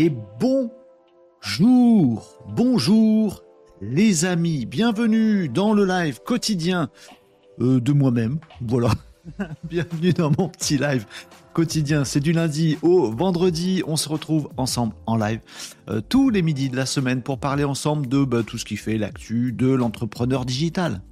Et bonjour, bonjour les amis, bienvenue dans le live quotidien euh, de moi-même. Voilà, bienvenue dans mon petit live quotidien. C'est du lundi au vendredi. On se retrouve ensemble en live euh, tous les midis de la semaine pour parler ensemble de bah, tout ce qui fait l'actu de l'entrepreneur digital.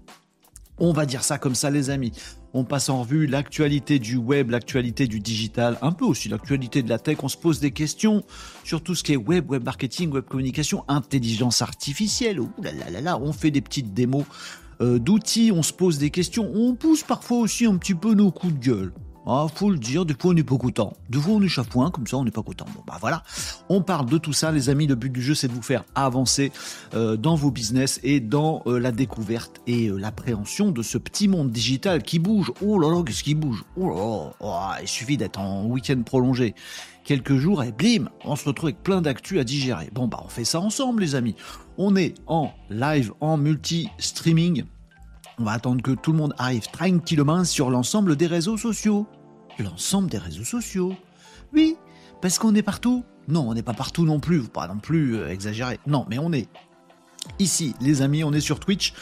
On va dire ça comme ça les amis. On passe en revue l'actualité du web, l'actualité du digital, un peu aussi l'actualité de la tech. On se pose des questions sur tout ce qui est web, web marketing, web communication, intelligence artificielle. Ouh là là là là, on fait des petites démos euh, d'outils, on se pose des questions. On pousse parfois aussi un petit peu nos coups de gueule. Ah, faut le dire, des fois on n'est pas content. Des fois on est chafouin, comme ça on n'est pas content. Bon bah voilà, on parle de tout ça les amis. Le but du jeu c'est de vous faire avancer euh, dans vos business et dans euh, la découverte et euh, l'appréhension de ce petit monde digital qui bouge. Oh là là, qu'est-ce qui bouge? Oh là oh, il suffit d'être en week-end prolongé quelques jours et blim, on se retrouve avec plein d'actu à digérer. Bon bah on fait ça ensemble les amis. On est en live, en multi-streaming. On va attendre que tout le monde arrive tranquillement sur l'ensemble des réseaux sociaux l'ensemble des réseaux sociaux. Oui, parce qu'on est partout. Non, on n'est pas partout non plus, pas non plus euh, exagérer. Non, mais on est ici, les amis, on est sur Twitch,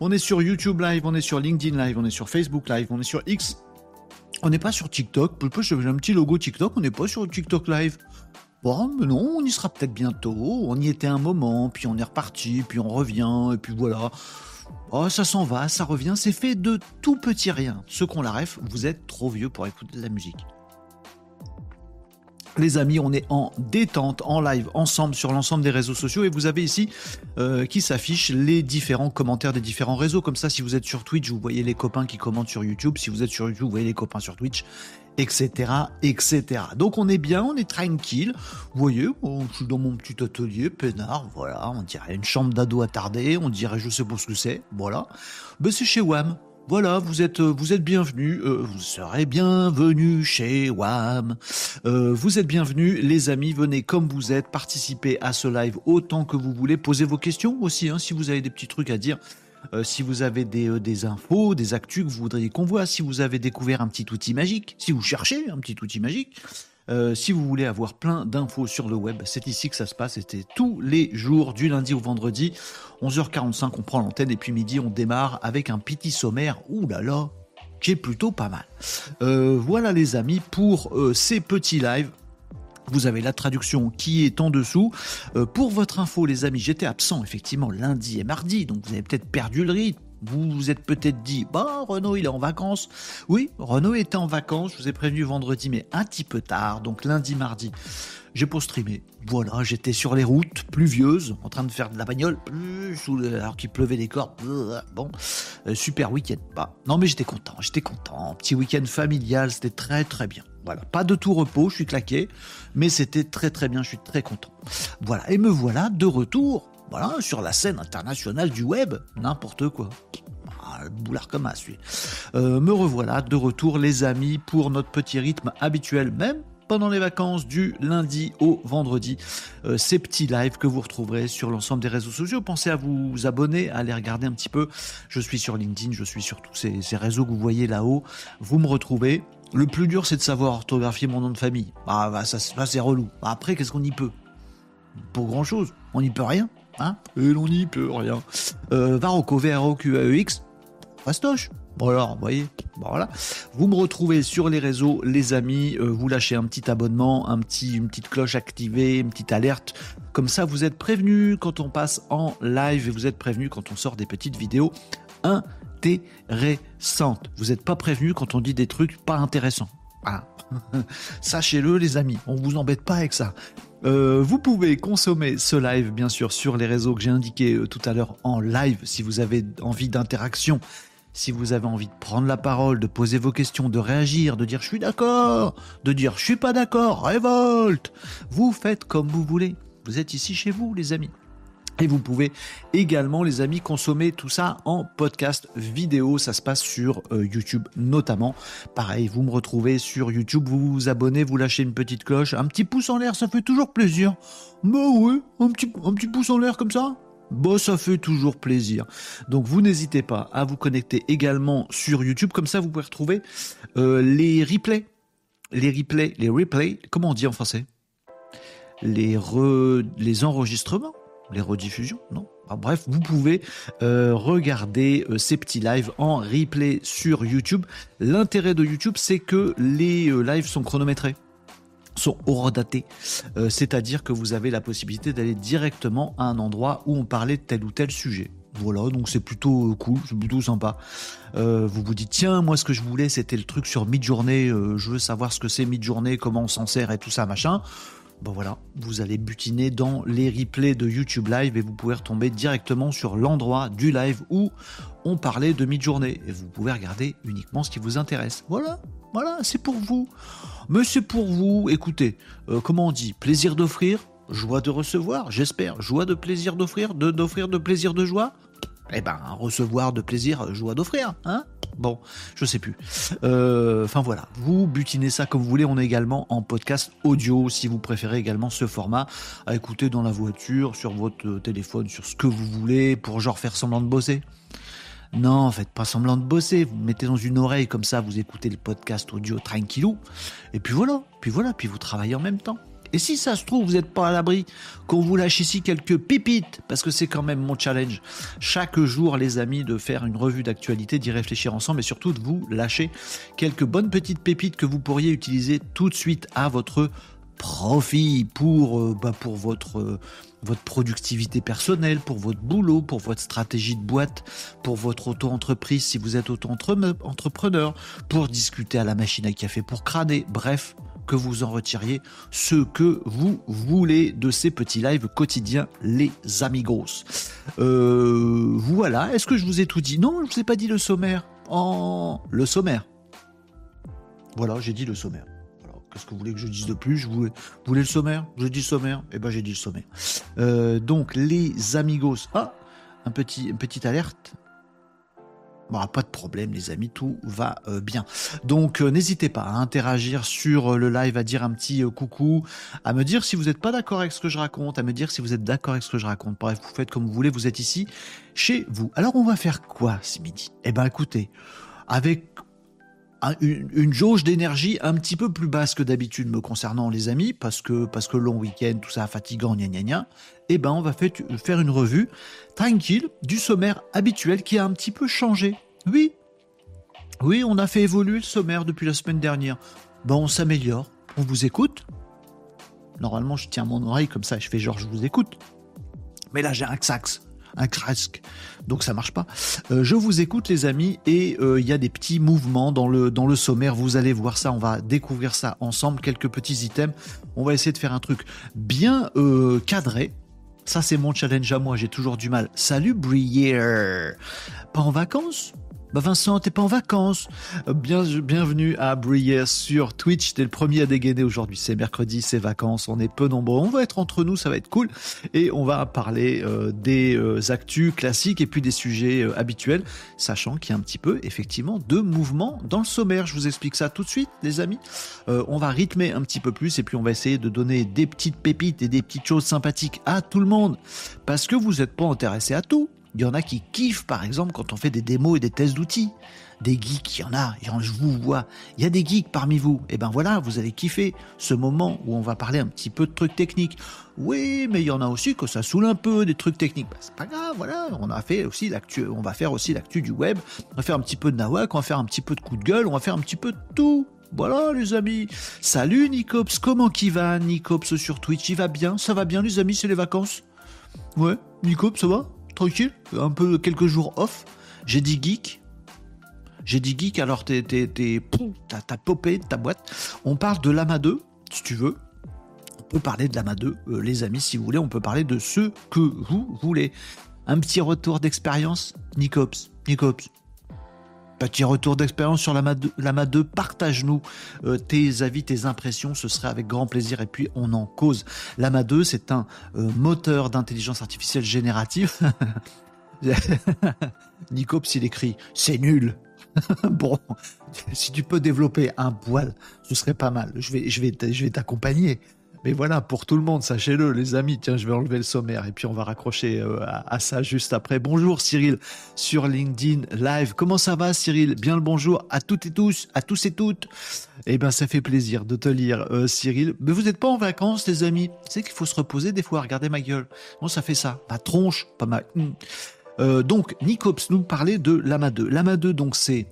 on est sur YouTube Live, on est sur LinkedIn Live, on est sur Facebook Live, on est sur X. On n'est pas sur TikTok. J'ai un petit logo TikTok, on n'est pas sur TikTok Live. Bon, mais non, on y sera peut-être bientôt. On y était un moment, puis on est reparti, puis on revient, et puis voilà. Oh, ça s'en va, ça revient, c'est fait de tout petit rien. Ceux qu'on la ref, vous êtes trop vieux pour écouter de la musique. Les amis, on est en détente, en live, ensemble sur l'ensemble des réseaux sociaux et vous avez ici euh, qui s'affichent les différents commentaires des différents réseaux. Comme ça, si vous êtes sur Twitch, vous voyez les copains qui commentent sur YouTube. Si vous êtes sur YouTube, vous voyez les copains sur Twitch etc., etc. Donc on est bien, on est tranquille. Vous voyez, je suis dans mon petit atelier, peinard, voilà, on dirait une chambre d'ado attardée, on dirait je sais pas ce que c'est, voilà. Ben c'est chez WAM. Voilà, vous êtes vous êtes bienvenus, euh, vous serez bienvenus chez WAM. Euh, vous êtes bienvenus, les amis, venez comme vous êtes, participez à ce live autant que vous voulez, posez vos questions aussi, hein, si vous avez des petits trucs à dire. Euh, si vous avez des, euh, des, infos, des actus que vous voudriez qu'on voit, si vous avez découvert un petit outil magique, si vous cherchez un petit outil magique, euh, si vous voulez avoir plein d'infos sur le web, c'est ici que ça se passe. C'était tous les jours, du lundi au vendredi. 11h45, on prend l'antenne et puis midi, on démarre avec un petit sommaire. Ouh là, qui est plutôt pas mal. voilà les amis pour ces petits lives. Vous avez la traduction qui est en dessous. Euh, pour votre info, les amis, j'étais absent effectivement lundi et mardi, donc vous avez peut-être perdu le rythme. Vous vous êtes peut-être dit, bah Renaud il est en vacances. Oui, Renaud était en vacances, je vous ai prévenu vendredi, mais un petit peu tard, donc lundi, mardi. J'ai pas streamé. Voilà, j'étais sur les routes pluvieuses, en train de faire de la bagnole, alors qu'il pleuvait des corps. Bon, euh, super week-end. Bah, non mais j'étais content, j'étais content. Petit week-end familial, c'était très très bien. Voilà, pas de tout repos, je suis claqué, mais c'était très très bien, je suis très content. Voilà, et me voilà de retour, voilà, sur la scène internationale du web, n'importe quoi. Ah, boulard comme as, euh, me revoilà de retour, les amis, pour notre petit rythme habituel, même pendant les vacances du lundi au vendredi. Euh, ces petits lives que vous retrouverez sur l'ensemble des réseaux sociaux. Pensez à vous abonner, à aller regarder un petit peu. Je suis sur LinkedIn, je suis sur tous ces, ces réseaux que vous voyez là-haut. Vous me retrouvez. Le plus dur, c'est de savoir orthographier mon nom de famille. Ah, bah, ça, c'est relou. Après, qu'est-ce qu'on y peut? Pour grand-chose. On n'y peut rien. Hein? Et l'on n'y peut rien. Euh, Varroco, V-R-O-Q-A-E-X, fastoche. Voilà, vous voyez, voilà. Vous me retrouvez sur les réseaux, les amis. Euh, vous lâchez un petit abonnement, un petit, une petite cloche activée, une petite alerte. Comme ça, vous êtes prévenus quand on passe en live et vous êtes prévenus quand on sort des petites vidéos intéressante. Vous n'êtes pas prévenu quand on dit des trucs pas intéressants. Ah. Sachez-le les amis, on vous embête pas avec ça. Euh, vous pouvez consommer ce live bien sûr sur les réseaux que j'ai indiqués euh, tout à l'heure en live si vous avez envie d'interaction, si vous avez envie de prendre la parole, de poser vos questions, de réagir, de dire je suis d'accord, de dire je suis pas d'accord, révolte. Vous faites comme vous voulez. Vous êtes ici chez vous les amis. Et vous pouvez également, les amis, consommer tout ça en podcast vidéo. Ça se passe sur euh, YouTube notamment. Pareil, vous me retrouvez sur YouTube, vous vous abonnez, vous lâchez une petite cloche, un petit pouce en l'air, ça fait toujours plaisir. Bah oui, un petit, un petit pouce en l'air comme ça. Bah ça fait toujours plaisir. Donc vous n'hésitez pas à vous connecter également sur YouTube. Comme ça, vous pouvez retrouver euh, les replays. Les replays, les replays, comment on dit en français? Les, les enregistrements, les rediffusions, non? Bref, vous pouvez euh, regarder euh, ces petits lives en replay sur YouTube. L'intérêt de YouTube, c'est que les lives sont chronométrés sont horodatés, c'est-à-dire que vous avez la possibilité d'aller directement à un endroit où on parlait de tel ou tel sujet. Voilà, donc c'est plutôt cool, c'est plutôt sympa. vous vous dites, tiens, moi ce que je voulais, c'était le truc sur mid-journée, je veux savoir ce que c'est mid-journée, comment on s'en sert et tout ça, machin bon voilà, vous allez butiner dans les replays de YouTube Live et vous pouvez retomber directement sur l'endroit du live où on parlait de mid-journée et vous pouvez regarder uniquement ce qui vous intéresse. Voilà, voilà, c'est pour vous. Mais pour vous, écoutez, euh, comment on dit, plaisir d'offrir, joie de recevoir, j'espère, joie de plaisir d'offrir, de d'offrir de plaisir de joie? Eh ben, recevoir de plaisir, joie d'offrir, hein? Bon, je sais plus. Euh, enfin voilà, vous butinez ça comme vous voulez. On est également en podcast audio si vous préférez également ce format à écouter dans la voiture, sur votre téléphone, sur ce que vous voulez pour genre faire semblant de bosser. Non, faites pas semblant de bosser. Vous mettez dans une oreille comme ça, vous écoutez le podcast audio tranquillou. Et puis voilà, puis voilà, puis vous travaillez en même temps. Et si ça se trouve, vous n'êtes pas à l'abri, qu'on vous lâche ici quelques pépites, parce que c'est quand même mon challenge, chaque jour, les amis, de faire une revue d'actualité, d'y réfléchir ensemble, et surtout de vous lâcher quelques bonnes petites pépites que vous pourriez utiliser tout de suite à votre profit pour, euh, bah euh, votre productivité personnelle, pour votre boulot, pour votre stratégie de boîte, pour votre auto-entreprise si vous êtes auto-entrepreneur, pour discuter à la machine à café, pour crâner, bref, que vous en retiriez ce que vous voulez de ces petits lives quotidiens, les amigos. Euh, voilà, est-ce que je vous ai tout dit? Non, je vous ai pas dit le sommaire. En le sommaire. Voilà, j'ai dit le sommaire. Qu'est-ce que vous voulez que je dise de plus je voulais, vous voulez le sommaire? Je dis le sommaire Eh ben j'ai dit le sommaire. Euh, donc les amigos. Ah, un petit, une petite alerte. Bon, pas de problème les amis, tout va euh, bien. Donc euh, n'hésitez pas à interagir sur le live, à dire un petit coucou, à me dire si vous n'êtes pas d'accord avec ce que je raconte, à me dire si vous êtes d'accord avec ce que je raconte. Bref, vous faites comme vous voulez, vous êtes ici chez vous. Alors on va faire quoi ce midi? Eh ben écoutez, avec une, jauge d'énergie un petit peu plus basse que d'habitude me concernant les amis, parce que, parce que long week-end, tout ça fatigant, gna gna gna, eh ben on va faire une revue tranquille du sommaire habituel qui a un petit peu changé. Oui, oui, on a fait évoluer le sommaire depuis la semaine dernière. Bon, on s'améliore, on vous écoute. Normalement, je tiens mon oreille comme ça, je fais genre je vous écoute. Mais là, j'ai un sax un crasque. Donc ça marche pas. Euh, je vous écoute les amis et euh, il y a des petits mouvements dans le, dans le sommaire. Vous allez voir ça, on va découvrir ça ensemble, quelques petits items. On va essayer de faire un truc bien euh, cadré. Ça c'est mon challenge à moi, j'ai toujours du mal. Salut Brière Pas en vacances? Bah Vincent, t'es pas en vacances. Bien, bienvenue à Brière sur Twitch. T'es le premier à dégainer aujourd'hui. C'est mercredi, c'est vacances. On est peu nombreux. On va être entre nous, ça va être cool. Et on va parler euh, des euh, actus classiques et puis des sujets euh, habituels, sachant qu'il y a un petit peu, effectivement, de mouvement dans le sommaire. Je vous explique ça tout de suite, les amis. on va rythmer un petit peu plus et puis on va essayer de donner des petites pépites et des petites choses sympathiques à tout le monde. Parce que vous n'êtes pas intéressé à tout. Il y en a qui kiffent, par exemple, quand on fait des démos et des tests d'outils. Des geeks, il y en a, je vous vois. Il y a des geeks parmi vous. Et eh ben voilà, vous allez kiffer ce moment où on va parler un petit peu de trucs techniques. Oui, mais il y en a aussi que ça saoule un peu des trucs techniques. Bah, c'est pas grave, voilà. On a fait aussi l'actu, on va faire aussi l'actu du web. On va faire un petit peu de nawak, on va faire un petit peu de coup de gueule, on va faire un petit peu de tout. Voilà les amis. Salut Nicops, comment qui va Nicops sur Twitch? Il va bien? Ça va bien les amis, c'est les vacances? Ouais, Nicops, ça va? Tranquille, un peu quelques jours off. J'ai dit geek. J'ai dit geek, alors t'es, t'as, popé ta boîte. On parle de l'AMA 2, si tu veux. On peut parler de l'AMA 2, euh, les amis, si vous voulez. On peut parler de ce que vous voulez. Un petit retour d'expérience, Nicops. Nicops, Petit retour d'expérience sur l'AMA 2, 2 partage-nous euh, tes avis, tes impressions, ce serait avec grand plaisir et puis on en cause. L'AMA 2, c'est un euh, moteur d'intelligence artificielle générative. Nicops, il écrit, c'est nul. bon, si tu peux développer un poil, ce serait pas mal. Je vais, je vais, je vais t'accompagner. Mais voilà, pour tout le monde, sachez-le, les amis. Tiens, je vais enlever le sommaire et puis on va raccrocher euh, à, ça juste après. Bonjour Cyril sur LinkedIn Live. Comment ça va Cyril? Bien le bonjour à toutes et tous, à tous et toutes. Eh ben, ça fait plaisir de te lire, euh, Cyril. Mais vous n'êtes pas en vacances, les amis? C'est qu'il faut se reposer des fois. Regardez ma gueule. Bon, ça fait ça? Ma tronche, pas mal. Hmm. Euh, donc, Nicops nous parlait de Lama 2. Lama 2, donc, c'est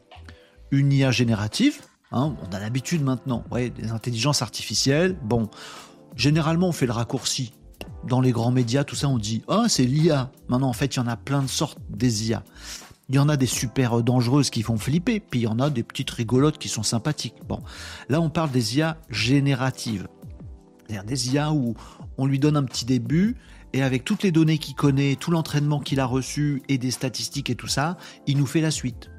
une IA générative. Hein, on a l'habitude maintenant, ouais, des intelligences artificielles. Bon, généralement, on fait le raccourci. Dans les grands médias, tout ça, on dit Ah, c'est l'IA. Maintenant, en fait, il y en a plein de sortes des IA. Il y en a des super dangereuses qui font flipper, puis il y en a des petites rigolotes qui sont sympathiques. Bon, là, on parle des IA génératives. C'est-à-dire des IA où on lui donne un petit début, et avec toutes les données qu'il connaît, tout l'entraînement qu'il a reçu, et des statistiques et tout ça, il nous fait la suite.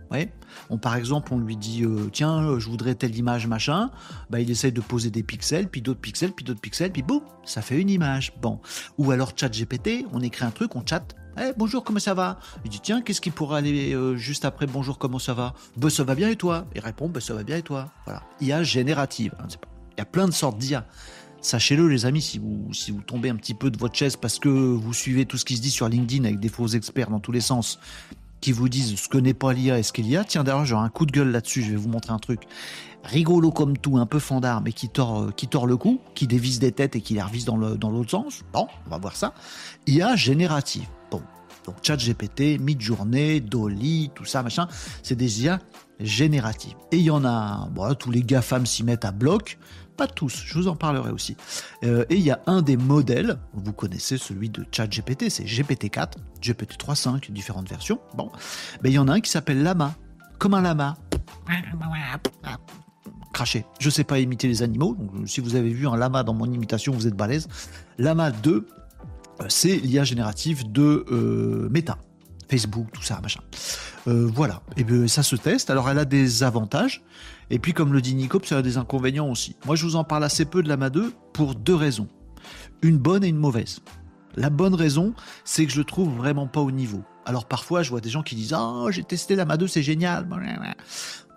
On, par exemple, on lui dit euh, tiens, euh, je voudrais telle image, machin. Bah, il essaye de poser des pixels, puis d'autres pixels, puis d'autres pixels, puis boum, ça fait une image. Bon. Ou alors chat GPT, on écrit un truc, on chatte. Eh, bonjour, comment ça va? Il dit tiens, qu'est-ce qui pourrait aller euh, juste après bonjour, comment ça va? Bah, ça va bien et toi? Il répond bah, ça va bien et toi? Voilà. IA générative. Hein, il y a plein de sortes d'IA. Sachez-le, les amis, si vous, si vous tombez un petit peu de votre chaise parce que vous suivez tout ce qui se dit sur LinkedIn avec des faux experts dans tous les sens, qui vous disent ce que n'est pas l'IA et ce qu'il y a. Tiens, d'ailleurs, j'aurai un coup de gueule là-dessus, je vais vous montrer un truc rigolo comme tout, un peu fandard, mais qui tord, euh, qui tord le cou, qui dévisse des têtes et qui les revise dans l'autre dans sens. Bon, on va voir ça. IA générative. Bon, donc ChatGPT, Midjourney, Dolly, tout ça, machin, c'est des IA génératives. Et il y en a, bon, tous les GAFAM s'y mettent à bloc, pas tous, je vous en parlerai aussi. Euh, et il y a un des modèles, vous connaissez celui de ChatGPT, c'est GPT-4, GPT-3.5, différentes versions. Bon, mais il y en a un qui s'appelle Lama, comme un lama. Craché. Je sais pas imiter les animaux, donc si vous avez vu un lama dans mon imitation, vous êtes balèze. Lama 2, euh, c'est l'IA générative de euh, Meta. Facebook, tout ça, machin. voilà. Et bien, ça se teste. Alors, elle a des avantages. Et puis, comme le dit Nico, ça a des inconvénients aussi. Moi, je vous en parle assez peu de l'AMA 2 pour deux raisons. Une bonne et une mauvaise. La bonne raison, c'est que je le trouve vraiment pas au niveau. Alors parfois, je vois des gens qui disent Ah, j'ai testé l'AMA 2, c'est génial.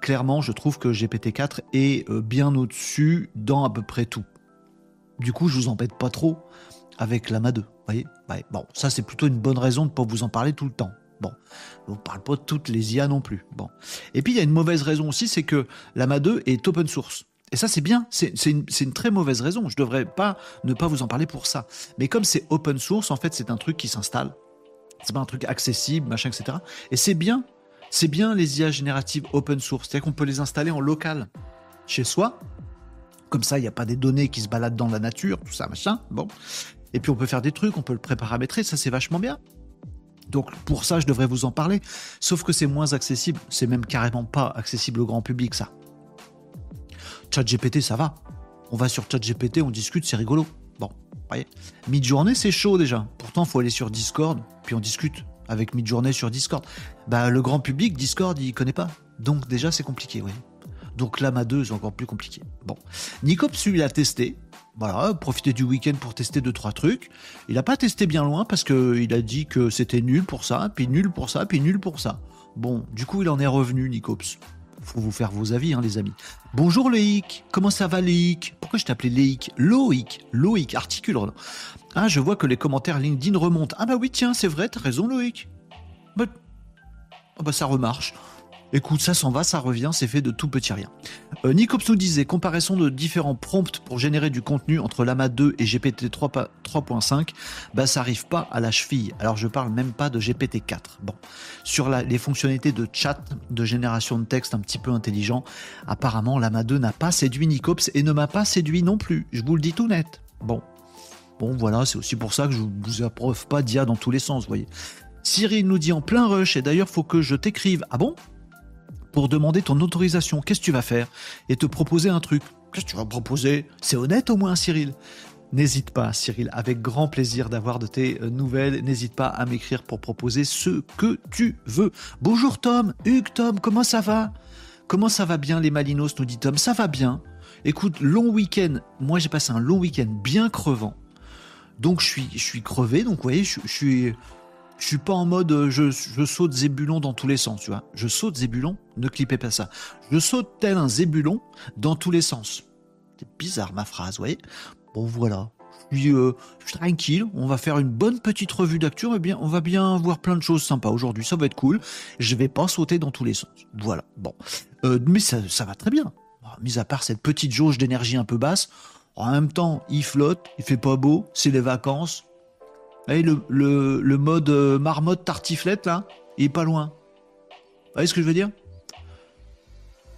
Clairement, je trouve que GPT-4 est euh, bien au-dessus dans à peu près tout. Du coup, je vous embête pas trop avec l'AMA 2. Voyez? Bon, ça, c'est plutôt une bonne raison de ne pas vous en parler tout le temps. Bon, on ne parle pas de toutes les IA non plus. Bon. Et puis il y a une mauvaise raison aussi, c'est que l'AMA 2 est open source. Et ça, c'est bien. C'est une, très mauvaise raison. Je ne devrais pas ne pas vous en parler pour ça. Mais comme c'est open source, en fait, c'est un truc qui s'installe. C'est pas un truc accessible, machin, etc. Et c'est bien. C'est bien les IA génératives open source. C'est-à-dire qu'on peut les installer en local chez soi. Comme ça, il n'y a pas des données qui se baladent dans la nature, tout ça, machin. Bon. Et puis on peut faire des trucs, on peut le préparamétrer, ça c'est vachement bien. Donc pour ça, je devrais vous en parler. Sauf que c'est moins accessible. C'est même carrément pas accessible au grand public, ça. ChatGPT, ça va. On va sur ChatGPT, on discute, c'est rigolo. Bon, voyez. Mid-journée, c'est chaud déjà. Pourtant, il faut aller sur Discord, puis on discute avec Mid-journée sur Discord. Bah, le grand public, Discord, il connaît pas. Donc déjà, c'est compliqué, oui. Donc l'AMA 2, c'est encore plus compliqué. Bon. Nicops, lui, a testé voilà, profiter du week-end pour tester deux trois trucs. Il n'a pas testé bien loin parce qu'il a dit que c'était nul pour ça, puis nul pour ça, puis nul pour ça. Bon, du coup, il en est revenu, Nicops. Faut vous faire vos avis, hein, les amis. Bonjour Loïc, comment ça va Loïc Pourquoi je t'appelais Loïc Loïc, Loïc, articule. Ah, je vois que les commentaires LinkedIn remontent. Ah bah oui, tiens, c'est vrai, t'as raison Loïc. Bah, oh bah ça remarche. Écoute, ça s'en va, ça revient, c'est fait de tout petit rien. Euh, Nicops nous disait comparaison de différents prompts pour générer du contenu entre Lama 2 et GPT 3.5, bah ça arrive pas à la cheville. Alors je parle même pas de GPT 4. Bon, sur les fonctionnalités de chat, de génération de texte un petit peu intelligent, apparemment Lama 2 n'a pas séduit Nicops et ne m'a pas séduit non plus. Je vous le dis tout net. Bon, bon voilà, c'est aussi pour ça que je vous approuve pas d'IA dans tous les sens, vous voyez. Cyril nous dit en plein rush et d'ailleurs faut que je t'écrive. Ah bon? Pour demander ton autorisation. Qu'est-ce que tu vas faire Et te proposer un truc? Qu'est-ce que tu vas me proposer? C'est honnête au moins, Cyril N'hésite pas, Cyril, avec grand plaisir d'avoir de tes euh, nouvelles. N'hésite pas à m'écrire pour proposer ce que tu veux. Bonjour Tom, Hugues Tom, comment ça va? Comment ça va bien les Malinos nous dit Tom. Ça va bien. Écoute, long week-end. Moi j'ai passé un long week-end bien crevant. Donc je suis, je suis crevé. Donc vous voyez, je suis, je suis pas en mode euh, je, saute zébulon dans tous les sens, tu vois. Je saute zébulon, ne clippez pas ça. Je saute tel un zébulon dans tous les sens. C'est bizarre ma phrase, vous voyez. Bon, voilà. Euh, je suis, tranquille. On va faire une bonne petite revue d'actu. On, bien, on va bien voir plein de choses sympas aujourd'hui. Ça va être cool. Je vais pas sauter dans tous les sens. Voilà. Bon. Euh, mais ça, va très bien. Mis à part cette petite jauge d'énergie un peu basse. En même temps, il flotte. Il fait pas beau. C'est les vacances. Et le, le, mode euh, marmotte tartiflette, là, il est pas loin. Vous voyez ce que je veux dire?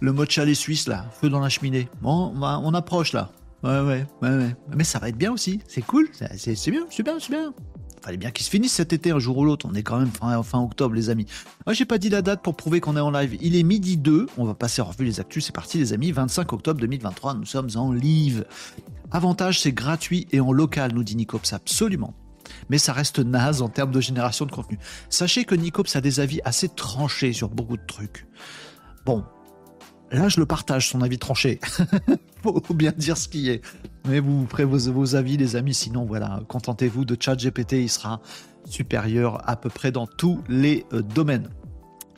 Le mode chalet suisse, là. Feu dans la cheminée. Bon, on approche, là. Ouais, ouais, ouais, Mais ça va être bien aussi. C'est cool. C'est bien, c'est bien, c'est bien. Fallait bien qu'il se finisse cet été un jour ou l'autre. On est quand même fin, fin octobre, les amis. Moi, j'ai pas dit la date pour prouver qu'on est en live. Il est midi 2. On va passer en revue les actus. C'est parti, les amis. 25 octobre 2023. Nous sommes en live. Avantage, c'est gratuit et en local, nous dit Nicops. Absolument. Mais ça reste naze en termes de génération de contenu. Sachez que Nicops a des avis assez tranchés sur beaucoup de trucs. Bon, Là, je le partage, son avis tranché. Faut bien dire ce qui est. Mais vous ferez vos, avis, les amis. Sinon, voilà, contentez-vous de ChatGPT. Il sera supérieur à peu près dans tous les euh, domaines.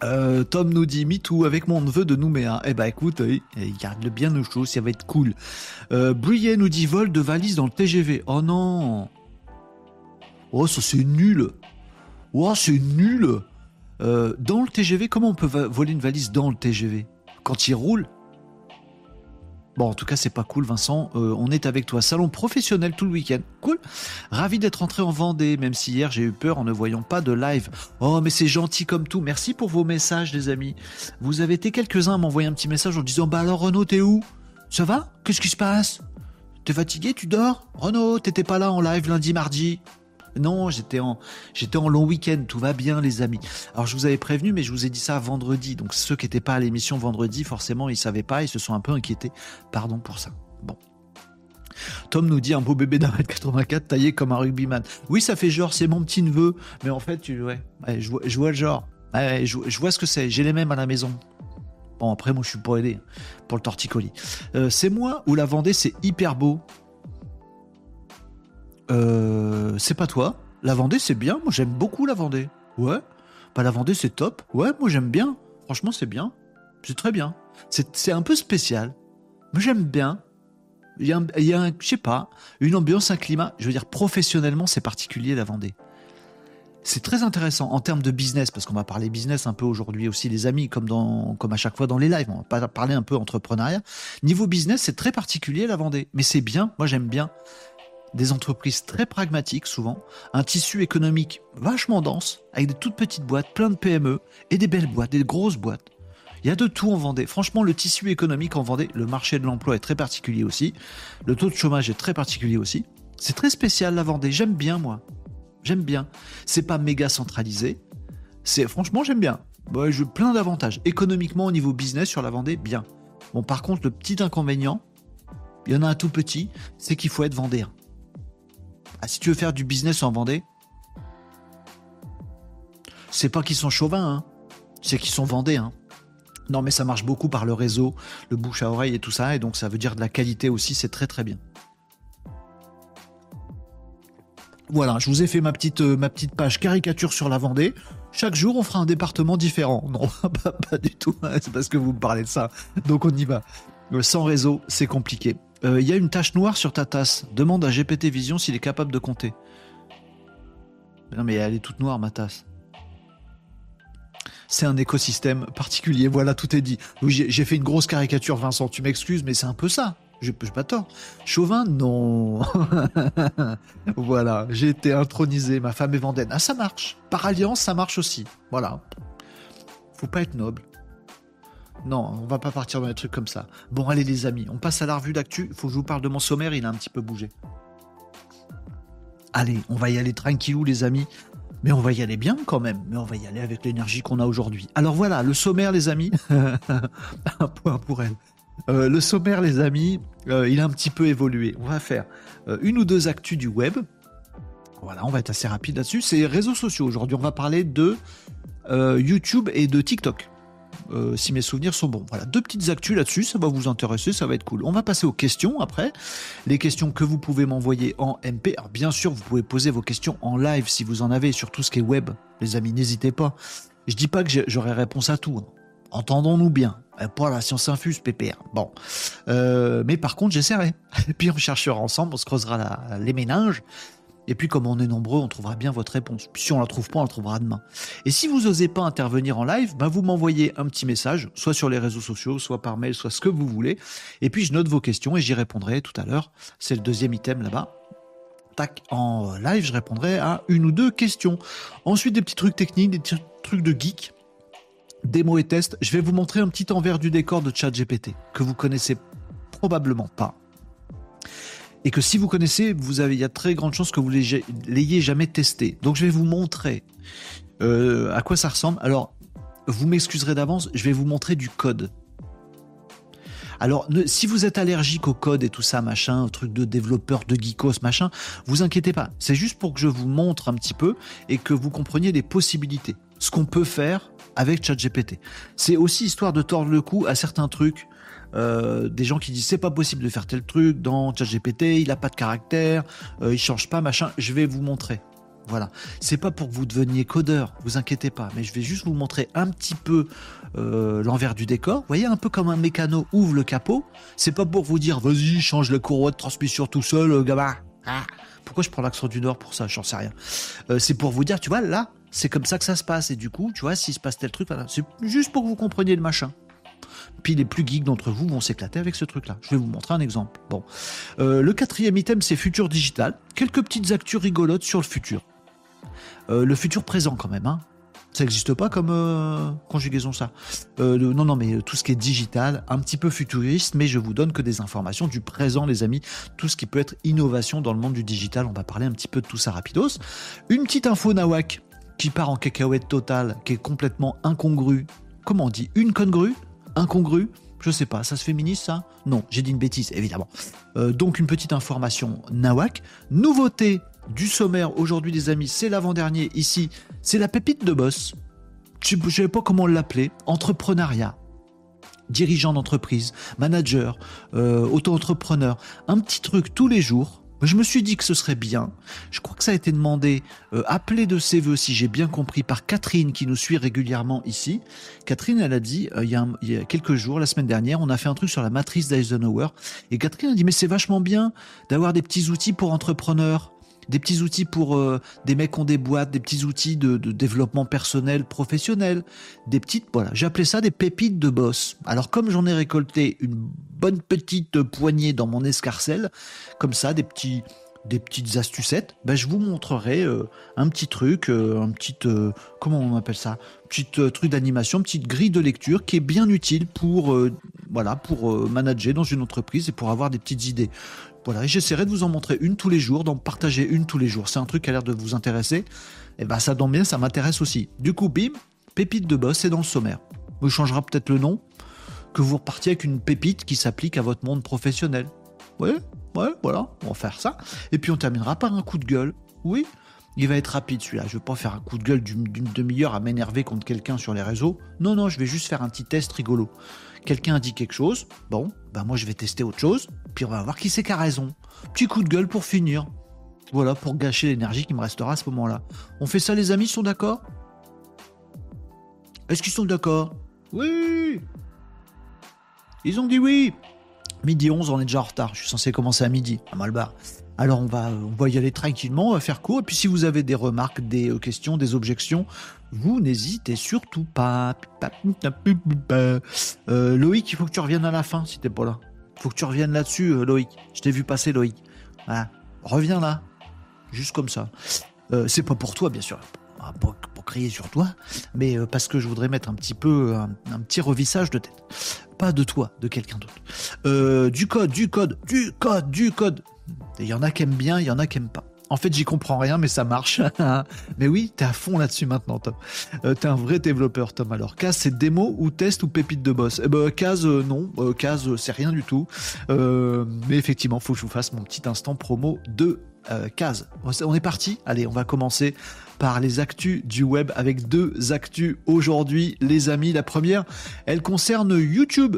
Euh, Tom nous dit MeToo avec mon neveu de Nouméa. Eh ben écoute, il garde le bien au chaud, ça va être cool. Euh, nous dit vol de valise dans le TGV. Oh non Oh, ça c'est nul Oh, c'est nul euh, Dans le TGV, comment on peut voler une valise dans le TGV quand il roule? Bon, en tout cas, c'est pas cool, Vincent. Euh, on est avec toi. Salon professionnel tout le week-end. Cool. Ravi d'être entré en Vendée, même si hier j'ai eu peur en ne voyant pas de live. Oh, mais c'est gentil comme tout. Merci pour vos messages, les amis. Vous avez été quelques-uns à m'envoyer un petit message en disant Bah alors, Renaud, t'es où? Ça va? Qu'est-ce qui se passe? T'es fatigué? Tu dors? Renaud, t'étais pas là en live lundi, mardi non, j'étais en, j'étais en long week-end, tout va bien les amis. Alors je vous avais prévenu, mais je vous ai dit ça vendredi. Donc ceux qui n'étaient pas à l'émission vendredi, forcément, ils savaient pas, ils se sont un peu inquiétés. Pardon pour ça. Bon. Tom nous dit un beau bébé d'un mètre 84 taillé comme un rugbyman. Oui, ça fait genre, c'est mon petit neveu, mais en fait, tu, ouais, je, vois, le genre. je, vois ce que c'est. J'ai les mêmes à la maison. Bon, après, moi, je suis pas aidé pour le torticolis. Euh, c'est moi ou la Vendée, c'est hyper beau. Euh, c'est pas toi. La Vendée, c'est bien. Moi, j'aime beaucoup la Vendée. Ouais. Bah, la Vendée, c'est top. Ouais, moi, j'aime bien. Franchement, c'est bien. C'est très bien. C'est un peu spécial. Mais j'aime bien. Il y a, il y a je sais pas, une ambiance, un climat. Je veux dire, professionnellement, c'est particulier la Vendée. C'est très intéressant en termes de business, parce qu'on va parler business un peu aujourd'hui aussi, les amis, comme, dans, comme à chaque fois dans les lives. On va parler un peu entrepreneuriat. Niveau business, c'est très particulier la Vendée. Mais c'est bien, moi j'aime bien des entreprises très pragmatiques souvent, un tissu économique vachement dense, avec des toutes petites boîtes, plein de PME, et des belles boîtes, des grosses boîtes. Il y a de tout en Vendée. Franchement, le tissu économique en Vendée, le marché de l'emploi est très particulier aussi. Le taux de chômage est très particulier aussi. C'est très spécial la Vendée. J'aime bien moi. J'aime bien. C'est pas méga centralisé. C'est franchement j'aime bien. Bon, je plein d'avantages. Économiquement au niveau business sur la Vendée, bien. Bon par contre le petit inconvénient, il y en a un tout petit, c'est qu'il faut être vendéen. Ah, si tu veux faire du business en Vendée, c'est pas qu'ils sont chauvins, hein. c'est qu'ils sont vendéens. Non, mais ça marche beaucoup par le réseau, le bouche à oreille et tout ça, et donc ça veut dire de la qualité aussi, c'est très très bien. Voilà, je vous ai fait ma petite, euh, page caricature sur la Vendée. Chaque jour, on fera un département différent. Non, pas, du tout, hein, c'est parce que vous me parlez de ça. Donc on y va. Euh, sans réseau, c'est compliqué. Euh, il y a une tache noire sur ta tasse. Demande à GPT Vision s'il est capable de compter. Non mais elle est toute noire ma tasse. C'est un écosystème particulier. Voilà, tout est dit. j'ai fait une grosse caricature, Vincent. Tu m'excuses, mais c'est un peu ça. Je n'ai pas tort. Chauvin, non. voilà, j'ai été intronisé. Ma femme est vendaine. Ah, ça marche. Par alliance, ça marche aussi. Voilà. Faut pas être noble. Non, on va pas partir dans des trucs comme ça. Bon, allez les amis, on passe à la revue d'actu. Il faut que je vous parle de mon sommaire, il a un petit peu bougé. Allez, on va y aller tranquillou les amis. Mais on va y aller bien quand même. Mais on va y aller avec l'énergie qu'on a aujourd'hui. Alors voilà, le sommaire les amis. un point pour elle. Euh, le sommaire les amis, euh, il a un petit peu évolué. On va faire euh, une ou deux actus du web. Voilà, on va être assez rapide là-dessus. C'est réseaux sociaux. Aujourd'hui, on va parler de YouTube et de TikTok. Euh, si mes souvenirs sont bons. Voilà, deux petites actus là-dessus, ça va vous intéresser, ça va être cool. On va passer aux questions après. Les questions que vous pouvez m'envoyer en MP. Alors bien sûr, vous pouvez poser vos questions en live si vous en avez sur tout ce qui est web. Les amis, n'hésitez pas. Je dis pas que j'aurai réponse à tout. Hein. Entendons-nous bien. Euh, Pas la science infuse, PPR. Bon. Euh, mais par contre, j'essaierai. Et puis on cherchera ensemble, on se creusera les méninges. Et puis comme on est nombreux, on trouvera bien votre réponse. Puis si on la trouve pas, on la trouvera demain. Et si vous osez pas intervenir en live, bah vous m'envoyez un petit message, soit sur les réseaux sociaux, soit par mail, soit ce que vous voulez. Et puis je note vos questions et j'y répondrai tout à l'heure. C'est le deuxième item là-bas. Tac, en live, je répondrai à une ou deux questions. Ensuite, des petits trucs techniques, des petits trucs de geek, démo et test. Je vais vous montrer un petit envers du décor de ChatGPT que vous connaissez probablement pas. Et que si vous connaissez, vous avez, il y a très grande chance que vous l'ayez jamais testé. Donc je vais vous montrer euh, à quoi ça ressemble. Alors, vous m'excuserez d'avance, je vais vous montrer du code. Alors, si vous êtes allergique au code et tout ça, machin, truc de développeur, de geekos, machin, vous inquiétez pas. C'est juste pour que je vous montre un petit peu et que vous compreniez les possibilités. Ce qu'on peut faire avec ChatGPT. C'est aussi histoire de tordre le cou à certains trucs. Euh, des gens qui disent c'est pas possible de faire tel truc dans ChatGPT, il a pas de caractère, euh, il change pas, machin. Je vais vous montrer. Voilà. C'est pas pour que vous deveniez codeur, vous inquiétez pas, mais je vais juste vous montrer un petit peu euh, l'envers du décor. Vous voyez, un peu comme un mécano ouvre le capot. C'est pas pour vous dire vas-y, change la courroie de transmission tout seul, gamin. Ah. Pourquoi je prends l'accent du Nord pour ça? J'en sais rien. C'est pour vous dire, tu vois, là, c'est comme ça que ça se passe. Et du coup, tu vois, s'il se passe tel truc, c'est juste pour que vous compreniez le machin. Puis les plus geeks d'entre vous vont s'éclater avec ce truc-là. Je vais vous montrer un exemple. Bon, Euh, le quatrième item, c'est futur digital. Quelques petites actus rigolotes sur le futur. Euh, le futur présent quand même. Hein. Ça n'existe pas comme euh, conjugaison ça? Non, non, mais tout ce qui est digital, un petit peu futuriste, mais je vous donne que des informations du présent, les amis. Tout ce qui peut être innovation dans le monde du digital, on va parler un petit peu de tout ça rapidos. Une petite info nawak qui part en cacahuète totale, qui est complètement incongrue. Comment on dit? Une congrue? Incongrue Je sais pas, ça se féminise ça? Non, j'ai dit une bêtise, évidemment. Euh, donc une petite information nawak. Nouveauté du sommaire aujourd'hui, les amis, c'est l'avant-dernier ici. C'est la pépite de boss. Je ne savais pas comment l'appeler. Entrepreneuriat. Dirigeant d'entreprise, manager, euh, auto-entrepreneur. Un petit truc tous les jours. Je me suis dit que ce serait bien. Je crois que ça a été demandé, euh, appelé de ses voeux, si j'ai bien compris, par Catherine qui nous suit régulièrement ici. Catherine, elle a dit, euh, il, y a un- il y a quelques jours, la semaine dernière, on a fait un truc sur la matrice d'Eisenhower. Et Catherine a dit, mais c'est vachement bien d'avoir des petits outils pour entrepreneurs. Des petits outils pour euh, des mecs qui ont des boîtes, des petits outils de, développement personnel, professionnel, des petites, voilà, appelé ça des pépites de boss. Alors comme j'en ai récolté une bonne petite poignée dans mon escarcelle, comme ça, des petits, des petites astucettes, ben je vous montrerai euh, un petit truc, euh, un petit, comment on appelle ça, petit truc d'animation, petite grille de lecture qui est bien utile pour, voilà, pour manager dans une entreprise et pour avoir des petites idées. Voilà, et j'essaierai de vous en montrer une tous les jours, d'en partager une tous les jours. C'est un truc qui a l'air de vous intéresser. Et ben ça tombe bien, ça m'intéresse aussi. Du coup, bim, pépite de boss, c'est dans le sommaire. Vous changera peut-être le nom, que vous repartiez avec une pépite qui s'applique à votre monde professionnel. Ouais, ouais, voilà, on va faire ça. Et puis on terminera par un coup de gueule. Oui, il va être rapide celui-là. Je vais pas faire un coup de gueule d'une demi-heure à m'énerver contre quelqu'un sur les réseaux. Non, non, je vais juste faire un petit test rigolo. Quelqu'un a dit quelque chose, bon, ben moi je vais tester autre chose, puis on va voir qui c'est qui a raison. Petit coup de gueule pour finir. Voilà, pour gâcher l'énergie qui me restera à ce moment-là. On fait ça les amis, ils sont d'accord? Est-ce qu'ils sont d'accord? Oui Ils ont dit oui Midi 11, on est déjà en retard. Je suis censé commencer à midi, à Malbar. Alors on va, on va y aller tranquillement, on va faire court. Et puis si vous avez des remarques, des euh, questions, des objections, vous n'hésitez surtout pas. Euh, Loïc, il faut que tu reviennes à la fin si t'es pas là. Il faut que tu reviennes là-dessus, euh, Loïc. Je t'ai vu passer, Loïc. Reviens là. Juste comme ça. C'est pas pour toi, bien sûr. Pas Pour, crier sur toi, mais parce que je voudrais mettre un petit peu un petit revissage de tête. De toi, de quelqu'un d'autre. Euh, du code, du code, du code, du code. Il y en a qui aiment bien, il y en a qui aiment pas. En fait, j'y comprends rien, mais ça marche. mais oui, t'es à fond là-dessus maintenant, Tom. Euh, t'es un vrai développeur, Tom. Alors, Case, c'est démo ou test ou pépite de boss? Eh ben, Case, euh, non. Euh, c'est rien du tout. Mais effectivement, faut que je vous fasse mon petit instant promo de Case. On est parti? Allez, on va commencer par les actus du web avec deux actus aujourd'hui, les amis. La première, elle concerne YouTube.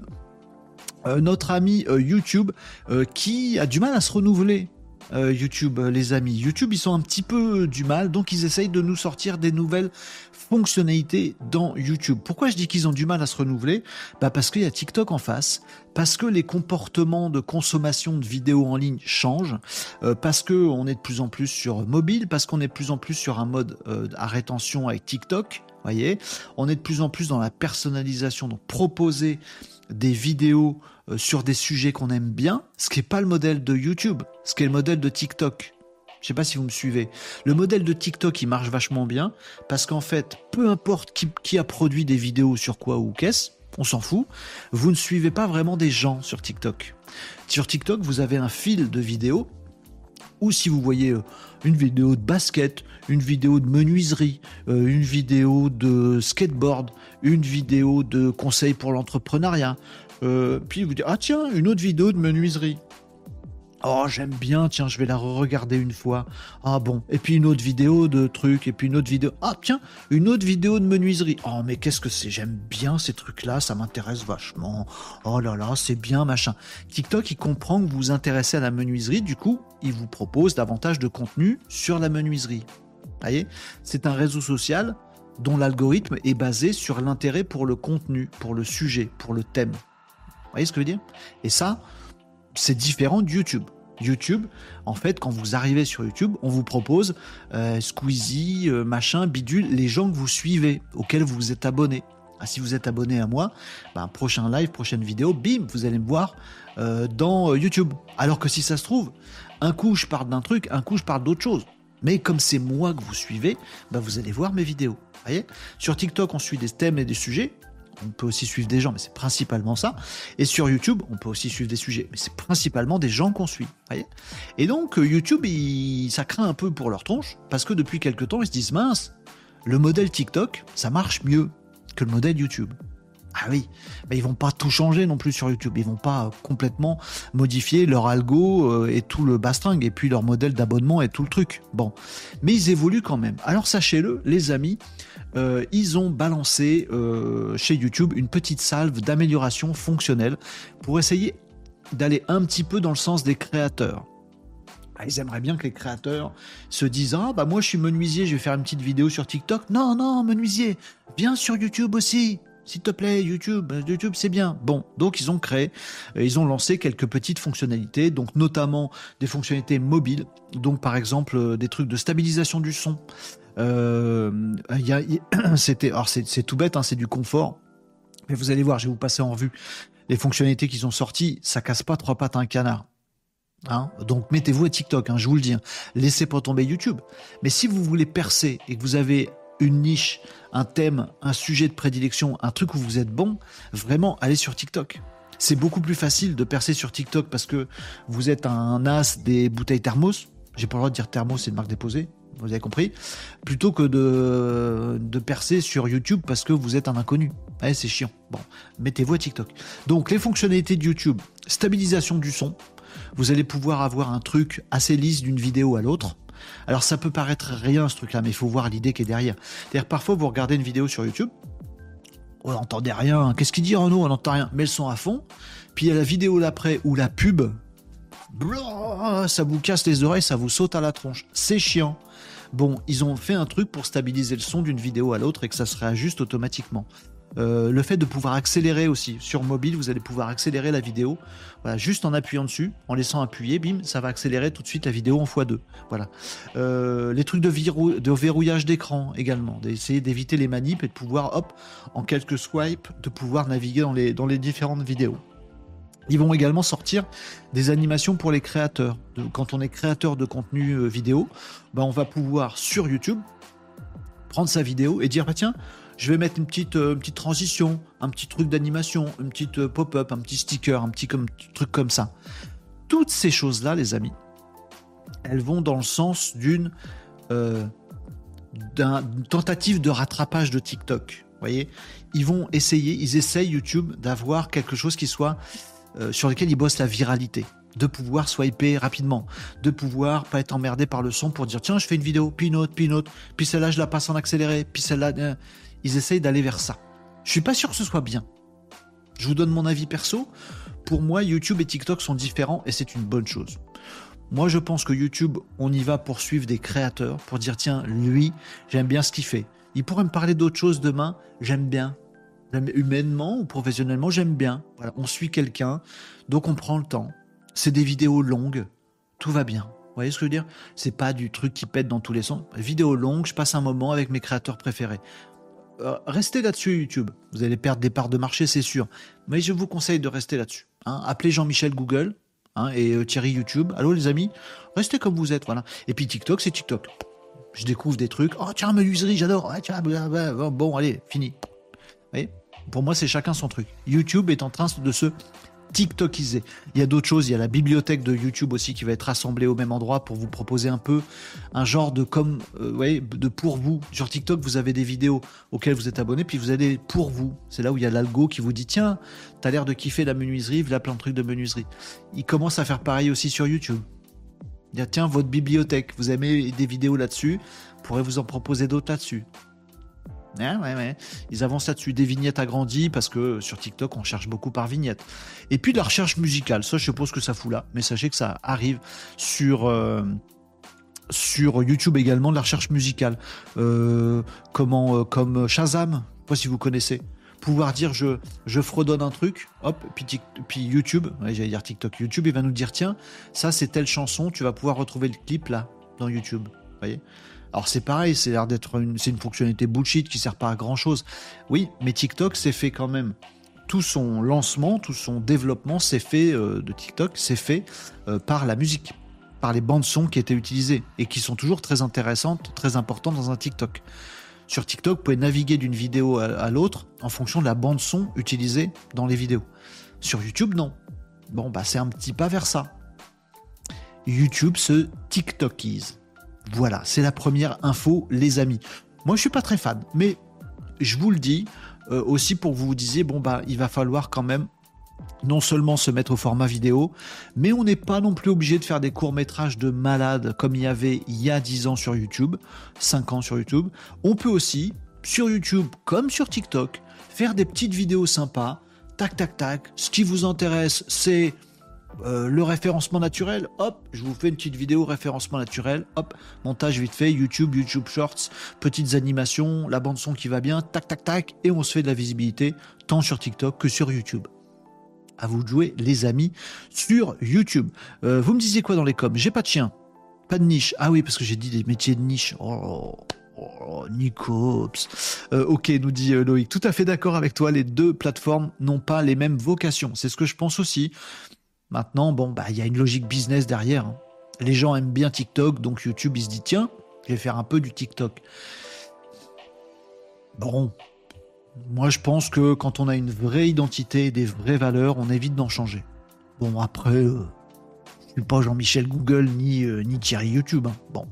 Euh, notre ami euh, YouTube euh, qui a du mal à se renouveler. YouTube, les amis. YouTube, ils sont un petit peu du mal, donc ils essayent de nous sortir des nouvelles fonctionnalités dans YouTube. Pourquoi je dis qu'ils ont du mal à se renouveler? Bah Parce qu'il y a TikTok en face, parce que les comportements de consommation de vidéos en ligne changent, euh, parce que on est de plus en plus sur mobile, parce qu'on est de plus en plus sur un mode à rétention avec TikTok. Voyez, on est de plus en plus dans la personnalisation, donc proposer des vidéos euh, sur des sujets qu'on aime bien, ce qui n'est pas le modèle de YouTube, ce qui est le modèle de TikTok. Je sais pas si vous me suivez. Le modèle de TikTok, il marche vachement bien parce qu'en fait, peu importe qui, qui, a produit des vidéos sur quoi ou qu'est-ce, on s'en fout. Vous ne suivez pas vraiment des gens sur TikTok. Sur TikTok, vous avez un fil de vidéos ou si vous voyez euh, une vidéo de basket, une vidéo de menuiserie, euh, une vidéo de skateboard, une vidéo de conseils pour l'entrepreneuriat, euh, puis vous dites, ah tiens, une autre vidéo de menuiserie. Oh, j'aime bien, tiens, je vais la regarder une fois. Ah bon, et puis une autre vidéo de trucs, et puis une autre vidéo. Ah tiens, une autre vidéo de menuiserie. Oh, mais qu'est-ce que c'est? J'aime bien ces trucs-là, ça m'intéresse vachement. Oh là là, c'est bien, machin. TikTok, il comprend que vous vous intéressez à la menuiserie, du coup, il vous propose davantage de contenu sur la menuiserie. voyez? C'est un réseau social dont l'algorithme est basé sur l'intérêt pour le contenu, pour le sujet, pour le thème voyez ce que je veux dire? Et ça, c'est différent de YouTube. YouTube, en fait, quand vous arrivez sur YouTube, on vous propose euh, Squeezie, euh, machin, bidule, les gens que vous suivez, auxquels vous êtes abonné. Ah, si vous êtes abonné à moi, ben, prochain live, prochaine vidéo, bim, vous allez me voir euh, dans YouTube. Alors que si ça se trouve, un coup je parle d'un truc, un coup je parle d'autre chose. Mais comme c'est moi que vous suivez, ben, vous allez voir mes vidéos. Voyez? Sur TikTok, on suit des thèmes et des sujets on peut aussi suivre des gens, mais c'est principalement ça. Et sur YouTube, on peut aussi suivre des sujets, mais c'est principalement des gens qu'on suit. et donc euh, YouTube, ça craint un peu pour leur tronche, parce que depuis quelques temps, ils se disent mince, le modèle TikTok, ça marche mieux que le modèle YouTube. Ah oui, mais ils vont pas tout changer non plus sur YouTube. Ils vont pas complètement modifier leur algo euh, et tout le bastring et puis leur modèle d'abonnement et tout le truc. Bon, mais ils évoluent quand même. Alors sachez-le, les amis, euh, ils ont balancé euh, chez YouTube une petite salve d'amélioration fonctionnelle pour essayer d'aller un petit peu dans le sens des créateurs. Ah, ils aimeraient bien que les créateurs se disent Ah, bah moi je suis menuisier, je vais faire une petite vidéo sur TikTok. Non, non, menuisier, viens sur YouTube aussi. S'il te plaît, YouTube, YouTube c'est bien. Bon, donc ils ont créé, ils ont lancé quelques petites fonctionnalités, donc notamment des fonctionnalités mobiles, donc par exemple euh, des trucs de stabilisation du son. Euh, c'était, alors c'est tout bête, hein, c'est du confort, mais vous allez voir, je vais vous passer en revue les fonctionnalités qu'ils ont sorties. Ça casse pas trois pattes à un canard. Hein donc mettez-vous à TikTok, hein, je vous le dis. Hein. Laissez pas tomber YouTube. Mais si vous voulez percer et que vous avez une niche, un thème, un sujet de prédilection, un truc où vous êtes bon, vraiment, allez sur TikTok. C'est beaucoup plus facile de percer sur TikTok parce que vous êtes un as des bouteilles thermos. J'ai pas le droit de dire thermos, c'est une marque déposée. Vous avez compris Plutôt que de, percer sur YouTube parce que vous êtes un inconnu. C'est chiant. Bon, mettez-vous à TikTok. Donc, les fonctionnalités de YouTube, stabilisation du son. Vous allez pouvoir avoir un truc assez lisse d'une vidéo à l'autre alors ça peut paraître rien ce truc-là, mais il faut voir l'idée qui est derrière. Parfois vous regardez une vidéo sur YouTube, on n'entendait rien, qu'est-ce qu'il dit Renaud? On n'entend rien, mais le son à fond, puis il y a la vidéo d'après ou la pub, ça vous casse les oreilles, ça vous saute à la tronche. C'est chiant. Bon, ils ont fait un truc pour stabiliser le son d'une vidéo à l'autre et que ça se réajuste automatiquement. Euh, le fait de pouvoir accélérer aussi sur mobile, vous allez pouvoir accélérer la vidéo, voilà, juste en appuyant dessus, en laissant appuyer, bim, ça va accélérer tout de suite la vidéo en x2. Voilà. Euh, les trucs de, verrouillage d'écran également, d'essayer d'éviter les manips et de pouvoir, hop, en quelques swipes, de pouvoir naviguer dans les différentes vidéos. Ils vont également sortir des animations pour les créateurs. Quand on est créateur de contenu euh, vidéo, ben on va pouvoir sur YouTube prendre sa vidéo et dire bah tiens, je vais mettre une petite, euh, petite transition, un petit truc d'animation, une petite euh, pop-up, un petit sticker, un petit comme, truc comme ça. Toutes ces choses-là, les amis, elles vont dans le sens d'une tentative de rattrapage de TikTok. Voyez, ils vont essayer, ils essayent YouTube d'avoir quelque chose qui soit sur lequel ils bossent la viralité de pouvoir swiper rapidement, de pouvoir pas être emmerdé par le son pour dire tiens je fais une vidéo, puis une autre, puis une autre, puis celle-là je la passe en accéléré, puis celle-là ils essayent d'aller vers ça. Je suis pas sûr que ce soit bien. Je vous donne mon avis perso. Pour moi, YouTube et TikTok sont différents et c'est une bonne chose. Moi, je pense que YouTube, on y va pour suivre des créateurs, pour dire tiens, lui, j'aime bien ce qu'il fait. Il pourrait me parler d'autre chose demain, j'aime bien. Humainement ou professionnellement, j'aime bien. Voilà, on suit quelqu'un, donc on prend le temps. C'est des vidéos longues, tout va bien. Vous voyez ce que je veux dire? C'est pas du truc qui pète dans tous les sens. Vidéo longue, je passe un moment avec mes créateurs préférés. Euh, restez là-dessus YouTube. Vous allez perdre des parts de marché, c'est sûr. Mais je vous conseille de rester là-dessus. Hein. Appelez Jean-Michel Google hein, et euh, Thierry YouTube. Allô les amis? Restez comme vous êtes, voilà. Et puis TikTok, c'est TikTok. Je découvre des trucs. Oh tiens, menuiserie, j'adore. bon, allez, fini. Voyez Pour moi, c'est chacun son truc. YouTube est en train de se TikTokisé. Il y a d'autres choses, il y a la bibliothèque de YouTube aussi qui va être rassemblée au même endroit pour vous proposer un peu un genre de comme euh, de pour vous. Sur TikTok, vous avez des vidéos auxquelles vous êtes abonné, puis vous avez pour vous. C'est là où il y a l'algo qui vous dit tiens, t'as l'air de kiffer la menuiserie, a plein de trucs de menuiserie. Il commence à faire pareil aussi sur YouTube. Il y a tiens votre bibliothèque, vous aimez des vidéos là-dessus, pourrait vous en proposer d'autres là-dessus. Ils avancent là-dessus. Des vignettes agrandies parce que sur TikTok, on cherche beaucoup par vignette. Et puis de la recherche musicale. Ça, je suppose que ça fout là. Mais sachez que ça arrive sur. Euh, sur YouTube également de la recherche musicale, euh, comment, euh, comme Shazam, je sais pas si vous connaissez, pouvoir dire je, je fredonne un truc, hop, puis, puis YouTube, j'allais dire TikTok, YouTube, il va nous dire tiens, ça c'est telle chanson, tu vas pouvoir retrouver le clip là dans YouTube, voyez? Alors c'est pareil, c'est l'air d'être une, c'est une fonctionnalité bullshit qui sert pas à grand chose. Oui, mais TikTok s'est fait quand même. Tout son lancement, tout son développement s'est fait euh, de TikTok, c'est fait euh, par la musique, par les bandes son qui étaient utilisées et qui sont toujours très intéressantes, très importantes dans un TikTok. Sur TikTok, vous pouvez naviguer d'une vidéo à, à l'autre en fonction de la bande son utilisée dans les vidéos. Sur YouTube, non. Bon, bah c'est un petit pas vers ça. YouTube se TikTokise. Voilà, c'est la première info, les amis. Moi, je suis pas très fan, mais je vous le dis euh, aussi pour que vous vous disiez bon bah il va falloir quand même non seulement se mettre au format vidéo, mais on n'est pas non plus obligé de faire des courts-métrages de malades comme il y avait il y a 10 ans sur YouTube, 5 ans sur YouTube. On peut aussi, sur YouTube comme sur TikTok, faire des petites vidéos sympas, tac tac tac. Ce qui vous intéresse, c'est euh, le référencement naturel, hop, je vous fais une petite vidéo référencement naturel, hop, montage vite fait, YouTube, YouTube Shorts, petites animations, la bande son qui va bien, tac tac tac, et on se fait de la visibilité tant sur TikTok que sur YouTube. À vous de jouer, les amis, sur YouTube. Euh, vous me disiez quoi dans les coms? J'ai pas de chien, pas de niche. Ah oui, parce que j'ai dit des métiers de niche. Oh, Oh. Euh, ok, nous dit Loïc. Tout à fait d'accord avec toi. Les deux plateformes n'ont pas les mêmes vocations. C'est ce que je pense aussi. Maintenant, bon, bah, il y a une logique business derrière. Hein. Les gens aiment bien TikTok, donc YouTube, il se dit, tiens, je vais faire un peu du TikTok. Bon, moi, je pense que quand on a une vraie identité et des vraies valeurs, on évite d'en changer. Bon, après, euh, je suis pas Jean-Michel Google ni, euh, Thierry YouTube. Hein. Bon.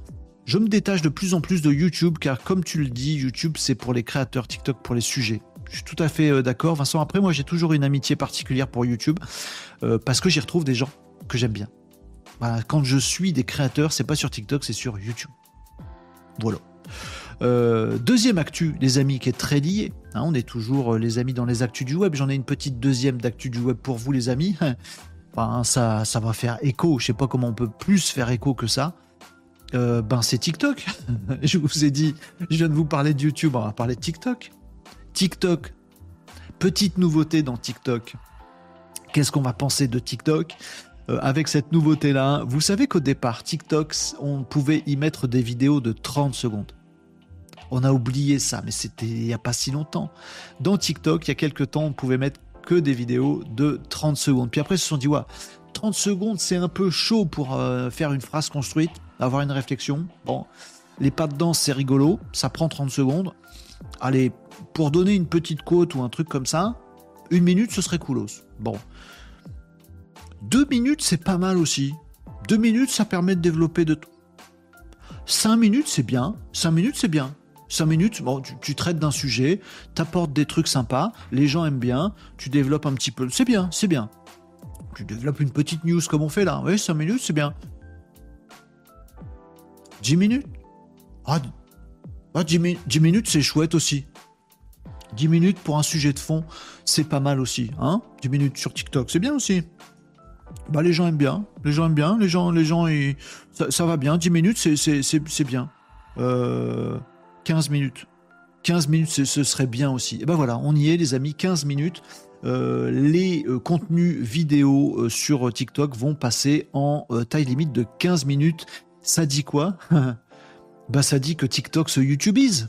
Je me détache de plus en plus de YouTube car, comme tu le dis, YouTube, c'est pour les créateurs, TikTok pour les sujets. Je suis tout à fait euh, d'accord. Vincent, après, moi, j'ai toujours une amitié particulière pour YouTube euh, parce que j'y retrouve des gens que j'aime bien. quand je suis des créateurs, c'est pas sur TikTok, c'est sur YouTube. Voilà. Euh, deuxième actu, les amis, qui est très lié. Hein, on est toujours les amis dans les actus du web. J'en ai une petite deuxième d'actu du web pour vous, les amis. Ça, ça va faire écho. Je sais pas comment on peut plus faire écho que ça. ben, c'est TikTok. je vous ai dit, je viens de vous parler de YouTube, on va parler de TikTok. TikTok, petite nouveauté dans TikTok. Qu'est-ce qu'on va penser de TikTok? Euh, avec cette nouveauté-là Vous savez qu'au départ, TikTok, on pouvait y mettre des vidéos de 30 secondes. On a oublié ça, mais c'était il n'y a pas si longtemps. Dans TikTok, il y a quelques temps, on pouvait mettre que des vidéos de 30 secondes. Puis après, ils se sont dit, ouais, 30 secondes, c'est un peu chaud pour euh, faire une phrase construite, avoir une réflexion. Bon, les pas de danse, c'est rigolo, ça prend 30 secondes. Allez, pour donner une petite côte ou un truc comme ça, une minute, ce serait coolos. Bon. Deux minutes, c'est pas mal aussi. Deux minutes, ça permet de développer de tout. Cinq minutes, c'est bien. Cinq minutes, c'est bien. Cinq minutes, bon, tu, traites d'un sujet, t'apportes des trucs sympas, les gens aiment bien, tu développes un petit peu. C'est bien, c'est bien. Tu développes une petite news comme on fait là. Oui, cinq minutes, c'est bien. Dix minutes. Ah, ah minutes, c'est chouette aussi. 10 minutes pour un sujet de fond, c'est pas mal aussi. Hein 10 minutes sur TikTok, c'est bien aussi. Bah, les gens aiment bien. Les gens aiment bien. Les gens, les gens, ça, va bien. 10 minutes, c'est bien. 15 euh, minutes. 15 minutes, ce serait bien aussi. Et ben voilà, on y est, les amis. 15 minutes. Euh, les euh, contenus vidéo sur TikTok vont passer en taille limite de 15 minutes. Ça dit quoi? Bah ça dit que TikTok se YouTubeise.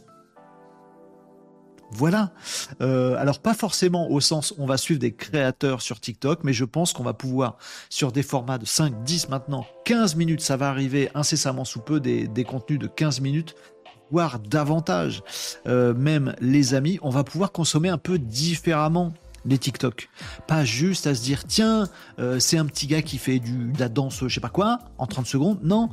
Voilà. Euh, alors pas forcément au sens on va suivre des créateurs sur TikTok, mais je pense qu'on va pouvoir sur des formats de 5, 10 maintenant, 15 minutes, ça va arriver incessamment sous peu des, contenus de 15 minutes voire davantage. Euh, même les amis, on va pouvoir consommer un peu différemment les TikTok. Pas juste à se dire tiens, euh, c'est un petit gars qui fait du, de la danse, je sais pas quoi, en 30 secondes. Non,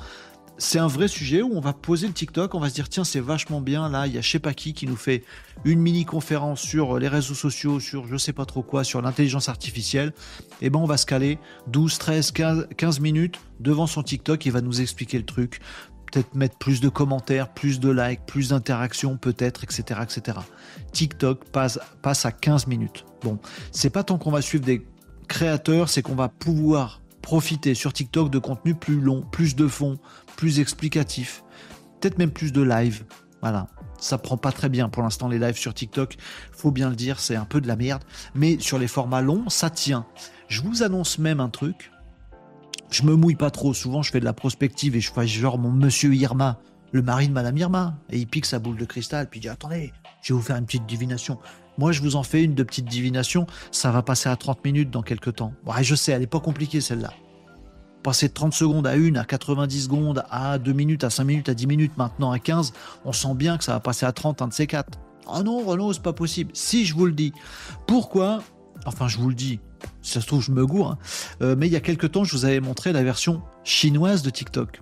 c'est un vrai sujet où on va poser le TikTok, on va se dire tiens c'est vachement bien, là il y a je sais pas qui qui nous fait une mini conférence sur les réseaux sociaux, sur je sais pas trop quoi, sur l'intelligence artificielle, et eh ben on va se caler 12, 13, 15, 15 minutes devant son TikTok, il va nous expliquer le truc, peut-être mettre plus de commentaires, plus de likes, plus d'interactions peut-être, etc., etc. TikTok passe, passe à 15 minutes. Bon, c'est pas tant qu'on va suivre des créateurs, c'est qu'on va pouvoir profiter sur TikTok de contenu plus long, plus de fond, plus explicatif, peut-être même plus de live. Voilà, ça prend pas très bien pour l'instant les lives sur TikTok, faut bien le dire, c'est un peu de la merde, mais sur les formats longs, ça tient. Je vous annonce même un truc. Je me mouille pas trop, souvent je fais de la prospective et je fais genre mon monsieur Irma, le mari de madame Irma, et il pique sa boule de cristal puis il dit attendez, je vais vous faire une petite divination. Moi, je vous en fais une de petite divination, ça va passer à 30 minutes dans quelques temps. Ouais, je sais, elle est pas compliquée celle-là passer de 30 secondes à 1, à 90 secondes, à 2 minutes, à 5 minutes, à 10 minutes, maintenant à 15, on sent bien que ça va passer à 30, un de ces quatre. Oh non, Renault, c'est pas possible. Si je vous le dis. Pourquoi? Enfin, je vous le dis. Si ça se trouve, je me gourre. Hein. Euh, mais il y a quelques temps, je vous avais montré la version chinoise de TikTok.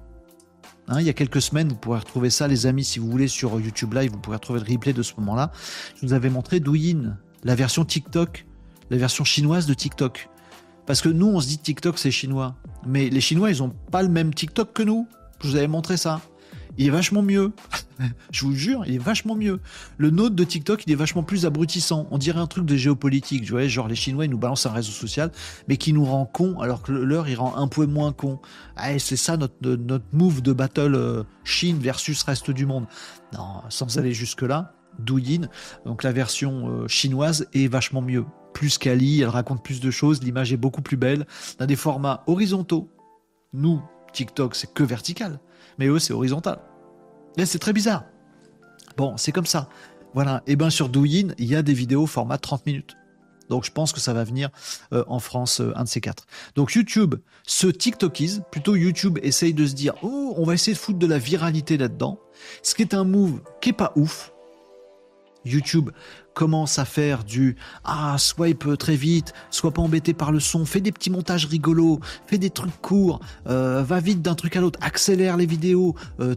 Hein, il y a quelques semaines, vous pourrez retrouver ça, les amis, si vous voulez, sur YouTube Live, vous pourrez retrouver le replay de ce moment-là. Je vous avais montré Douyin, la version TikTok, la version chinoise de TikTok. Parce que nous, on se dit TikTok, c'est chinois. Mais les Chinois, ils ont pas le même TikTok que nous. Je vous avais montré ça. Il est vachement mieux. je vous jure, il est vachement mieux. Le nôtre de TikTok, il est vachement plus abrutissant. On dirait un truc de géopolitique. Tu vois, genre les Chinois, ils nous balancent un réseau social, mais qui nous rend con, alors que leur, il rend un peu moins con. Ah, c'est ça notre, notre move de battle euh, Chine versus reste du monde. Non, sans aller jusque-là, Douyin, donc la version euh, chinoise, est vachement mieux plus quali, elle raconte plus de choses, l'image est beaucoup plus belle, dans des formats horizontaux. Nous, TikTok, c'est que vertical, mais eux, c'est horizontal. Là, c'est très bizarre. Bon, c'est comme ça. Voilà. Et bien sur Douyin, il y a des vidéos format 30 minutes. Donc je pense que ça va venir euh, en France, euh, un de ces quatre. Donc YouTube se TikTokise, plutôt YouTube essaye de se dire, oh, on va essayer de foutre de la viralité là-dedans. Ce qui est un move qui est pas ouf, YouTube commence à faire du ah swipe très vite, sois pas embêté par le son, fais des petits montages rigolos, fais des trucs courts, euh, va vite d'un truc à l'autre, accélère les vidéos, euh,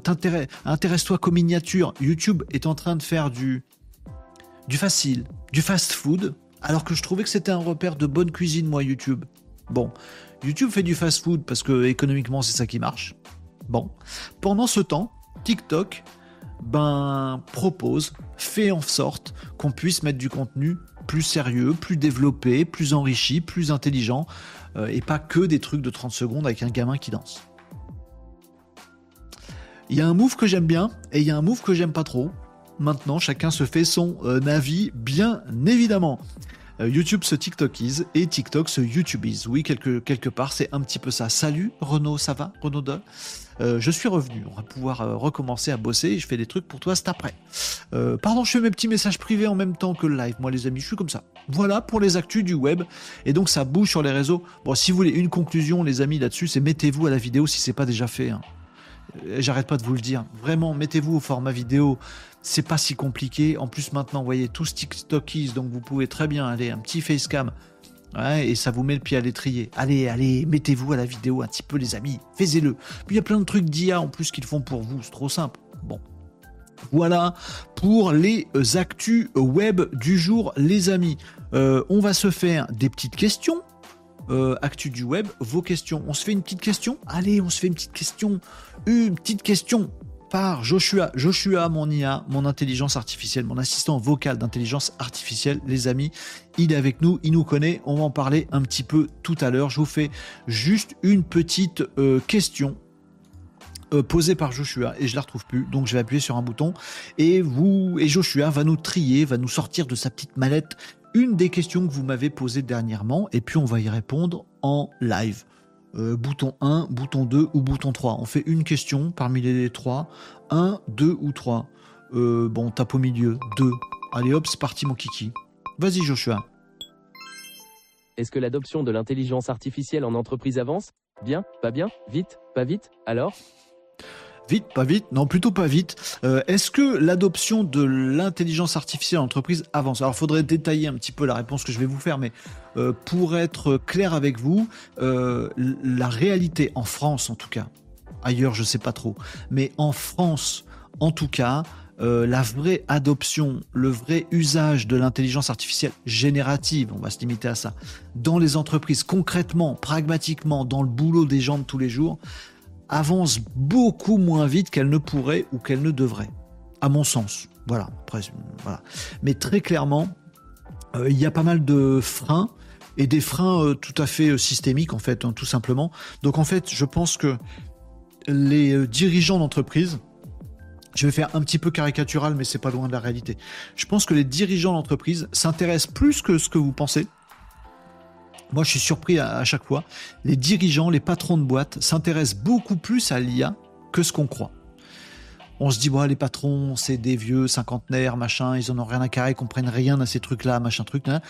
intéresse-toi qu'aux miniatures. YouTube est en train de faire du du facile, du fast food, alors que je trouvais que c'était un repère de bonne cuisine moi YouTube. Bon, YouTube fait du fast food parce que économiquement c'est ça qui marche. Bon, pendant ce temps, TikTok ben, propose, fait en sorte qu'on puisse mettre du contenu plus sérieux, plus développé, plus enrichi, plus intelligent, euh, et pas que des trucs de 30 secondes avec un gamin qui danse. Il y a un move que j'aime bien et il y a un move que j'aime pas trop. Maintenant, chacun se fait son euh, avis, bien évidemment. Euh, YouTube se TikTokise et TikTok se YouTubeise. Oui, quelque, quelque part, c'est un petit peu ça. Salut Renaud, ça va? Renaud 2 euh, je suis revenu. On va pouvoir euh, recommencer à bosser. Je fais des trucs pour toi c'est après. Euh, pardon, je fais mes petits messages privés en même temps que le live. Moi, les amis, je suis comme ça. Voilà pour les actus du web. Et donc, ça bouge sur les réseaux. Bon, si vous voulez une conclusion, les amis, là-dessus, c'est mettez-vous à la vidéo si c'est pas déjà fait. Hein. J'arrête pas de vous le dire. Vraiment, mettez-vous au format vidéo. C'est pas si compliqué. En plus, maintenant, vous voyez, tous TikTokies, donc vous pouvez très bien aller un petit facecam et ça vous met le pied à l'étrier. Allez, allez, mettez-vous à la vidéo un petit peu, les amis. Faites-le. Puis il y a plein de trucs d'IA en plus qu'ils font pour vous. C'est trop simple. Bon. Voilà pour les actus web du jour, les amis. Euh, on va se faire des petites questions. Euh, actu du web, vos questions. On se fait une petite question? Allez, on se fait une petite question. Une petite question par Joshua. Joshua, mon IA, mon intelligence artificielle, mon assistant vocal d'intelligence artificielle, les amis. Il est avec nous, il nous connaît. On va en parler un petit peu tout à l'heure. Je vous fais juste une petite euh, question euh, posée par Joshua et je la retrouve plus. Donc je vais appuyer sur un bouton et vous et Joshua va nous trier, va nous sortir de sa petite mallette une des questions que vous m'avez posées dernièrement et puis on va y répondre en live. Euh, bouton 1, bouton 2 ou bouton 3. On fait une question parmi les trois. 1, 2 ou 3. Euh, bon, tape au milieu. 2. Allez hop, c'est parti mon kiki. Vas-y Joshua. Est-ce que l'adoption de l'intelligence artificielle en entreprise avance? Bien Pas bien Vite Pas vite Alors? Vite, pas vite, non plutôt pas vite. Euh, est-ce que l'adoption de l'intelligence artificielle en entreprise avance? Alors, il faudrait détailler un petit peu la réponse que je vais vous faire, mais euh, pour être clair avec vous, euh, la réalité en France, en tout cas, ailleurs, je sais pas trop, mais en France, en tout cas, la vraie adoption, le vrai usage de l'intelligence artificielle générative, on va se limiter à ça, dans les entreprises, concrètement, pragmatiquement, dans le boulot des gens de tous les jours, avance beaucoup moins vite qu'elle ne pourrait ou qu'elle ne devrait, à mon sens. Voilà, voilà. Mais très clairement, euh, il y a pas mal de freins et des freins euh, tout à fait euh, systémiques en fait, hein, tout simplement. Donc en fait, je pense que les dirigeants d'entreprise, je vais faire un petit peu caricatural, mais c'est pas loin de la réalité. Je pense que les dirigeants d'entreprise s'intéressent plus que ce que vous pensez moi, je suis surpris à, chaque fois. Les dirigeants, les patrons de boîtes s'intéressent beaucoup plus à l'IA que ce qu'on croit. On se dit, bon, les patrons, c'est des vieux cinquantenaires, machin, ils en ont rien à carrer, ils comprennent rien à ces trucs-là, machin truc. Là.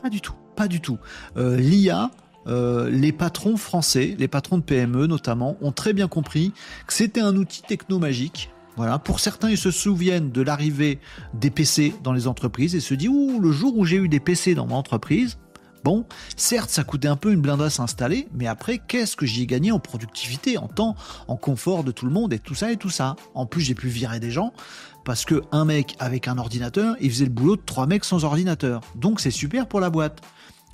Pas du tout, pas du tout. Euh, L'IA, euh, les patrons français, les patrons de PME notamment, ont très bien compris que c'était un outil techno-magique. Voilà. Pour certains, ils se souviennent de l'arrivée des PC dans les entreprises et se disent, ouh, le jour où j'ai eu des PC dans mon entreprise, Bon, certes, ça coûtait un peu une blinde à s'installer, mais après, qu'est-ce que j'y ai gagné en productivité, en temps, en confort de tout le monde et tout ça et tout ça? En plus, j'ai pu virer des gens parce que un mec avec un ordinateur, il faisait le boulot de trois mecs sans ordinateur. Donc c'est super pour la boîte.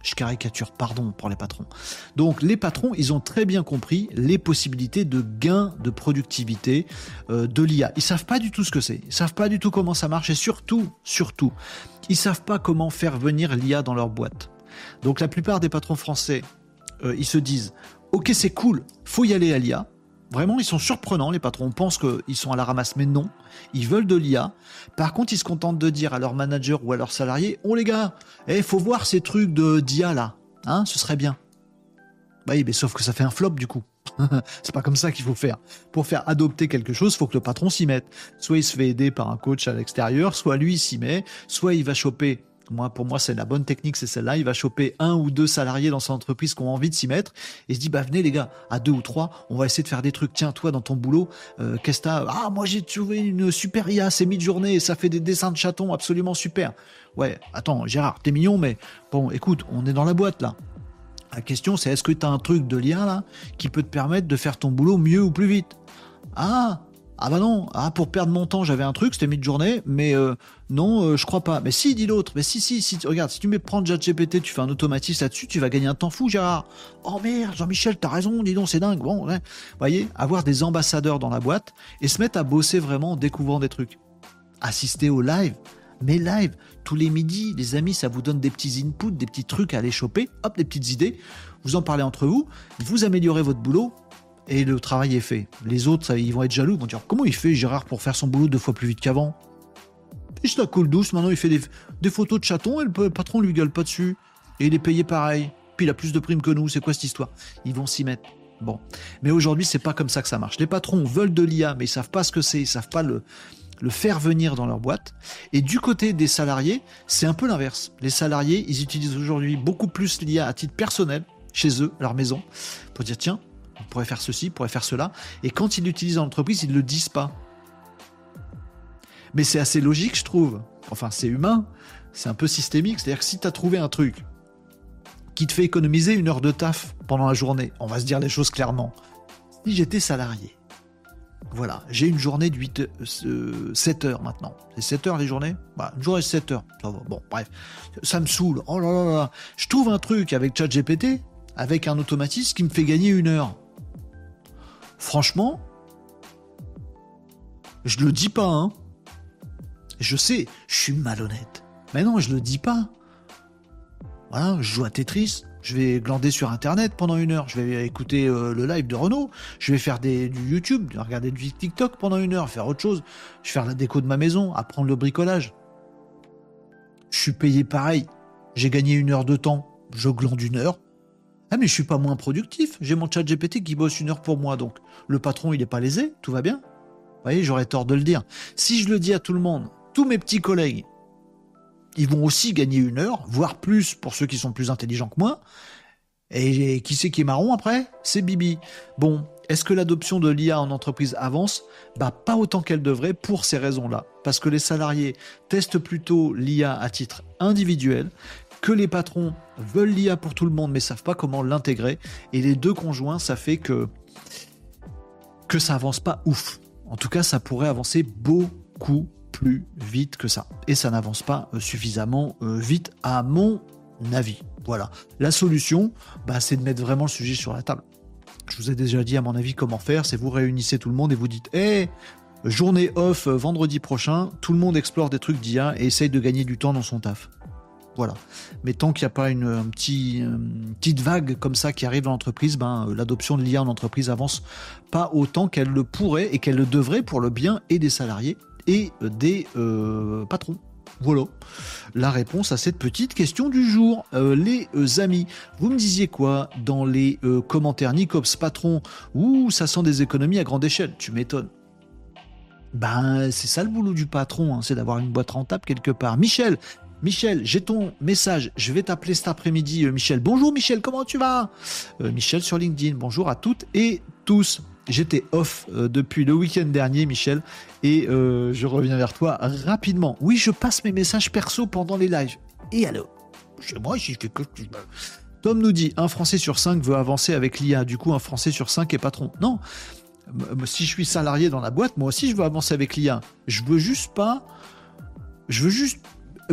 Je caricature, pardon pour les patrons. Donc les patrons, ils ont très bien compris les possibilités de gain de productivité euh, de l'IA. Ils savent pas du tout ce que c'est. Ils savent pas du tout comment ça marche et surtout, surtout, ils savent pas comment faire venir l'IA dans leur boîte. Donc la plupart des patrons français, euh, ils se disent Ok, c'est cool, faut y aller à l'IA. Vraiment, ils sont surprenants, les patrons. On pense qu'ils sont à la ramasse, mais non. Ils veulent de l'IA. Par contre, ils se contentent de dire à leur manager ou à leurs salariés Oh les gars, il eh, faut voir ces trucs de d'IA là. Hein, ce serait bien. Bah oui, mais sauf que ça fait un flop du coup. c'est pas comme ça qu'il faut faire. Pour faire adopter quelque chose, faut que le patron s'y mette. Soit il se fait aider par un coach à l'extérieur, soit lui s'y met, soit il va choper moi, pour moi, c'est la bonne technique, c'est celle-là. Il va choper un ou deux salariés dans son entreprise qui ont envie de s'y mettre et se dit, bah venez les gars, à deux ou trois, on va essayer de faire des trucs. Tiens, toi, dans ton boulot, euh, qu'est-ce que t'as? Ah, moi j'ai trouvé une super IA, c'est mid-journée, ça fait des dessins de chatons absolument super. Ouais, attends, Gérard, t'es mignon, mais bon, écoute, on est dans la boîte là. La question, c'est est-ce que tu as un truc de lien là qui peut te permettre de faire ton boulot mieux ou plus vite? Ah, ah bah non, ah pour perdre mon temps, j'avais un truc, c'était mid-journée, mais euh, non, euh, je crois pas. Mais si, dit l'autre, mais si, si, si, regarde, si tu mets prendre GPT, tu fais un automatisme là-dessus, tu vas gagner un temps fou, Gérard. Oh merde, Jean-Michel, t'as raison, dis donc, c'est dingue. Bon, ouais. voyez, avoir des ambassadeurs dans la boîte et se mettre à bosser vraiment en découvrant des trucs. Assister au live, mais live, tous les midis, les amis, ça vous donne des petits inputs, des petits trucs à aller choper, hop, des petites idées. Vous en parlez entre vous, vous améliorez votre boulot, et le travail est fait. Les autres, ils vont être jaloux, ils vont dire comment il fait Gérard pour faire son boulot deux fois plus vite qu'avant? Et la coule douce, maintenant il fait des, photos de chatons et le patron lui gueule pas dessus. Et il est payé pareil. Puis il a plus de primes que nous, c'est quoi cette histoire? Ils vont s'y mettre. Bon. Mais aujourd'hui, c'est pas comme ça que ça marche. Les patrons veulent de l'IA, mais ils savent pas ce que c'est, ils savent pas le, le faire venir dans leur boîte. Et du côté des salariés, c'est un peu l'inverse. Les salariés, ils utilisent aujourd'hui beaucoup plus l'IA à titre personnel, chez eux, à leur maison, pour dire tiens, on pourrait faire ceci, on pourrait faire cela. Et quand ils l'utilisent en entreprise, ils ne le disent pas. Mais c'est assez logique, je trouve. Enfin, c'est humain. C'est un peu systémique. C'est-à-dire que si tu as trouvé un truc qui te fait économiser une heure de taf pendant la journée, on va se dire les choses clairement. Si j'étais salarié, voilà, j'ai une journée de 8, 7 euh, heures maintenant. C'est 7 heures les journées? Bah, Une journée de 7 heures. Bon, bref, ça me saoule. Oh là là là. Je trouve un truc avec ChatGPT, avec un automatisme qui me fait gagner une heure franchement, Je le dis pas, hein. Je sais, je suis malhonnête. Mais non, je le dis pas. Voilà, je joue à Tetris, je vais glander sur Internet pendant une heure, je vais écouter euh, le live de Renault, je vais faire du YouTube, regarder du TikTok pendant une heure, faire autre chose, je vais faire la déco de ma maison, apprendre le bricolage. Je suis payé pareil, j'ai gagné une heure de temps, je glande une heure. Ah mais je suis pas moins productif, j'ai mon chat GPT qui bosse une heure pour moi, donc le patron il est pas lésé, tout va bien. Vous voyez, j'aurais tort de le dire. Si je le dis à tout le monde, tous mes petits collègues, ils vont aussi gagner une heure, voire plus pour ceux qui sont plus intelligents que moi. Et qui c'est qui est marron après? C'est Bibi. Bon, est-ce que l'adoption de l'IA en entreprise avance? Bah pas autant qu'elle devrait pour ces raisons-là. Parce que les salariés testent plutôt l'IA à titre individuel, que les patrons veulent l'IA pour tout le monde mais savent pas comment l'intégrer. Et les deux conjoints, ça fait que que ça avance pas ouf. En tout cas, ça pourrait avancer beaucoup plus vite que ça. Et ça n'avance pas euh, suffisamment euh, vite à mon avis. Voilà. La solution, bah, c'est de mettre vraiment le sujet sur la table. Je vous ai déjà dit à mon avis comment faire, c'est vous réunissez tout le monde et vous dites Hé, journée off euh, vendredi prochain, tout le monde explore des trucs d'IA et essaye de gagner du temps dans son taf. Voilà. Mais tant qu'il n'y a pas une, petit, petite vague comme ça qui arrive dans l'entreprise, ben, l'adoption de l'IA en entreprise avance pas autant qu'elle le pourrait et qu'elle le devrait pour le bien et des salariés et des euh, patrons. Voilà la réponse à cette petite question du jour. Euh, les euh, amis, vous me disiez quoi dans les commentaires Nicops patron? Ouh, ça sent des économies à grande échelle. Tu m'étonnes. Ben, c'est ça le boulot du patron, hein, c'est d'avoir une boîte rentable quelque part. Michel, Michel, j'ai ton message. Je vais t'appeler cet après-midi, Michel. Bonjour Michel, comment tu vas? Michel sur LinkedIn. Bonjour à toutes et tous. J'étais off euh, depuis le week-end dernier, Michel, et euh, je reviens vers toi rapidement. Oui, je passe mes messages perso pendant les lives. Et alors? Chez moi, je fais que. Tom nous dit un Français sur cinq veut avancer avec l'IA. Du coup, un Français sur cinq est patron. Non. Si je suis salarié dans la boîte, moi aussi, je veux avancer avec l'IA. Je veux juste pas. Je veux juste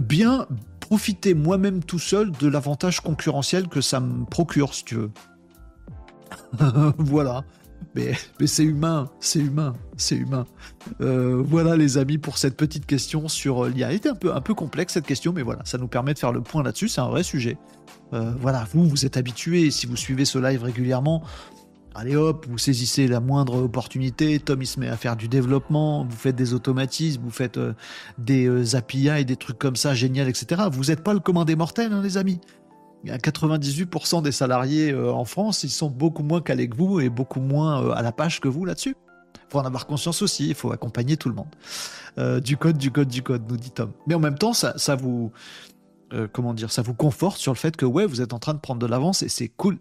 bien profiter moi-même tout seul de l'avantage concurrentiel que ça me procure, si tu veux. voilà. Mais, c'est humain, c'est humain, c'est humain. Euh, voilà les amis pour cette petite question sur euh, l'IA. Elle était un peu, un peu complexe cette question, mais voilà, ça nous permet de faire le point là-dessus, c'est un vrai sujet. Euh, voilà, vous, vous êtes habitués, si vous suivez ce live régulièrement, allez hop, vous saisissez la moindre opportunité, Tom il se met à faire du développement, vous faites des automatismes, vous faites des API et des trucs comme ça, génial, etc. Vous n'êtes pas le commun des mortels, hein, les amis. 98% des salariés euh, en France, ils sont beaucoup moins calés que vous et beaucoup moins euh, à la page que vous là-dessus. Il faut en avoir conscience aussi, il faut accompagner tout le monde. Euh, du code, du code, du code, nous dit Tom. Mais en même temps, ça, ça vous, comment dire, ça vous conforte sur le fait que ouais, vous êtes en train de prendre de l'avance et c'est cool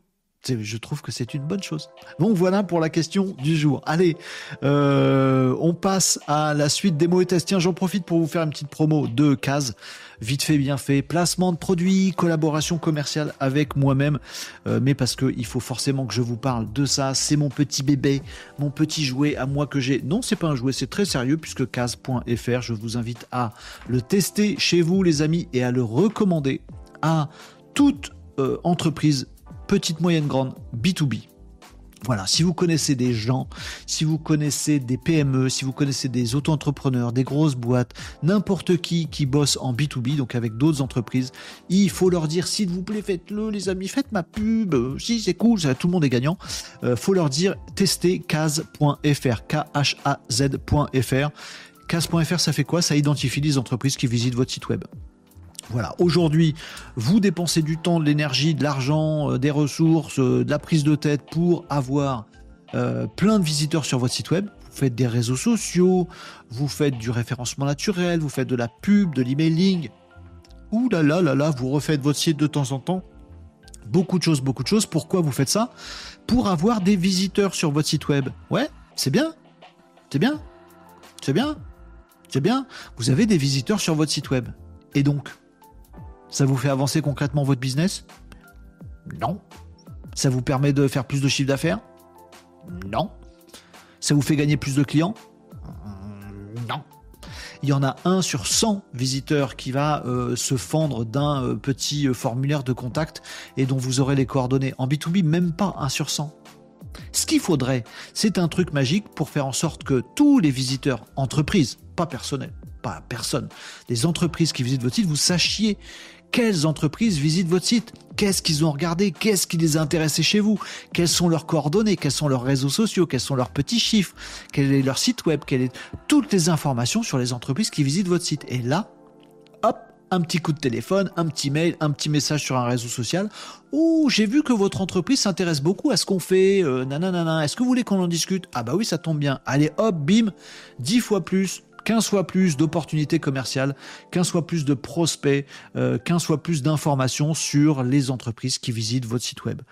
je trouve que c'est une bonne chose. Donc voilà pour la question du jour. Allez, euh, on passe à la suite des mots et tests. Tiens, j'en profite pour vous faire une petite promo de cases. Vite fait, bien fait. Placement de produits, collaboration commerciale avec moi-même. Euh, mais parce qu'il faut forcément que je vous parle de ça. C'est mon petit bébé, mon petit jouet à moi que j'ai. Non, c'est pas un jouet, c'est très sérieux puisque case.fr, je vous invite à le tester chez vous, les amis, et à le recommander à toute euh, entreprise petite, moyenne, grande, B2B. Voilà, si vous connaissez des gens, si vous connaissez des PME, si vous connaissez des auto-entrepreneurs, des grosses boîtes, n'importe qui qui bosse en B2B, donc avec d'autres entreprises, il faut leur dire s'il vous plaît, faites-le les amis, faites ma pub, si c'est cool, tout le monde est gagnant. Euh, faut leur dire testez case.fr, K-H-A-Z.fr. Case.fr, ça fait quoi? Ça identifie les entreprises qui visitent votre site web. Voilà, aujourd'hui, vous dépensez du temps, de l'énergie, de l'argent, euh, des ressources, euh, de la prise de tête pour avoir euh, plein de visiteurs sur votre site web. Vous faites des réseaux sociaux, vous faites du référencement naturel, vous faites de la pub, de l'emailing. Ouh là là là là, vous refaites votre site de temps en temps. Beaucoup de choses, beaucoup de choses. Pourquoi vous faites ça? Pour avoir des visiteurs sur votre site web. Ouais, c'est bien. C'est bien. C'est bien. C'est bien. Vous avez des visiteurs sur votre site web. Et donc, ça vous fait avancer concrètement votre business? Non. Ça vous permet de faire plus de chiffre d'affaires? Non. Ça vous fait gagner plus de clients? Non. Il y en a un sur 100 visiteurs qui va euh, se fendre d'un euh, petit euh, formulaire de contact et dont vous aurez les coordonnées. En B2B, même pas un sur 100. Ce qu'il faudrait, c'est un truc magique pour faire en sorte que tous les visiteurs, entreprises, pas personnels, pas personne, les entreprises qui visitent votre site, vous sachiez quelles entreprises visitent votre site, qu'est-ce qu'ils ont regardé, qu'est-ce qui les a intéressés chez vous, quelles sont leurs coordonnées, quels sont leurs réseaux sociaux, quels sont leurs petits chiffres, quel est leur site web, quelles est toutes les informations sur les entreprises qui visitent votre site? Et là, hop, un petit coup de téléphone, un petit mail, un petit message sur un réseau social. Oh, j'ai vu que votre entreprise s'intéresse beaucoup à ce qu'on fait. Euh, nanana, est-ce que vous voulez qu'on en discute? Ah bah oui, ça tombe bien. Allez, hop, bim, 10 fois plus, 15 fois plus d'opportunités commerciales, 15 fois plus de prospects, 15 euh, fois plus d'informations sur les entreprises qui visitent votre site web.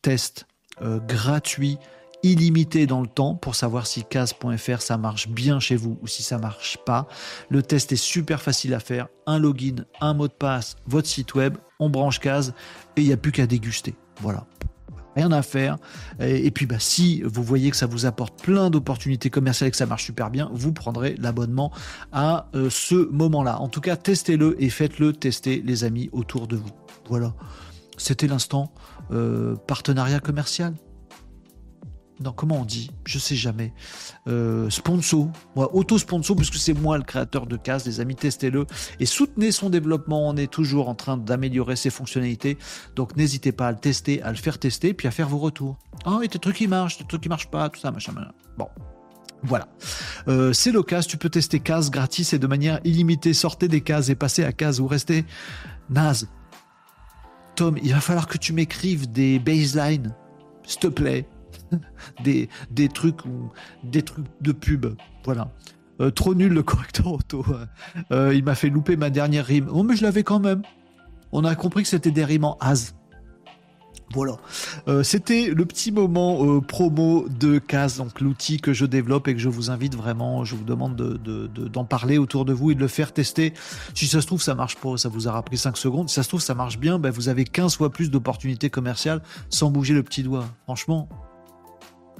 Test euh, gratuit illimité dans le temps pour savoir si case.fr ça marche bien chez vous ou si ça marche pas. Le test est super facile à faire. Un login, un mot de passe, votre site web, on branche case et il n'y a plus qu'à déguster. Voilà. Rien à faire. Et, puis, bah, si vous voyez que ça vous apporte plein d'opportunités commerciales et que ça marche super bien, vous prendrez l'abonnement à euh, ce moment-là. En tout cas, testez-le et faites-le tester, les amis, autour de vous. Voilà. C'était l'instant euh, partenariat commercial non, comment on dit? Je sais jamais. Euh, sponsor, auto-sponsor, puisque c'est moi le créateur de cases, les amis, testez-le et soutenez son développement. On est toujours en train d'améliorer ses fonctionnalités, donc n'hésitez pas à le tester, à le faire tester, puis à faire vos retours. Oh, et des trucs qui marchent, des trucs qui marchent pas, tout ça, machin, machin. Bon. Voilà. Euh, c'est l'occasion, tu peux tester cases gratis et de manière illimitée. Sortez des cases et passez à cases ou restez naze. Tom, il va falloir que tu m'écrives des baselines, s'il te plaît. des, des trucs des trucs de pub. Voilà. Euh, trop nul le correcteur auto. Euh, il m'a fait louper ma dernière rime. Oh mais je l'avais quand même. On a compris que c'était des rimes en as. Voilà. Euh, c'était le petit moment promo de CAS, donc l'outil que je développe et que je vous invite vraiment, je vous demande d'en de, parler autour de vous et de le faire tester. Si ça se trouve, ça marche pas, ça vous aura pris 5 secondes. Si ça se trouve, ça marche bien, ben vous avez 15 fois plus d'opportunités commerciales sans bouger le petit doigt. Franchement,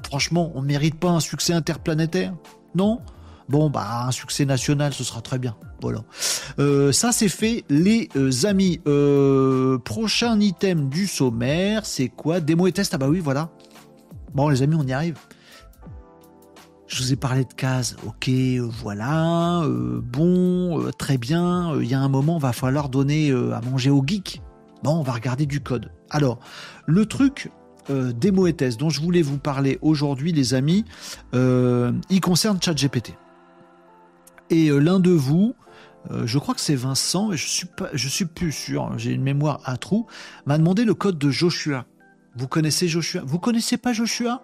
Franchement, on ne mérite pas un succès interplanétaire Non? Bon, bah, un succès national, ce sera très bien. Voilà. Euh, ça, c'est fait, les euh, amis. Euh, prochain item du sommaire, c'est quoi? Démo et test Ah bah oui, voilà. Bon, les amis, on y arrive. Je vous ai parlé de cases. Ok, voilà. bon, très bien. Il y a un moment, va falloir donner à manger aux geeks. Bon, on va regarder du code. Alors, le truc, euh, dont je voulais vous parler aujourd'hui, les amis, euh, il concerne ChatGPT. Et euh, l'un de vous, je crois que c'est Vincent, je suis pas, je suis plus sûr, j'ai une mémoire à trou, m'a demandé le code de Joshua. Vous connaissez Joshua? Vous connaissez pas Joshua?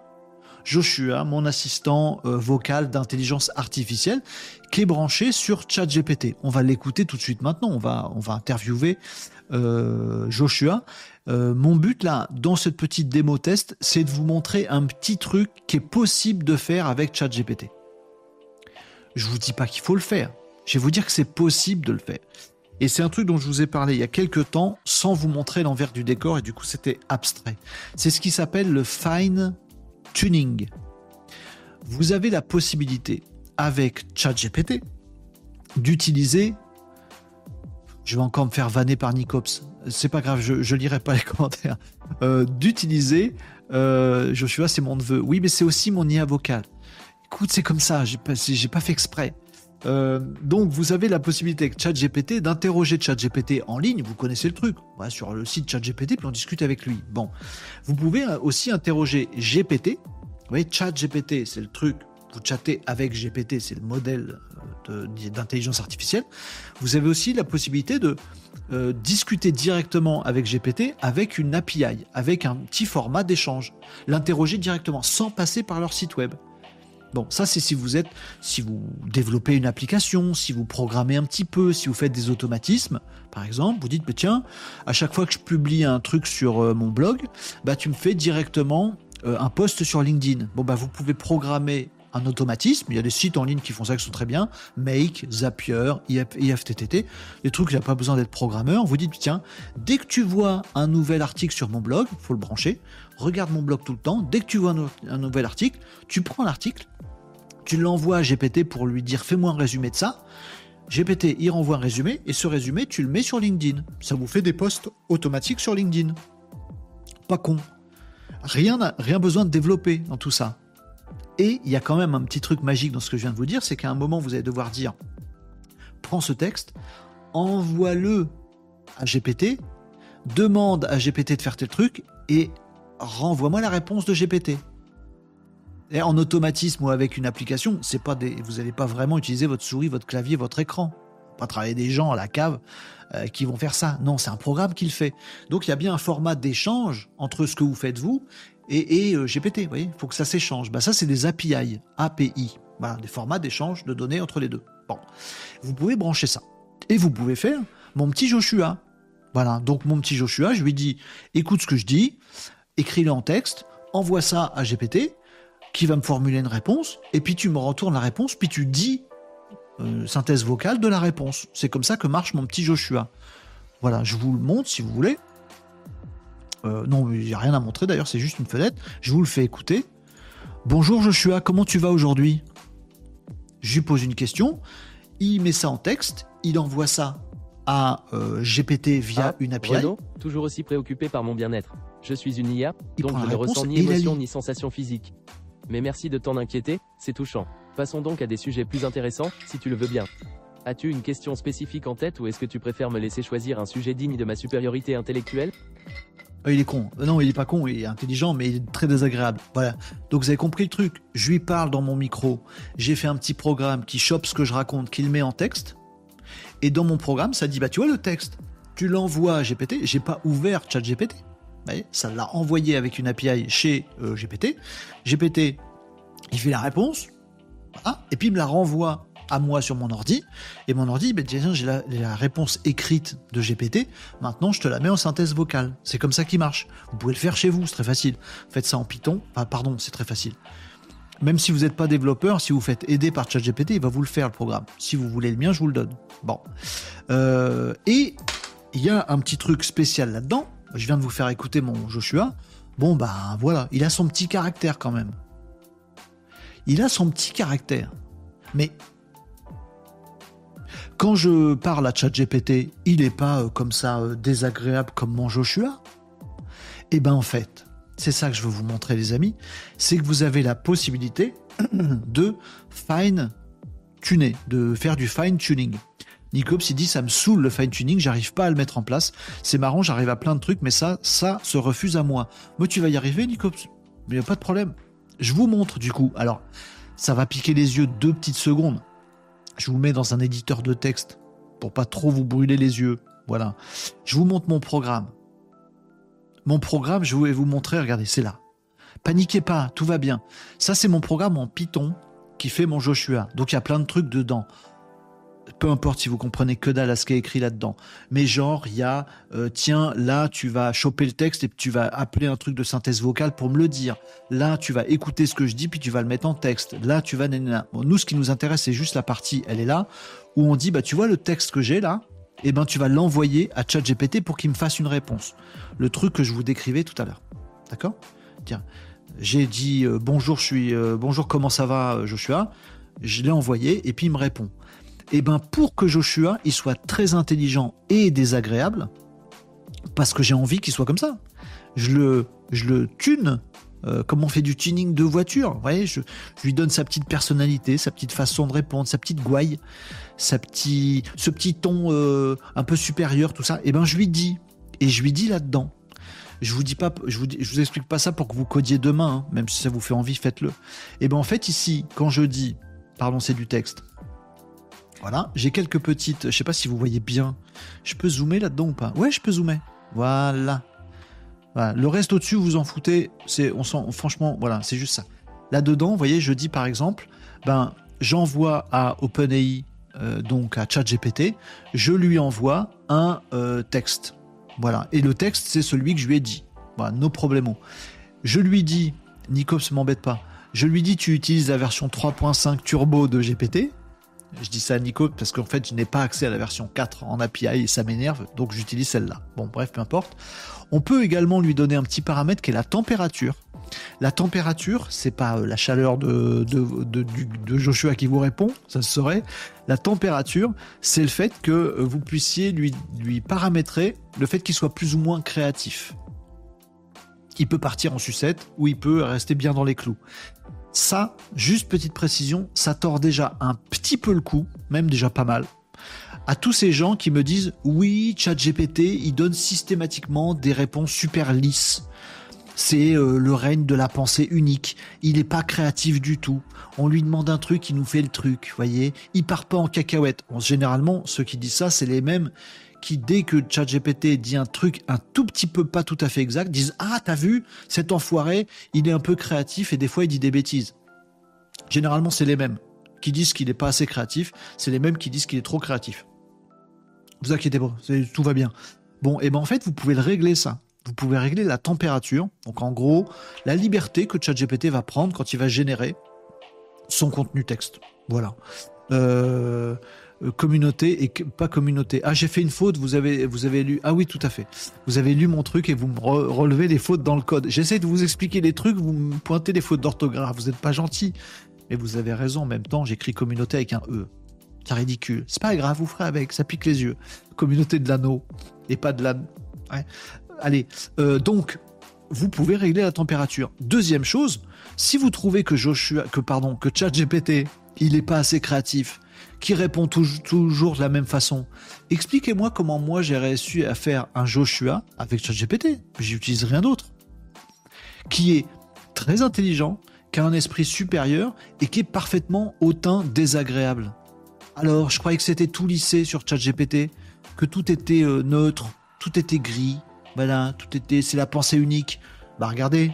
Joshua, mon assistant vocal d'intelligence artificielle, qui est branché sur ChatGPT. On va l'écouter tout de suite maintenant. On va, on va interviewer Joshua. Euh, mon but là, dans cette petite démo test, c'est de vous montrer un petit truc qui est possible de faire avec ChatGPT. Je vous dis pas qu'il faut le faire. Je vais vous dire que c'est possible de le faire. Et c'est un truc dont je vous ai parlé il y a quelques temps sans vous montrer l'envers du décor et du coup c'était abstrait. C'est ce qui s'appelle le fine tuning. Vous avez la possibilité avec ChatGPT d'utiliser je vais encore me faire vanner par Nicops. C'est pas grave, je, je lirai pas les commentaires. Euh, d'utiliser euh, Joshua, c'est mon neveu. Oui, mais c'est aussi mon IA vocal. Écoute, c'est comme ça, j'ai pas, pas fait exprès. Euh, donc, vous avez la possibilité avec ChatGPT d'interroger ChatGPT en ligne. Vous connaissez le truc. Sur le site ChatGPT, puis on discute avec lui. Bon, vous pouvez aussi interroger GPT. Vous voyez, ChatGPT, c'est le truc. Vous chattez avec GPT, c'est le modèle d'intelligence artificielle, vous avez aussi la possibilité de euh, discuter directement avec GPT avec une API, avec un petit format d'échange, l'interroger directement sans passer par leur site web. Bon, ça c'est si vous êtes, si vous développez une application, si vous programmez un petit peu, si vous faites des automatismes, par exemple, vous dites, bah, tiens, à chaque fois que je publie un truc sur euh, mon blog, bah tu me fais directement euh, un post sur LinkedIn. Bon, bah vous pouvez programmer un automatisme. Il y a des sites en ligne qui font ça qui sont très bien. Make, Zapier, IFTTT, des trucs il n'y a pas besoin d'être programmeur. Vous dites, tiens, dès que tu vois un nouvel article sur mon blog, il faut le brancher, regarde mon blog tout le temps. Dès que tu vois un, nouvel article, tu prends l'article, tu l'envoies à GPT pour lui dire fais-moi un résumé de ça. GPT, il renvoie un résumé et ce résumé, tu le mets sur LinkedIn. Ça vous fait des posts automatiques sur LinkedIn. Pas con. Rien, rien besoin de développer dans tout ça. Et il y a quand même un petit truc magique dans ce que je viens de vous dire, c'est qu'à un moment, vous allez devoir dire, prends ce texte, envoie-le à GPT, demande à GPT de faire tel truc, et renvoie-moi la réponse de GPT. Et en automatisme ou avec une application, c'est pas des, vous n'allez pas vraiment utiliser votre souris, votre clavier, votre écran. Pas travailler des gens à la cave euh, qui vont faire ça. Non, c'est un programme qui le fait. Donc il y a bien un format d'échange entre ce que vous faites vous et, euh, GPT. Vous voyez, faut que ça s'échange. Bah, ça, c'est des API, API. Voilà, des formats d'échange de données entre les deux. Bon, vous pouvez brancher ça. Et vous pouvez faire mon petit Joshua. Voilà, donc mon petit Joshua, je lui dis, écoute ce que je dis, écris-le en texte, envoie ça à GPT, qui va me formuler une réponse, et puis tu me retournes la réponse, puis tu dis euh, synthèse vocale de la réponse. C'est comme ça que marche mon petit Joshua. Voilà, je vous le montre si vous voulez. Euh, non, il n'y a rien à montrer d'ailleurs, c'est juste une fenêtre. Je vous le fais écouter. Bonjour Joshua, comment tu vas aujourd'hui? Je lui pose une question, il met ça en texte, il envoie ça à euh, GPT via Ah, une API. Renaud, toujours aussi préoccupé par mon bien-être. Je suis une IA, Il donc je ne ressens ni émotion ni sensation physique. Mais merci de t'en inquiéter, c'est touchant. Passons donc à des sujets plus intéressants, si tu le veux bien. As-tu une question spécifique en tête ou est-ce que tu préfères me laisser choisir un sujet digne de ma supériorité intellectuelle? Il est con. Euh, Non, il est pas con, il est intelligent, mais il est très désagréable. Voilà. Donc vous avez compris le truc. Je lui parle dans mon micro. J'ai fait un petit programme qui chope ce que je raconte, qui le met en texte. Et dans mon programme, ça dit bah tu vois le texte. Tu l'envoies à GPT. J'ai pas ouvert ChatGPT. Ça l'a envoyé avec une API chez euh, GPT. GPT, il fait la réponse. Et puis il me la renvoie à moi sur mon ordi. Et mon ordi, ben, j'ai la, réponse écrite de GPT. Maintenant, je te la mets en synthèse vocale. C'est comme ça qu'il marche. Vous pouvez le faire chez vous, c'est très facile. Faites ça en Python. Ah, pardon, c'est très facile. Même si vous n'êtes pas développeur, si vous faites aider par ChatGPT, il va vous le faire le programme. Si vous voulez le mien, je vous le donne. Bon. Euh, et il y a un petit truc spécial là-dedans. Je viens de vous faire écouter mon Joshua. Bon, ben voilà, il a son petit caractère quand même. Il a son petit caractère. Mais quand je parle à ChatGPT, il n'est pas euh, comme ça euh, désagréable comme mon Joshua? Eh ben en fait, c'est ça que je veux vous montrer les amis, c'est que vous avez la possibilité de fine tuner, de faire du fine tuning. Nicops il dit ça me saoule le fine tuning, j'arrive pas à le mettre en place. C'est marrant, j'arrive à plein de trucs, mais ça, ça se refuse à moi. Mais tu vas y arriver, Nicops? Mais y a pas de problème. Je vous montre du coup. Alors, ça va piquer les yeux deux petites secondes. Je vous mets dans un éditeur de texte pour pas trop vous brûler les yeux. Voilà. Je vous montre mon programme. Mon programme, je vais vous montrer, regardez, c'est là. Paniquez pas, tout va bien. Ça, c'est mon programme en Python qui fait mon Joshua. Donc, il y a plein de trucs dedans. Peu importe si vous comprenez que dalle à ce qui est écrit là-dedans. Mais genre, il y a, euh, tiens, là, tu vas choper le texte et tu vas appeler un truc de synthèse vocale pour me le dire. Là, tu vas écouter ce que je dis, puis tu vas le mettre en texte. Là, tu vas... nous, ce qui nous intéresse, c'est juste la partie, elle est là, où on dit, bah, tu vois le texte que j'ai là, eh ben, tu vas l'envoyer à ChatGPT pour qu'il me fasse une réponse. Le truc que je vous décrivais tout à l'heure. D'accord? Tiens, j'ai dit euh, bonjour, je suis euh, bonjour, comment ça va, Joshua? Je l'ai envoyé et puis il me répond. Et ben pour que Joshua il soit très intelligent et désagréable, parce que j'ai envie qu'il soit comme ça. Je le, je tune euh, comme on fait du tuning de voiture. Je, lui donne sa petite personnalité, sa petite façon de répondre, sa petite gouaille, sa petit, ce petit ton euh, un peu supérieur, tout ça. Et ben je lui dis, et je lui dis là-dedans. Je vous dis pas, je vous, explique pas ça pour que vous codiez demain, hein, même si ça vous fait envie, faites-le. Et ben en fait ici, quand je dis, pardon, c'est du texte. Voilà, j'ai quelques petites, je sais pas si vous voyez bien. Je peux zoomer là-dedans ou pas? Ouais, je peux zoomer. Voilà. Le reste au-dessus, vous en foutez. C'est, on s'en, franchement, voilà, c'est juste ça. Là-dedans, vous voyez, je dis par exemple, ben, j'envoie à OpenAI, euh, donc à ChatGPT, je lui envoie un euh, texte. Voilà. Et le texte, c'est celui que je lui ai dit. Voilà, no problemo. Je lui dis, Nicops m'embête pas, je lui dis, tu utilises la version 3.5 turbo de GPT. Je dis ça à Nico parce qu'en fait, je n'ai pas accès à la version 4 en API et ça m'énerve, donc j'utilise celle-là. Bon, bref, peu importe. On peut également lui donner un petit paramètre qui est la température. La température, c'est pas euh, la chaleur de, de, de- Joshua qui vous répond, ça se saurait. La température, c'est le fait que euh, vous puissiez lui, lui paramétrer le fait qu'il soit plus ou moins créatif. il peut partir en sucette ou il peut rester bien dans les clous. Ça, juste petite précision, ça tord déjà un petit peu le coup, même déjà pas mal, à tous ces gens qui me disent oui, ChatGPT, il donne systématiquement des réponses super lisses. C'est euh, le règne de la pensée unique. Il n'est pas créatif du tout. On lui demande un truc, il nous fait le truc. Voyez, il part pas en cacahuète. généralement, ceux qui disent ça, c'est les mêmes qui, dès que ChatGPT dit un truc un tout petit peu pas tout à fait exact, disent Ah, t'as vu, cet enfoiré, il est un peu créatif et des fois il dit des bêtises. Généralement, c'est les mêmes qui disent qu'il n'est pas assez créatif, c'est les mêmes qui disent qu'il est trop créatif. Vous inquiétez pas, tout va bien. Bon, et ben en fait, vous pouvez le régler ça. Vous pouvez régler la température, donc en gros, la liberté que ChatGPT va prendre quand il va générer son contenu texte. Voilà. Euh, communauté et pas communauté. Ah, j'ai fait une faute, vous avez, vous avez lu. Ah oui, tout à fait. Vous avez lu mon truc et vous me relevez les fautes dans le code. J'essaie de vous expliquer les trucs, vous me pointez les fautes d'orthographe. Vous n'êtes pas gentil. Mais vous avez raison, en même temps, j'écris communauté avec un E. C'est ridicule. C'est pas grave, vous ferez avec, ça pique les yeux. Communauté de l'anneau et pas de l'anneau. Allez, euh, donc, vous pouvez régler la température. Deuxième chose, si vous trouvez que Joshua, que pardon, que ChatGPT, il n'est pas assez créatif, qui répond toujours de la même façon. Expliquez-moi comment moi j'ai réussi à faire un Joshua avec ChatGPT. J'utilise rien d'autre. Qui est très intelligent, qui a un esprit supérieur et qui est parfaitement autant désagréable. Alors, je croyais que c'était tout lissé sur ChatGPT, que tout était euh, neutre, tout était gris, voilà, tout était, c'est la pensée unique. Bah regardez,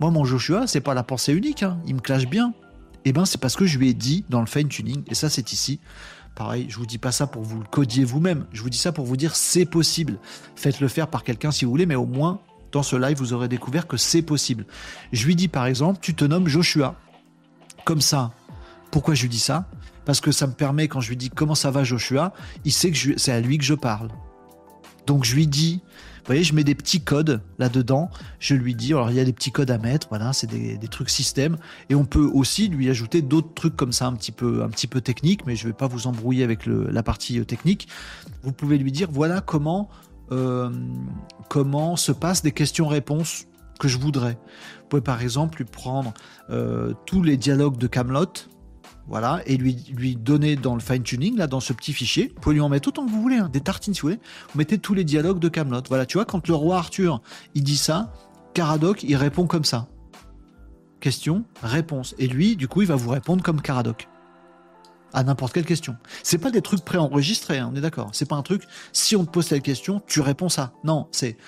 moi mon Joshua, c'est pas la pensée unique, hein. il me clash bien. Eh ben, c'est parce que je lui ai dit dans le fine tuning, et ça c'est ici. Pareil, je vous dis pas ça pour vous le codier vous-même. Je vous dis ça pour vous dire c'est possible. Faites-le faire par quelqu'un si vous voulez, mais au moins dans ce live vous aurez découvert que c'est possible. Je lui dis par exemple, tu te nommes Joshua. Comme ça. Pourquoi je lui dis ça? Parce que ça me permet quand je lui dis comment ça va Joshua, il sait que c'est à lui que je parle. Donc je lui dis, voyez, je mets des petits codes là-dedans. Je lui dis, alors il y a des petits codes à mettre, voilà, c'est des, trucs système. Et on peut aussi lui ajouter d'autres trucs comme ça, un petit peu, un petit peu technique, mais je ne vais pas vous embrouiller avec la partie euh, technique. Vous pouvez lui dire, voilà comment, euh, comment se passent des questions-réponses que je voudrais. Vous pouvez par exemple lui prendre euh, tous les dialogues de Camelot voilà, et lui, lui donner dans le fine tuning, là, dans ce petit fichier. Vous pouvez lui en mettre autant que vous voulez, hein, des tartines si vous voulez. Vous mettez tous les dialogues de Camelot. Voilà, tu vois, quand le roi Arthur, il dit ça, Caradoc, il répond comme ça. Question, réponse. Et lui, du coup, il va vous répondre comme Caradoc. À n'importe quelle question. C'est pas des trucs préenregistrés, hein, on est d'accord. C'est pas un truc, si on te pose telle question, tu réponds ça. Non, c'est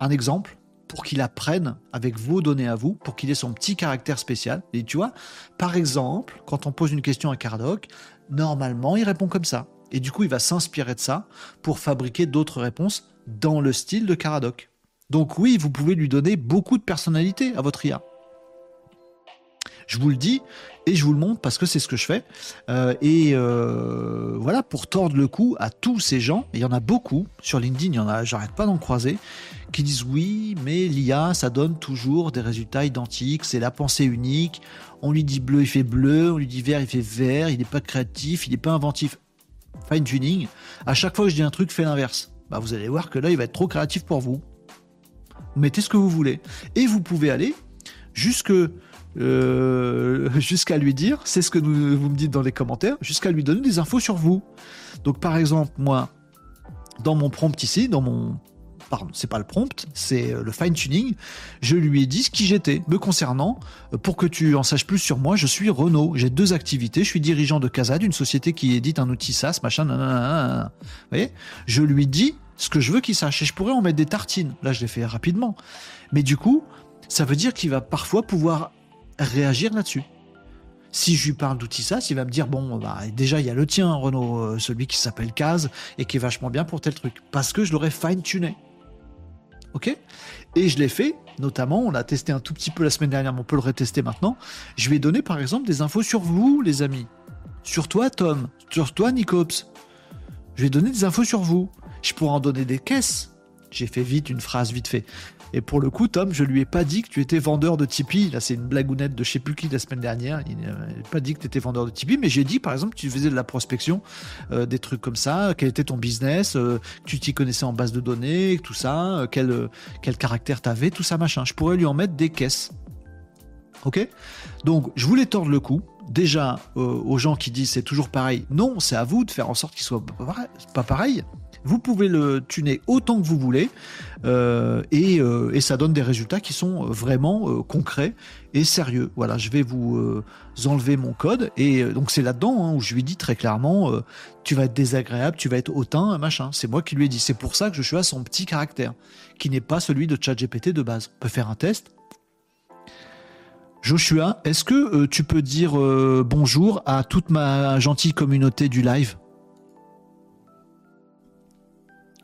un exemple, pour qu'il apprenne avec vos données à vous, pour qu'il ait son petit caractère spécial. Et tu vois, par exemple, quand on pose une question à Cardoc, normalement, il répond comme ça. Et du coup, il va s'inspirer de ça pour fabriquer d'autres réponses dans le style de Caradoc. Donc oui, vous pouvez lui donner beaucoup de personnalité à votre IA. Je vous le dis et je vous le montre parce que c'est ce que je fais. Euh, et euh, voilà, pour tordre le cou à tous ces gens, et il y en a beaucoup sur LinkedIn, il y en a, j'arrête pas d'en croiser, qui disent oui, mais l'IA, ça donne toujours des résultats identiques, c'est la pensée unique. On lui dit bleu, il fait bleu, on lui dit vert, il fait vert, il n'est pas créatif, il n'est pas inventif. Fine tuning. À chaque fois que je dis un truc, fais l'inverse. Bah, vous allez voir que là, il va être trop créatif pour vous. Mettez ce que vous voulez. Et vous pouvez aller jusque euh, jusqu'à lui dire, c'est ce que vous me dites dans les commentaires, jusqu'à lui donner des infos sur vous. Donc par exemple, moi, dans mon prompt ici, dans mon... Pardon, c'est pas le prompt, c'est euh, le fine tuning. Je lui ai dit ce qui j'étais. Me concernant, euh, pour que tu en saches plus sur moi, je suis Renault. J'ai deux activités. Je suis dirigeant de Casad, une société qui édite un outil SaaS, machin. Vous voyez? Je lui dis ce que je veux qu'il sache. Et je pourrais en mettre des tartines. Là, je l'ai fait rapidement. Mais du coup, ça veut dire qu'il va parfois pouvoir réagir là-dessus. Si je lui parle d'outils SaaS, il va me dire bon, bah, déjà il y a le tien, Renault, euh, celui qui s'appelle Case et qui est vachement bien pour tel truc, parce que je l'aurais fine-tuné. Ok? Et je l'ai fait, notamment, on l'a testé un tout petit peu la semaine dernière, mais on peut le retester maintenant. Je vais donner par exemple des infos sur vous, les amis. Sur toi, Tom. Sur toi, Nicops. Je vais donner des infos sur vous. Je pourrais en donner des caisses. J'ai fait vite une phrase vite fait. Et pour le coup, Tom, je lui ai pas dit que tu étais vendeur de Tipeee. Là, c'est une blagounette de je sais plus qui la semaine dernière. Il n'a pas dit que tu étais vendeur de Tipeee, mais j'ai dit, par exemple, que tu faisais de la prospection, euh, des trucs comme ça, quel était ton business, euh, tu t'y connaissais en base de données, tout ça, euh, quel, quel caractère t'avais, tout ça, machin. Je pourrais lui en mettre des caisses. Ok? Donc, je voulais tordre le coup. Déjà, aux gens qui disent c'est toujours pareil. Non, c'est à vous de faire en sorte qu'il soit pas pareil. Vous pouvez le tuner autant que vous voulez euh, euh, et, ça donne des résultats qui sont vraiment euh, concrets et sérieux. Voilà, je vais vous enlever mon code et donc c'est là-dedans hein, où je lui dis très clairement tu vas être désagréable, tu vas être hautain, machin. C'est moi qui lui ai dit. C'est pour ça que je suis à son petit caractère qui n'est pas celui de ChatGPT de base. On peut faire un test. Joshua, est-ce que tu peux dire bonjour à toute ma gentille communauté du live?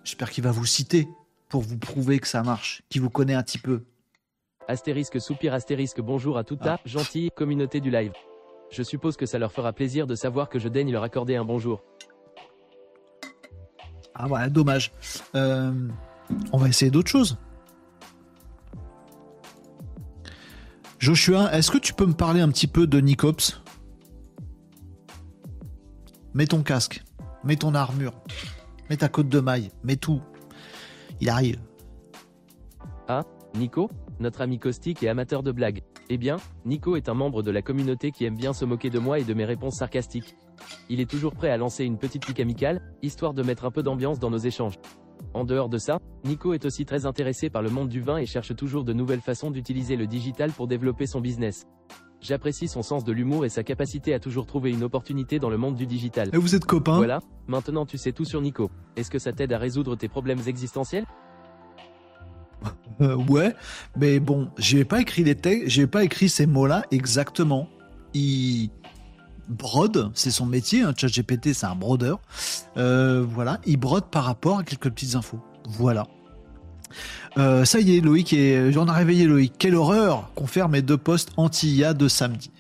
J'espère qu'il va vous citer pour vous prouver que ça marche, qu'il vous connaît un petit peu. Astérisque soupir astérisque bonjour à toute la ah. gentille communauté du live. Je suppose que ça leur fera plaisir de savoir que je daigne leur accorder un bonjour. Ah ouais, dommage. Euh, on va essayer d'autres choses. Joshua, est-ce que tu peux me parler un petit peu de Nicops? Mets ton casque, mets ton armure. Mets ta côte de maille, mets tout. Il arrive. Ah, Nico Notre ami caustique et amateur de blagues. Eh bien, Nico est un membre de la communauté qui aime bien se moquer de moi et de mes réponses sarcastiques. Il est toujours prêt à lancer une petite pique amicale, histoire de mettre un peu d'ambiance dans nos échanges. En dehors de ça, Nico est aussi très intéressé par le monde du vin et cherche toujours de nouvelles façons d'utiliser le digital pour développer son business. J'apprécie son sens de l'humour et sa capacité à toujours trouver une opportunité dans le monde du digital. Et vous êtes copains? Voilà, maintenant tu sais tout sur Nico. Est-ce que ça t'aide à résoudre tes problèmes existentiels? Euh, Ouais, mais bon, j'ai pas écrit les textes, j'ai pas écrit ces mots-là exactement. Il brode, c'est son métier, un hein, GPT c'est un brodeur. Euh, voilà, il brode par rapport à quelques petites infos. Voilà. Euh, ça y est, Loïc, j'en ai réveillé Loïc. Quelle horreur qu'on ferme mes deux postes anti-IA de samedi.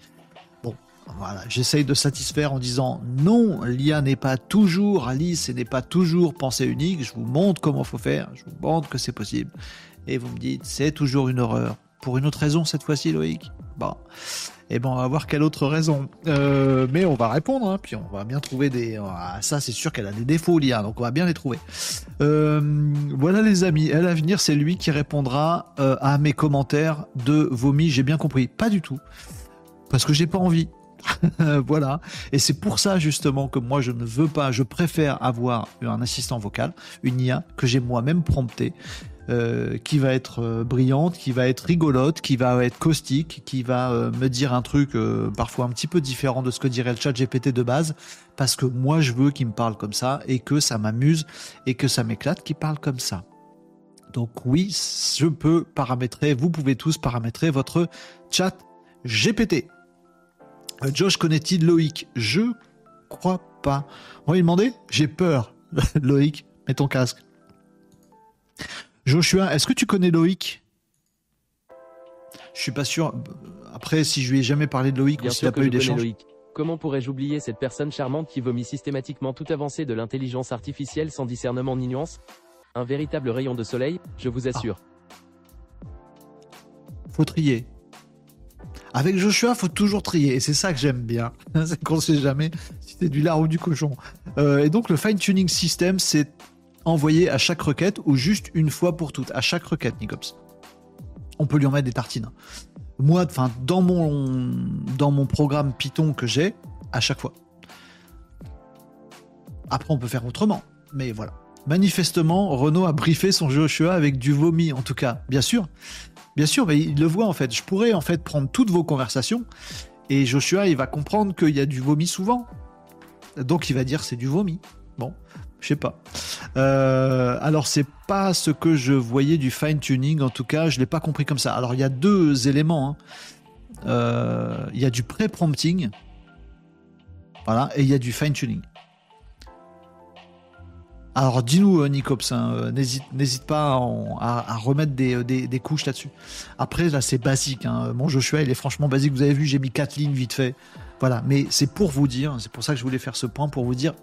Bon, voilà, j'essaye de satisfaire en disant non, l'IA n'est pas toujours Alice et n'est pas toujours pensée unique. Je vous montre comment faut faire, je vous montre que c'est possible. Et vous me dites, c'est toujours une horreur. Pour une autre raison cette fois-ci, Loïc. Bon. Eh ben, on va voir quelle autre raison. Euh, mais on va répondre, hein, puis on va bien trouver des. Ah, ça, c'est sûr qu'elle a des défauts, l'IA, donc on va bien les trouver. Euh, voilà, les amis. À l'avenir, c'est lui qui répondra euh, à mes commentaires de vomi. J'ai bien compris. Pas du tout. Parce que j'ai pas envie. voilà. Et c'est pour ça justement que moi je ne veux pas, je préfère avoir un assistant vocal, une IA que j'ai moi-même prompté. Euh, qui va être euh, brillante, qui va être rigolote, qui va être caustique, qui va euh, me dire un truc parfois un petit peu différent de ce que dirait le chat GPT de base, parce que moi je veux qu'il me parle comme ça et que ça m'amuse et que ça m'éclate qu'il parle comme ça. Donc oui, je peux paramétrer, vous pouvez tous paramétrer votre chat GPT. Josh connaît-il Loïc Je crois pas. On va lui demander? J'ai peur. Loïc, mets ton casque. Joshua, est-ce que tu connais Loïc? Je suis pas sûr. Après, si je lui ai jamais parlé de Loïc ou s'il n'a pas eu d'échange. Comment pourrais-je oublier cette personne charmante qui vomit systématiquement tout avancé de l'intelligence artificielle sans discernement ni nuance? Un véritable rayon de soleil, je vous assure. Faut trier. Avec Joshua, faut toujours trier, et c'est ça que j'aime bien. c'est qu'on sait jamais si c'est du lard ou du cochon. Euh, et donc le fine tuning system, c'est envoyer à chaque requête ou juste une fois pour toutes, à chaque requête, Nicops. On peut lui en mettre des tartines. Moi, enfin, dans mon, dans mon programme Python que j'ai, à chaque fois. Après, on peut faire autrement, mais voilà. Manifestement, Renault a briefé son Joshua avec du vomi, en tout cas. Bien sûr, bien sûr, mais il le voit en fait. Je pourrais en fait prendre toutes vos conversations et Joshua, il va comprendre qu'il y a du vomi souvent. Donc, il va dire c'est du vomi. Bon, je sais pas. Euh, alors c'est pas ce que je voyais du fine tuning. En tout cas, je l'ai pas compris comme ça. Alors il y a deux éléments. Hein. Euh, il y a du pré-prompting, voilà, et il y a du fine tuning. Alors dis-nous, euh, Nicops, hein, n'hésite pas à, remettre des, couches là-dessus. Après, là, c'est basique. Hein. Mon Joshua, il est franchement basique. Vous avez vu, j'ai mis quatre lignes vite fait. Voilà, mais c'est pour vous dire, c'est pour ça que je voulais faire ce point, pour vous dire,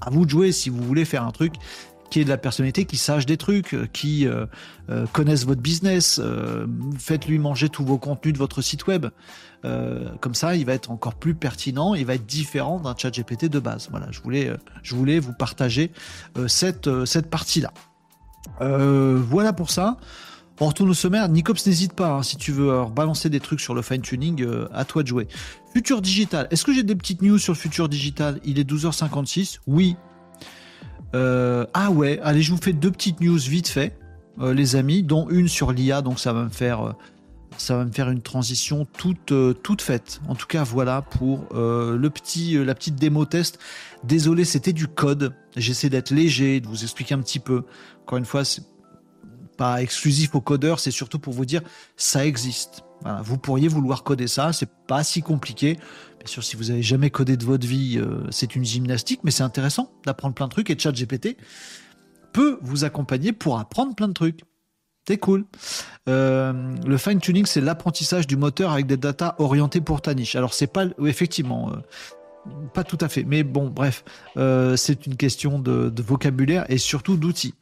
à vous de jouer si vous voulez faire un truc qui est de la personnalité, qui sache des trucs, qui connaissent votre business. Faites-lui manger tous vos contenus de votre site web. comme ça, il va être encore plus pertinent, il va être différent d'un chat GPT de base. Voilà, je voulais, vous partager cette, cette partie-là. voilà pour ça. On retourne au sommaire. Nicops, n'hésite pas, hein, si tu veux balancer des trucs sur le fine-tuning, euh, à toi de jouer. Futur digital. Est-ce que j'ai des petites news sur le futur digital? Il est 12h56. Oui. Euh, ah ouais, allez, je vous fais deux petites news vite fait, euh, les amis, dont une sur l'IA, donc ça va me faire. me faire une transition toute, faite. En tout cas, voilà pour la petite démo test. Désolé, c'était du code. J'essaie d'être léger, de vous expliquer un petit peu. Encore une fois, pas exclusif aux codeurs, c'est surtout pour vous dire ça existe. vous pourriez vouloir coder ça, c'est pas si compliqué. Bien sûr, si vous avez jamais codé de votre vie, euh, c'est une gymnastique, mais c'est intéressant d'apprendre plein de trucs et ChatGPT peut vous accompagner pour apprendre plein de trucs. C'est cool. Euh, le fine tuning, c'est l'apprentissage du moteur avec des datas orientées pour ta niche. Alors c'est pas effectivement. Euh, pas tout à fait, mais bon, bref, c'est une question de vocabulaire et surtout d'outils.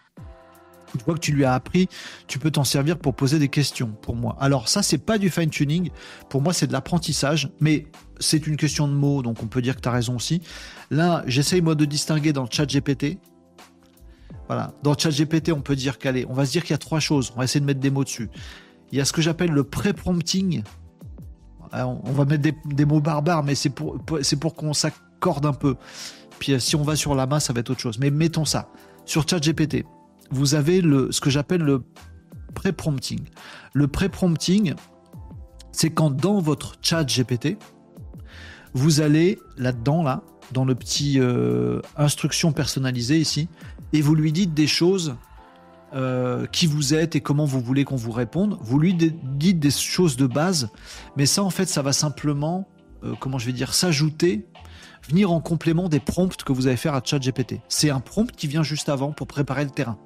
Une fois que tu lui as appris, tu peux t'en servir pour poser des questions pour moi. Alors ça, c'est pas du fine tuning. Pour moi, c'est de l'apprentissage, mais c'est une question de mots, donc on peut dire que tu as raison aussi. Là, j'essaye moi de distinguer dans le chat GPT. Voilà, dans le chat GPT, on peut dire qu'allez, on va se dire qu'il y a trois choses. On va essayer de mettre des mots dessus. Il y a ce que j'appelle le pré-prompting. On va mettre des, mots barbares, mais c'est pour, pour qu'on s'accorde un peu. Puis si on va sur la main, ça va être autre chose. Mais mettons ça. Sur chat GPT, vous avez le, ce que j'appelle le pré-prompting. Le pré-prompting, c'est quand dans votre chat GPT, vous allez là-dedans, là, dans le petit euh, instruction personnalisée ici, et vous lui dites des choses euh, qui vous êtes et comment vous voulez qu'on vous réponde. Vous lui dites des choses de base, mais ça en fait, ça va simplement, euh, comment je vais dire, s'ajouter, venir en complément des prompts que vous allez faire à ChatGPT. C'est un prompt qui vient juste avant pour préparer le terrain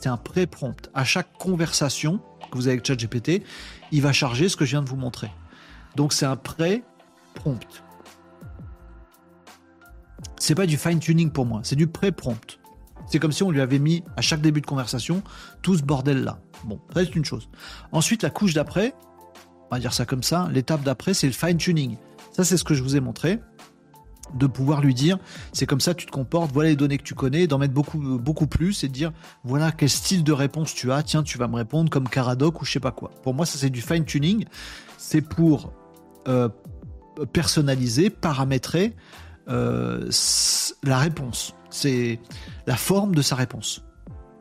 c'est un pré-prompt. À chaque conversation que vous avez avec ChatGPT, il va charger ce que je viens de vous montrer. Donc c'est un pré-prompt. C'est pas du fine-tuning pour moi, c'est du pré-prompt. C'est comme si on lui avait mis à chaque début de conversation tout ce bordel-là. Bon, ça c'est une chose. Ensuite, la couche d'après, on va dire ça comme ça, l'étape d'après, c'est le fine-tuning. Ça, c'est ce que je vous ai montré de pouvoir lui dire c'est comme ça tu te comportes, voilà les données que tu connais, d'en mettre beaucoup beaucoup plus et de dire voilà quel style de réponse tu as, tiens tu vas me répondre comme Caradoc ou je sais pas quoi. Pour moi ça c'est du fine tuning, c'est pour euh, personnaliser, paramétrer euh, la réponse, c'est la forme de sa réponse.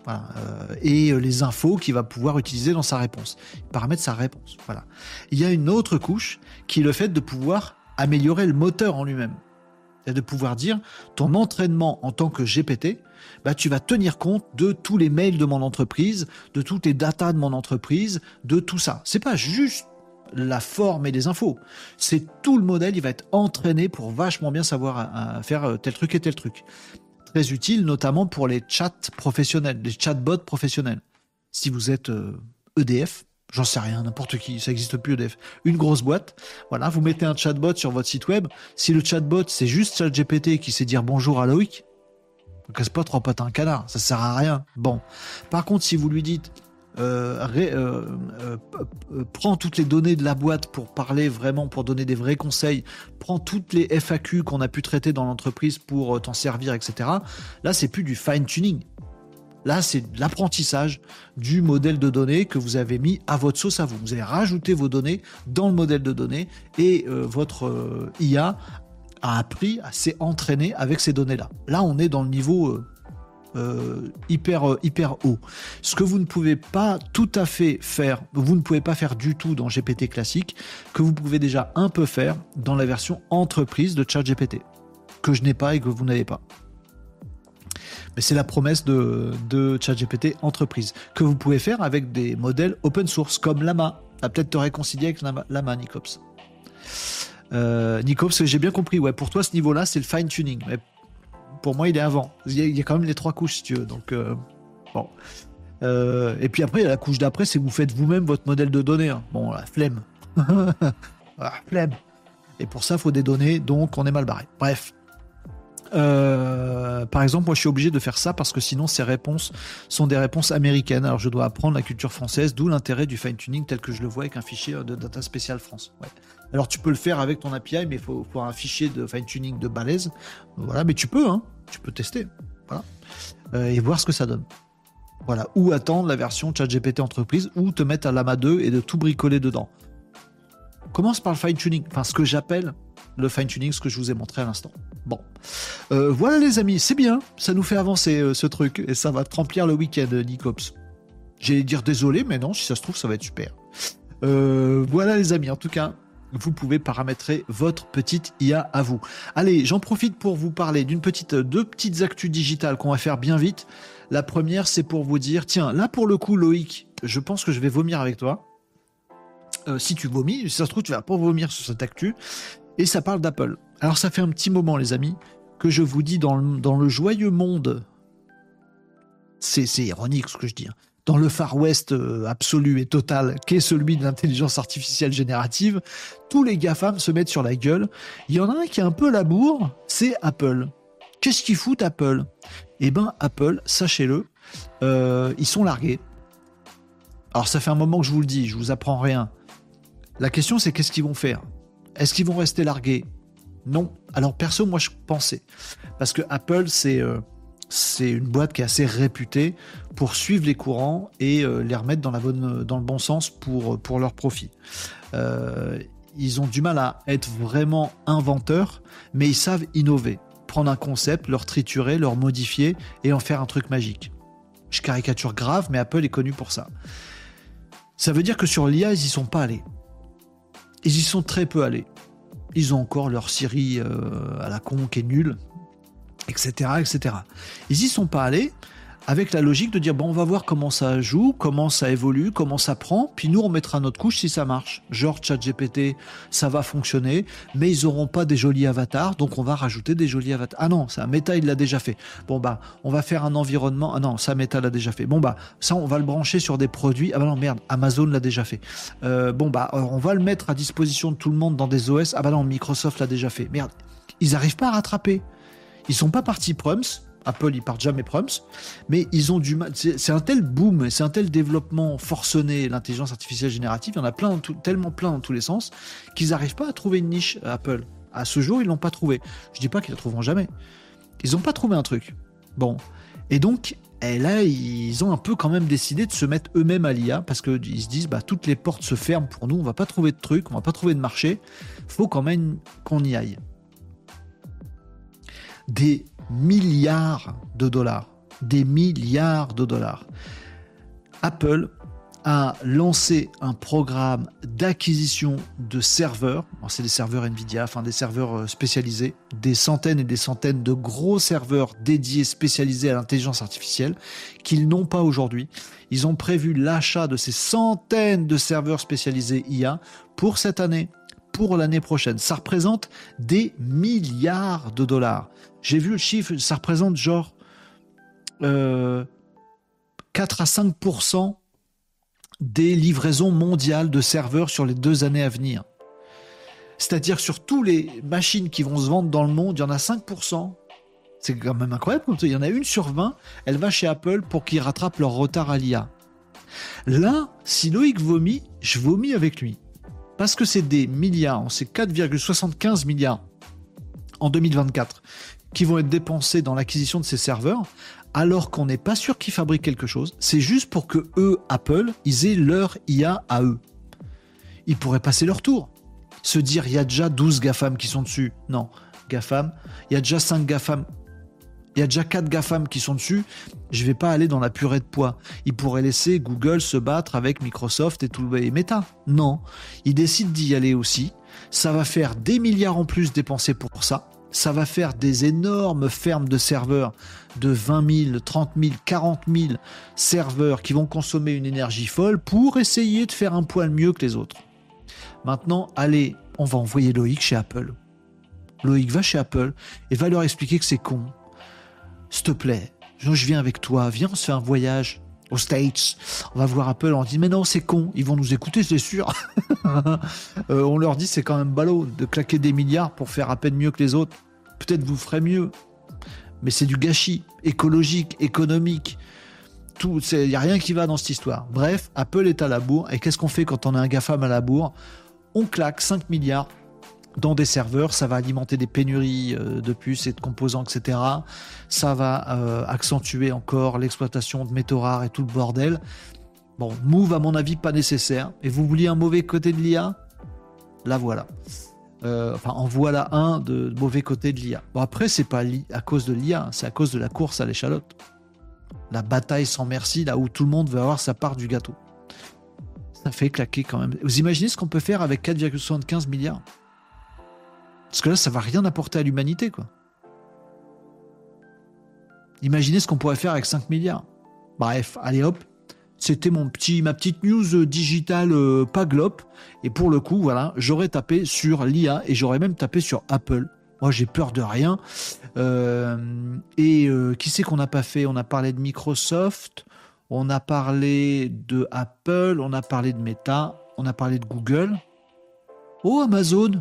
Euh, et les infos qu'il va pouvoir utiliser dans sa réponse. Paramètre sa réponse. Voilà. Il y a une autre couche qui est le fait de pouvoir améliorer le moteur en lui-même de pouvoir dire ton entraînement en tant que GPT, bah, tu vas tenir compte de tous les mails de mon entreprise, de toutes les datas de mon entreprise, de tout ça. C'est pas juste la forme et les infos. C'est tout le modèle, il va être entraîné pour vachement bien savoir faire euh, tel truc et tel truc. Très utile, notamment pour les chats professionnels, les chatbots professionnels. Si vous êtes EDF, euh, e j'en sais rien, n'importe qui, ça n'existe plus EDF. Une grosse boîte, voilà, vous mettez un chatbot sur votre site web. Si le chatbot c'est juste ChatGPT qui sait dire bonjour à Loïc, casse pas trop un canard, ça sert à rien. Bon, par contre, si vous lui dites euh, euh, euh, prends toutes les données de la boîte pour parler vraiment, pour donner des vrais conseils, prends toutes les FAQ qu'on a pu traiter dans l'entreprise pour t'en servir, etc. Là, c'est plus du fine tuning, Là, c'est l'apprentissage du modèle de données que vous avez mis à votre sauce à vous. Vous avez rajouté vos données dans le modèle de données et euh, votre euh, IA a appris, s'est entraîné avec ces données-là. Là, on est dans le niveau euh, hyper, hyper haut. Ce que vous ne pouvez pas tout à fait faire, vous ne pouvez pas faire du tout dans GPT classique, que vous pouvez déjà un peu faire dans la version entreprise de ChatGPT, que je n'ai pas et que vous n'avez pas. Mais c'est la promesse de, de ChatGPT entreprise que vous pouvez faire avec des modèles open source comme Lama. Va peut-être te réconcilier avec Lama, Nicops. Euh, Nicops, j'ai bien compris. Ouais, pour toi, ce niveau-là, c'est le fine tuning. Mais pour moi, il est avant. Il y, a, quand même les trois couches, si tu veux. Donc, euh, bon. Euh, et puis après, la couche d'après, c'est que vous faites vous-même votre modèle de données. Hein. Bon, la flemme. ah, flemme. Et pour ça, il faut des données, donc on est mal barré. Bref. Euh, par exemple, moi je suis obligé de faire ça parce que sinon ces réponses sont des réponses américaines. Alors je dois apprendre la culture française, d'où l'intérêt du fine-tuning tel que je le vois avec un fichier de data spécial France. Alors tu peux le faire avec ton API, mais il faut, faut, un fichier de fine-tuning de balèze. Voilà, mais tu peux, hein, tu peux tester. Voilà. Euh, et voir ce que ça donne. Voilà. Ou attendre la version ChatGPT entreprise, ou te mettre à l'AMA 2 et de tout bricoler dedans. Commence par le fine-tuning, enfin ce que j'appelle le fine-tuning, ce que je vous ai montré à l'instant. Bon. Euh, voilà les amis, c'est bien, ça nous fait avancer euh, ce truc, et ça va te remplir le week-end, Nicops. J'allais dire désolé, mais non, si ça se trouve, ça va être super. Euh, voilà les amis, en tout cas, vous pouvez paramétrer votre petite IA à vous. Allez, j'en profite pour vous parler d'une petite, deux petites actus digitales qu'on va faire bien vite. La première, c'est pour vous dire, tiens, là pour le coup, Loïc, je pense que je vais vomir avec toi. si tu vomis, si ça se trouve, tu vas pas vomir sur cette actu et ça parle d'Apple. Alors ça fait un petit moment les amis que je vous dis dans le, joyeux monde, c'est ironique ce que je dis, hein, dans le Far West euh, absolu et total qu'est celui de l'intelligence artificielle générative, tous les GAFAM se mettent sur la gueule. Il y en a un qui est un peu labour, c'est Apple. Qu'est-ce qu'ils foutent Apple? Eh ben Apple, sachez-le, euh, ils sont largués. Alors ça fait un moment que je vous le dis, je vous apprends rien. La question c'est qu'est-ce qu'ils vont faire? Est-ce qu'ils vont rester largués? Non. Alors perso, moi je pensais. Parce que Apple, c'est euh, c'est une boîte qui est assez réputée pour suivre les courants et euh, les remettre dans, le bon sens pour, leur profit. Euh, ils ont du mal à être vraiment inventeurs, mais ils savent innover. Prendre un concept, leur triturer, leur modifier et en faire un truc magique. Je caricature grave, mais Apple est connu pour ça. Ça veut dire que sur l'IA, ils y sont pas allés. Ils y sont très peu allés. Ils ont encore leur Siri euh, à la con qui est nulle, etc., etc. Ils y sont pas allés avec la logique de dire bon on va voir comment ça joue, comment ça évolue, comment ça prend, puis nous on mettra notre couche si ça marche. Genre ChatGPT, ça va fonctionner, mais ils auront pas des jolis avatars, donc on va rajouter des jolis avatars. Ah non, ça Meta il l'a déjà fait. Bon bah on va faire un environnement. Ah non, ça Meta l'a déjà fait. Bon bah ça on va le brancher sur des produits. Ah bah non merde, Amazon l'a déjà fait. Euh, bon bah euh, on va le mettre à disposition de tout le monde dans des OS. Ah bah non, Microsoft l'a déjà fait. Merde, ils arrivent pas à rattraper. Ils sont pas partis proms Apple, ils partent jamais proms, mais ils ont du mal. C'est un tel boom, c'est un tel développement forcené, l'intelligence artificielle générative, il y en a plein, tellement plein dans tous les sens, qu'ils n'arrivent pas à trouver une niche Apple. À ce jour, ils l'ont pas trouvé. Je dis pas qu'ils la trouveront jamais. Ils n'ont pas trouvé un truc. Bon. Et donc, eh, là, ils ont un peu quand même décidé de se mettre eux-mêmes à l'IA parce qu'ils se disent, bah, toutes les portes se ferment pour nous, on va pas trouver de trucs, on va pas trouver de marché. Faut quand même qu'on y aille. Des milliards de dollars. Des milliards de dollars. Apple a lancé un programme d'acquisition de serveurs. C'est des serveurs Nvidia, enfin des serveurs euh, spécialisés, des centaines et des centaines de gros serveurs dédiés spécialisés à l'intelligence artificielle qu'ils n'ont pas aujourd'hui. Ils ont prévu l'achat de ces centaines de serveurs spécialisés IA pour cette année, pour l'année prochaine. Ça représente des milliards de dollars. J'ai vu le chiffre, ça représente genre 4 euh, à 5% des livraisons mondiales de serveurs sur les deux années à venir. C'est-à-dire sur tous les machines qui vont se vendre dans le monde, il y en a 5%. C'est quand même incroyable. Il y en a une sur 20, elle va chez Apple pour qu'ils rattrapent leur retard à l'IA. Là, si Loïc vomit, je vomis avec lui. Parce que c'est des milliards, c'est 4,75 milliards en 2024 qui vont être dépensés dans l'acquisition de ces serveurs, alors qu'on n'est pas sûr qu'ils fabriquent quelque chose. C'est juste pour que eux, Apple, ils aient leur IA à eux. Ils pourraient passer leur tour. Se dire, il y a déjà 12 GAFAM qui sont dessus. Non, GAFAM, il y a déjà 5 GAFAM. Il y a déjà 4 GAFAM qui sont dessus. Je vais pas aller dans la purée de poids. Ils pourraient laisser Google se battre avec Microsoft et tout et Meta. Non. Ils décident d'y aller aussi. Ça va faire des milliards en plus dépensés pour ça ça va faire des énormes fermes de serveurs de 20 000, 30 000, 40 000 serveurs qui vont consommer une énergie folle pour essayer de faire un poil mieux que les autres. Maintenant, allez, on va envoyer Loïc chez Apple. Loïc va chez Apple et va leur expliquer que c'est con. S'il te plaît, je viens avec toi, viens, on se fait un voyage aux States. On va voir Apple, on dit mais non c'est con, ils vont nous écouter c'est sûr. Euh, on leur dit c'est quand même ballot de claquer des milliards pour faire à peine mieux que les autres. Peut-être vous ferez mieux. mais c'est du gâchis écologique, économique. Tout, il n'y a rien qui va dans cette histoire. Bref, Apple est à la bourre. Et qu'est-ce qu'on fait quand on a un GAFAM à la bourre? On claque 5 milliards dans des serveurs, ça va alimenter des pénuries euh, de puces et de composants, etc. Ça va euh, accentuer encore l'exploitation de métaux rares et tout le bordel. Bon, move à mon avis pas nécessaire. Et vous vouliez un mauvais côté de l'IA La voilà. Euh, enfin, en voilà un de, mauvais côté de l'IA. Bon, après, c'est pas à cause de l'IA, c'est à cause de la course à l'échalote. La bataille sans merci, là où tout le monde veut avoir sa part du gâteau. Ça fait claquer quand même. Vous imaginez ce qu'on peut faire avec 4,75 milliards? Parce que là, ça va rien apporter à l'humanité, quoi. Imaginez ce qu'on pourrait faire avec 5 milliards. Bref, allez hop, c'était mon petit, ma petite news digitale euh, pas glop. Et pour le coup, voilà, j'aurais tapé sur l'IA et j'aurais même tapé sur Apple. Moi, j'ai peur de rien. Euh, et euh, qui c'est qu'on n'a pas fait? On a parlé de Microsoft, on a parlé de Apple, on a parlé de Meta, on a parlé de Google. Oh, Amazon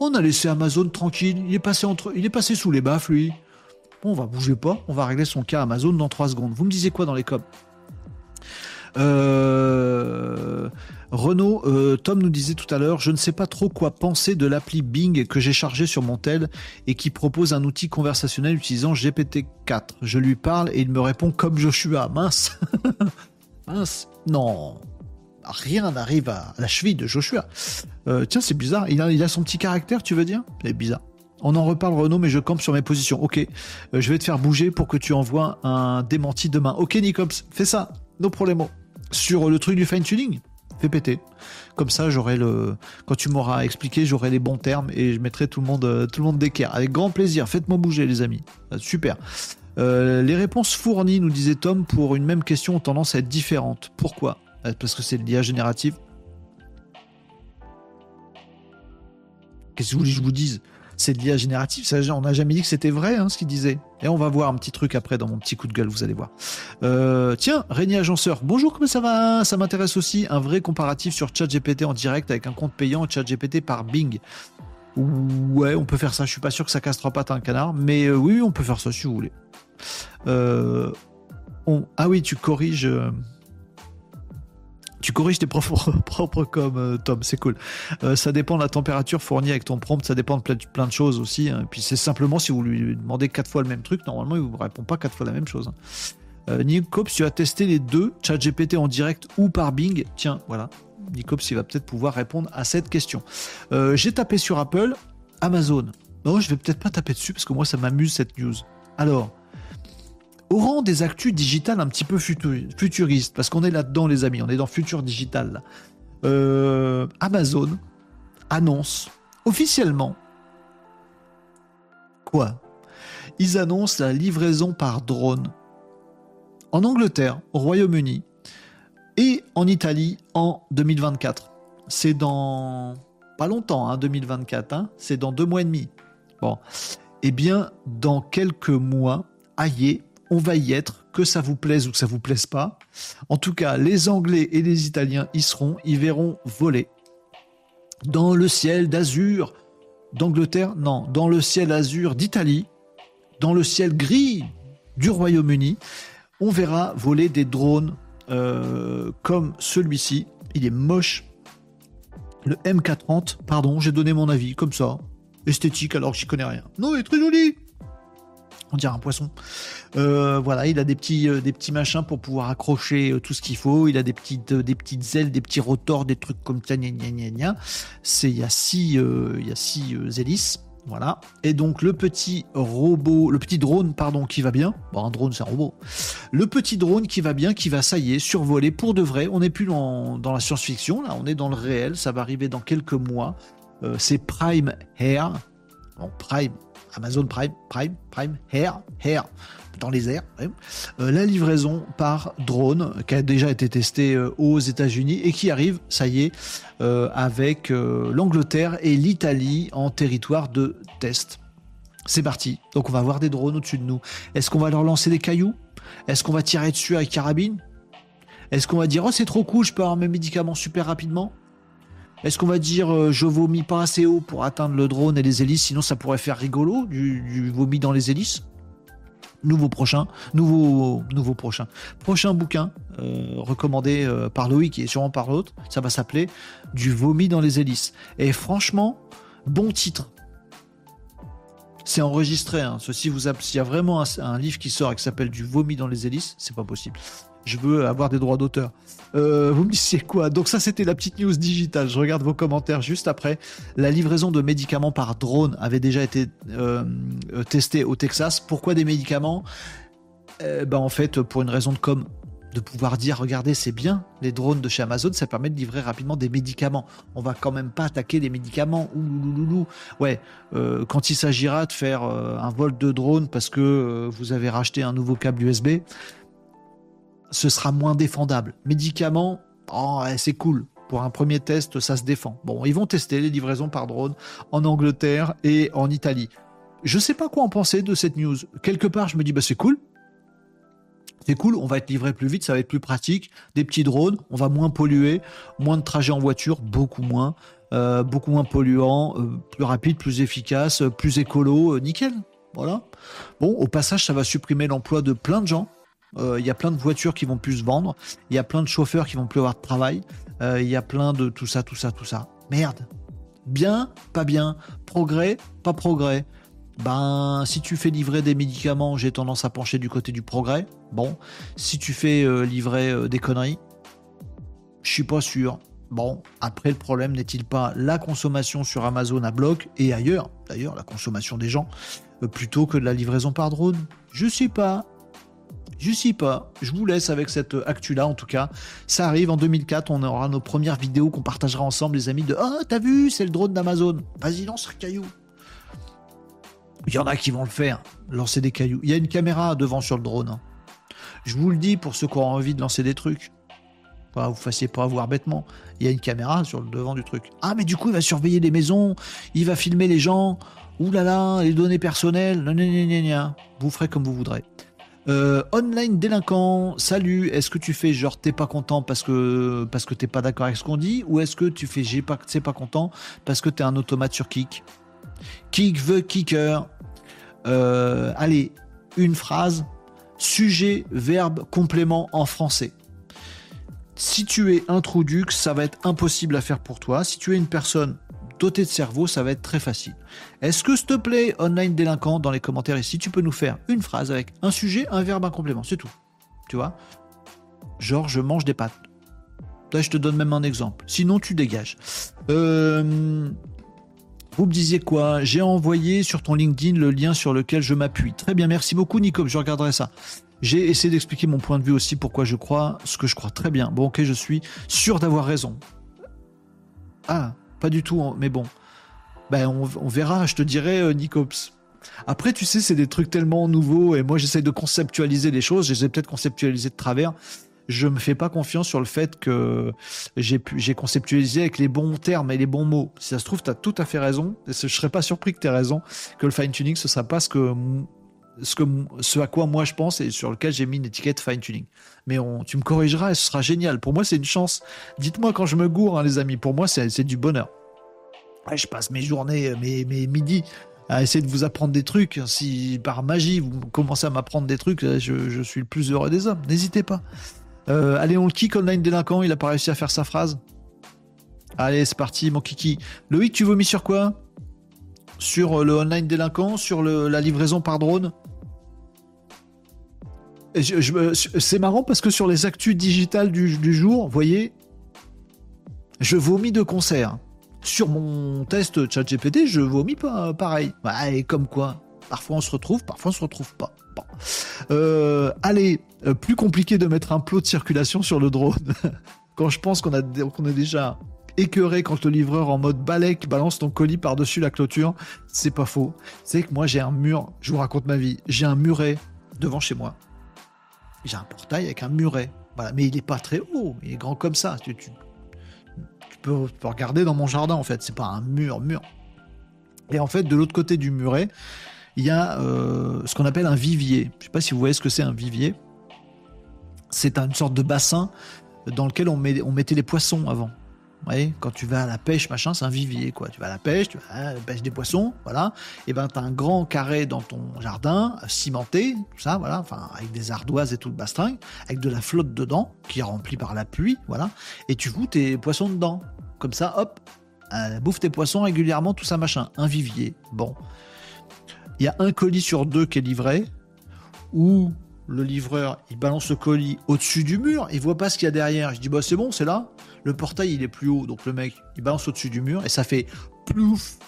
On a laissé Amazon tranquille. Il est passé, entre, il est passé sous les baffes, lui. On va bouger pas. On va régler son cas Amazon dans 3 secondes. Vous me disiez quoi dans les cops euh, Renaud, euh, Tom nous disait tout à l'heure, je ne sais pas trop quoi penser de l'appli Bing que j'ai chargé sur mon tel et qui propose un outil conversationnel utilisant GPT-4. Je lui parle et il me répond comme Joshua. Mince. Mince. Non. Rien n'arrive à la cheville de Joshua. Euh, tiens, c'est bizarre. Il a, son petit caractère, tu veux dire? C'est bizarre. On en reparle Renaud, mais je campe sur mes positions. Ok, je vais te faire bouger pour que tu envoies un démenti demain. Ok Nicops, fais ça, no problemo sur le truc du fine tuning. Fais péter. Comme ça, j'aurai le. Quand tu m'auras expliqué, j'aurai les bons termes et je mettrai tout le monde, euh, tout d'équerre. Avec grand plaisir. Faites-moi bouger, les amis. Euh, super. Euh, les réponses fournies, nous disait Tom, pour une même question ont tendance à être différentes. Pourquoi? Parce que c'est l'IA générative. Qu'est-ce que vous voulez que je vous dise? C'est de l'IA générative. on n'a jamais dit que c'était vrai hein, ce qu'il disait. Et on va voir un petit truc après dans mon petit coup de gueule, vous allez voir. Euh, tiens, Régnier Agenceur, bonjour, comment ça va? Ça m'intéresse aussi, un vrai comparatif sur ChatGPT en direct avec un compte payant ChatGPT par Bing. Ouais, on peut faire ça. Je suis pas sûr que ça casse trois pattes un canard, mais euh, oui, on peut faire ça si vous voulez. Euh, ah oui, tu corriges tu corriges tes propres, propres comme euh, Tom, c'est cool. Euh, ça dépend de la température fournie avec ton prompt, ça dépend de plein, de choses aussi. Hein. Puis c'est simplement si vous lui demandez quatre fois le même truc, normalement il vous répond pas quatre fois la même chose. Hein. Euh, Nicops, tu as testé les deux, ChatGPT en direct ou par Bing. Tiens, voilà, Nicops, il va peut-être pouvoir répondre à cette question. J'ai tapé sur Apple, Amazon. Non, je vais peut-être pas taper dessus parce que moi ça m'amuse cette news. Alors, au rang des actus digitales un petit peu futuristes, parce qu'on est là-dedans, les amis, on est dans Futur Digital. Euh, Amazon annonce officiellement quoi? Ils annoncent la livraison par drone en Angleterre, au Royaume-Uni et en Italie en 2024. C'est dans pas longtemps, hein, 2024, hein, c'est dans deux mois et demi. Bon, eh bien, dans quelques mois, aïe, on va y être, que ça vous plaise ou que ça vous plaise pas. En tout cas, les Anglais et les Italiens y seront, ils verront voler. Dans le ciel d'azur d'Angleterre, non, dans le ciel azur d'Italie, dans le ciel gris du Royaume-Uni, on verra voler des drones euh, comme celui-ci. Il est moche. Le M430, pardon, j'ai donné mon avis, comme ça. Esthétique alors que j'y connais rien. Non, il est très joli on dirait un poisson. Euh, voilà, il a des petits, euh, des petits machins pour pouvoir accrocher euh, tout ce qu'il faut. Il a des petites, des petites ailes, des petits rotors, des trucs comme ça. C'est, il y a six, il y a six hélices. Voilà. Et donc le petit robot, le petit drone, pardon, qui va bien. Bon, un drone, c'est un robot. Le petit drone qui va bien, qui va, ça y est, survoler pour de vrai. On n'est plus dans, dans la science-fiction, là, on est dans le réel. Ça va arriver dans quelques mois. c'est Prime Air. Bon, Prime, Amazon Prime, Prime, Prime, Air, Air, dans les airs. Euh, la livraison par drone qui a déjà été testée euh, aux États-Unis et qui arrive, ça y est, euh, avec l'Angleterre et l'Italie en territoire de test. C'est parti. Donc on va avoir des drones au-dessus de nous. Est-ce qu'on va leur lancer des cailloux? Est-ce qu'on va tirer dessus avec carabine? Est-ce qu'on va dire oh c'est trop cool, je peux avoir mes médicaments super rapidement? Est-ce qu'on va dire euh, je vomis pas assez haut pour atteindre le drone et les hélices, sinon ça pourrait faire rigolo, du, vomi dans les hélices? Nouveau prochain, nouveau, nouveau prochain. Prochain bouquin euh, recommandé euh, par Loïc et sûrement par l'autre, ça va s'appeler Du vomi dans les hélices. Et franchement, bon titre. C'est enregistré. Hein. Ceci vous s'il y a vraiment un, livre qui sort et qui s'appelle Du vomi dans les hélices, c'est pas possible. Je veux avoir des droits d'auteur. Euh, vous me disiez quoi? Donc ça, c'était la petite news digitale. Je regarde vos commentaires juste après. La livraison de médicaments par drone avait déjà été euh, testée au Texas. Pourquoi des médicaments? Euh, ben, En fait, pour une raison de de pouvoir dire regardez c'est bien les drones de chez Amazon ça permet de livrer rapidement des médicaments on va quand même pas attaquer des médicaments ouloulouloulou ouais quand il s'agira de faire un vol de drone parce que vous avez racheté un nouveau câble USB ce sera moins défendable. Médicaments, oh, c'est cool. Pour un premier test, ça se défend. Bon, ils vont tester les livraisons par drone en Angleterre et en Italie. Je sais pas quoi en penser de cette news. Quelque part, je me dis, bah c'est cool. C'est cool, on va être livré plus vite, ça va être plus pratique. Des petits drones, on va moins polluer, moins de trajets en voiture, beaucoup moins, euh, beaucoup moins polluant, euh, plus rapide, plus efficace, plus écolo, euh, nickel. Voilà. Bon, au passage, ça va supprimer l'emploi de plein de gens il euh, y a plein de voitures qui vont plus se vendre. Il y a plein de chauffeurs qui vont plus avoir de travail. Il euh, y a plein de tout ça, tout ça, tout ça. Merde. Bien, pas bien. Progrès, pas progrès. Ben, si tu fais livrer des médicaments, j'ai tendance à pencher du côté du progrès. Bon, si tu fais euh, livrer des conneries, je suis pas sûr. Bon, après le problème n'est-il pas la consommation sur Amazon à bloc et ailleurs, d'ailleurs la consommation des gens, plutôt que de la livraison par drone? Je sais pas. Je sais pas. Je vous laisse avec cette actu-là, en tout cas. Ça arrive en 2004. On aura nos premières vidéos qu'on partagera ensemble, les amis, de Oh, t'as vu, c'est le drone d'Amazon. Vas-y, lance un caillou. Il y en a qui vont le faire, lancer des cailloux. Il y a une caméra devant sur le drone. Hein. Je vous le dis pour ceux qui ont envie de lancer des trucs. Enfin, vous fassiez pas avoir bêtement. Il y a une caméra sur le devant du truc. Ah, mais du coup, il va surveiller les maisons, il va filmer les gens. Ouh là là, les données personnelles. Vous ferez comme vous voudrez. Euh, online délinquant, salut, est-ce que tu fais genre t'es pas content parce que parce que t'es pas d'accord avec ce qu'on dit ou est-ce que tu fais j'ai pas c'est pas content parce que t'es un automate sur kick Kick the kicker. Euh, allez, une phrase, sujet, verbe, complément en français. Si tu es introduc, ça va être impossible à faire pour toi. Si tu es une personne doté de cerveau, ça va être très facile. Est-ce que, s'il te plaît, online délinquant, dans les commentaires ici, tu peux nous faire une phrase avec un sujet, un verbe, un complément, c'est tout. Tu vois? Genre, je mange des pâtes. Là, je te donne même un exemple. Sinon, tu dégages. Euh, vous me disiez quoi? J'ai envoyé sur ton LinkedIn le lien sur lequel je m'appuie. Très bien, merci beaucoup, Nico. Je regarderai ça. J'ai essayé d'expliquer mon point de vue aussi, pourquoi je crois ce que je crois. Très bien. Bon, ok, je suis sûr d'avoir raison. Ah, pas du tout, mais bon. Ben, on, verra, je te dirai, euh, Nicops. Après, tu sais, c'est des trucs tellement nouveaux et moi, j'essaie de conceptualiser les choses. J'essaie peut-être conceptualiser de travers. Je me fais pas confiance sur le fait que j'ai j'ai conceptualisé avec les bons termes et les bons mots. Si ça se trouve, tu as tout à fait raison. Et je serais pas surpris que tu aies raison, que le fine tuning ce sera pas ce que ce, à quoi moi je pense et sur lequel j'ai mis une étiquette fine tuning. Mais on, tu me corrigeras et ce sera génial. Pour moi, c'est une chance. Dites-moi quand je me gourre, hein, les amis. Pour moi, c'est du bonheur. je passe mes journées, mes, mes midis à essayer de vous apprendre des trucs. Si par magie vous commencez à m'apprendre des trucs, je, suis le plus heureux des hommes. N'hésitez pas. Euh, allez, on le kick online délinquant. Il a pas réussi à faire sa phrase. Allez, c'est parti, mon kiki. Loïc, tu vomis sur quoi? Sur le online délinquant? Sur la livraison par drone? C'est marrant parce que sur les actus digitales du, jour, vous voyez, je vomis de concert. Sur mon test ChatGPT, je vomis pas pareil. et comme quoi, parfois on se retrouve, parfois on se retrouve pas. Euh, allez, euh, plus compliqué de mettre un plot de circulation sur le drone. quand je pense qu'on a qu'on est déjà écœuré quand le livreur en mode balèque balance ton colis par-dessus la clôture, c'est pas faux. C'est que moi j'ai un mur, je vous raconte ma vie, j'ai un muret devant chez moi j'ai un portail avec un muret. Voilà. Mais il n'est pas très haut, il est grand comme ça. Tu, peux, regarder dans mon jardin, en fait. C'est pas un mur, mur. Et en fait, de l'autre côté du muret, il y a euh, ce qu'on appelle un vivier. Je sais pas si vous voyez ce que c'est un vivier. C'est une sorte de bassin dans lequel on, on mettait les poissons avant. Voyez, quand tu vas à la pêche, machin, c'est un vivier, quoi. Tu vas à la pêche, tu vas à la pêche des poissons, voilà. Et ben, t'as un grand carré dans ton jardin, cimenté, tout ça, voilà, enfin, avec des ardoises et tout le bastringue, avec de la flotte dedans, qui est remplie par la pluie, voilà. Et tu fous tes poissons dedans. Comme ça, hop, euh, bouffe tes poissons régulièrement, tout ça, machin. Un vivier. Bon. Il y a un colis sur deux qui est livré, ou le livreur, il balance le colis au-dessus du mur, il voit pas ce qu'il y a derrière. Je dis, bah c'est bon, c'est là. Le portail, il est plus haut, donc le mec, il balance au-dessus du mur et ça fait plouf.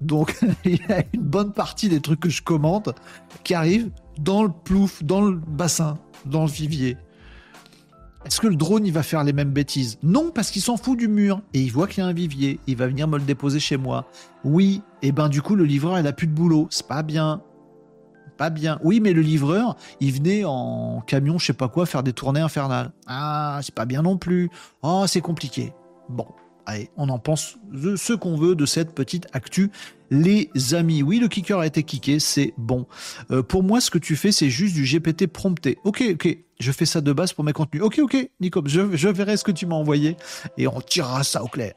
Donc, il y a une bonne partie des trucs que je commande qui arrivent dans le plouf, dans le bassin, dans le vivier. Est-ce que le drone, il va faire les mêmes bêtises? Non, parce qu'il s'en fout du mur et il voit qu'il y a un vivier. Il va venir me le déposer chez moi. Oui, et ben du coup, le livreur, il a plus de boulot. C'est pas bien pas bien. Oui, mais le livreur, il venait en camion, je sais pas quoi, faire des tournées infernales. Ah, c'est pas bien non plus. Oh, c'est compliqué. Bon, allez, on en pense ce qu'on veut de cette petite actu. Les amis, oui, le kicker a été kické, c'est bon. Euh, pour moi, ce que tu fais, c'est juste du GPT prompté. Ok, ok, je fais ça de base pour mes contenus. Ok, ok, Nico, je, je verrai ce que tu m'as envoyé et on tirera ça au clair.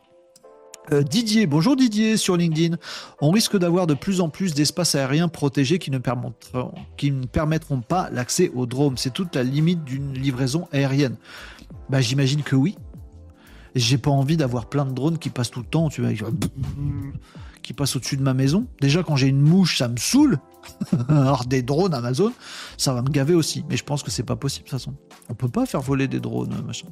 Euh, Didier, bonjour Didier sur LinkedIn. On risque d'avoir de plus en plus d'espaces aériens protégés qui ne, permettront, pas l'accès aux drones. C'est toute la limite d'une livraison aérienne. Bah, j'imagine que oui. J'ai pas envie d'avoir plein de drones qui passent tout le temps, tu vois, qui passent au-dessus de ma maison. Déjà, quand j'ai une mouche, ça me saoule. Alors des drones Amazon, ça va me gaver aussi. Mais je pense que c'est pas possible de toute façon. On peut pas faire voler des drones, machin.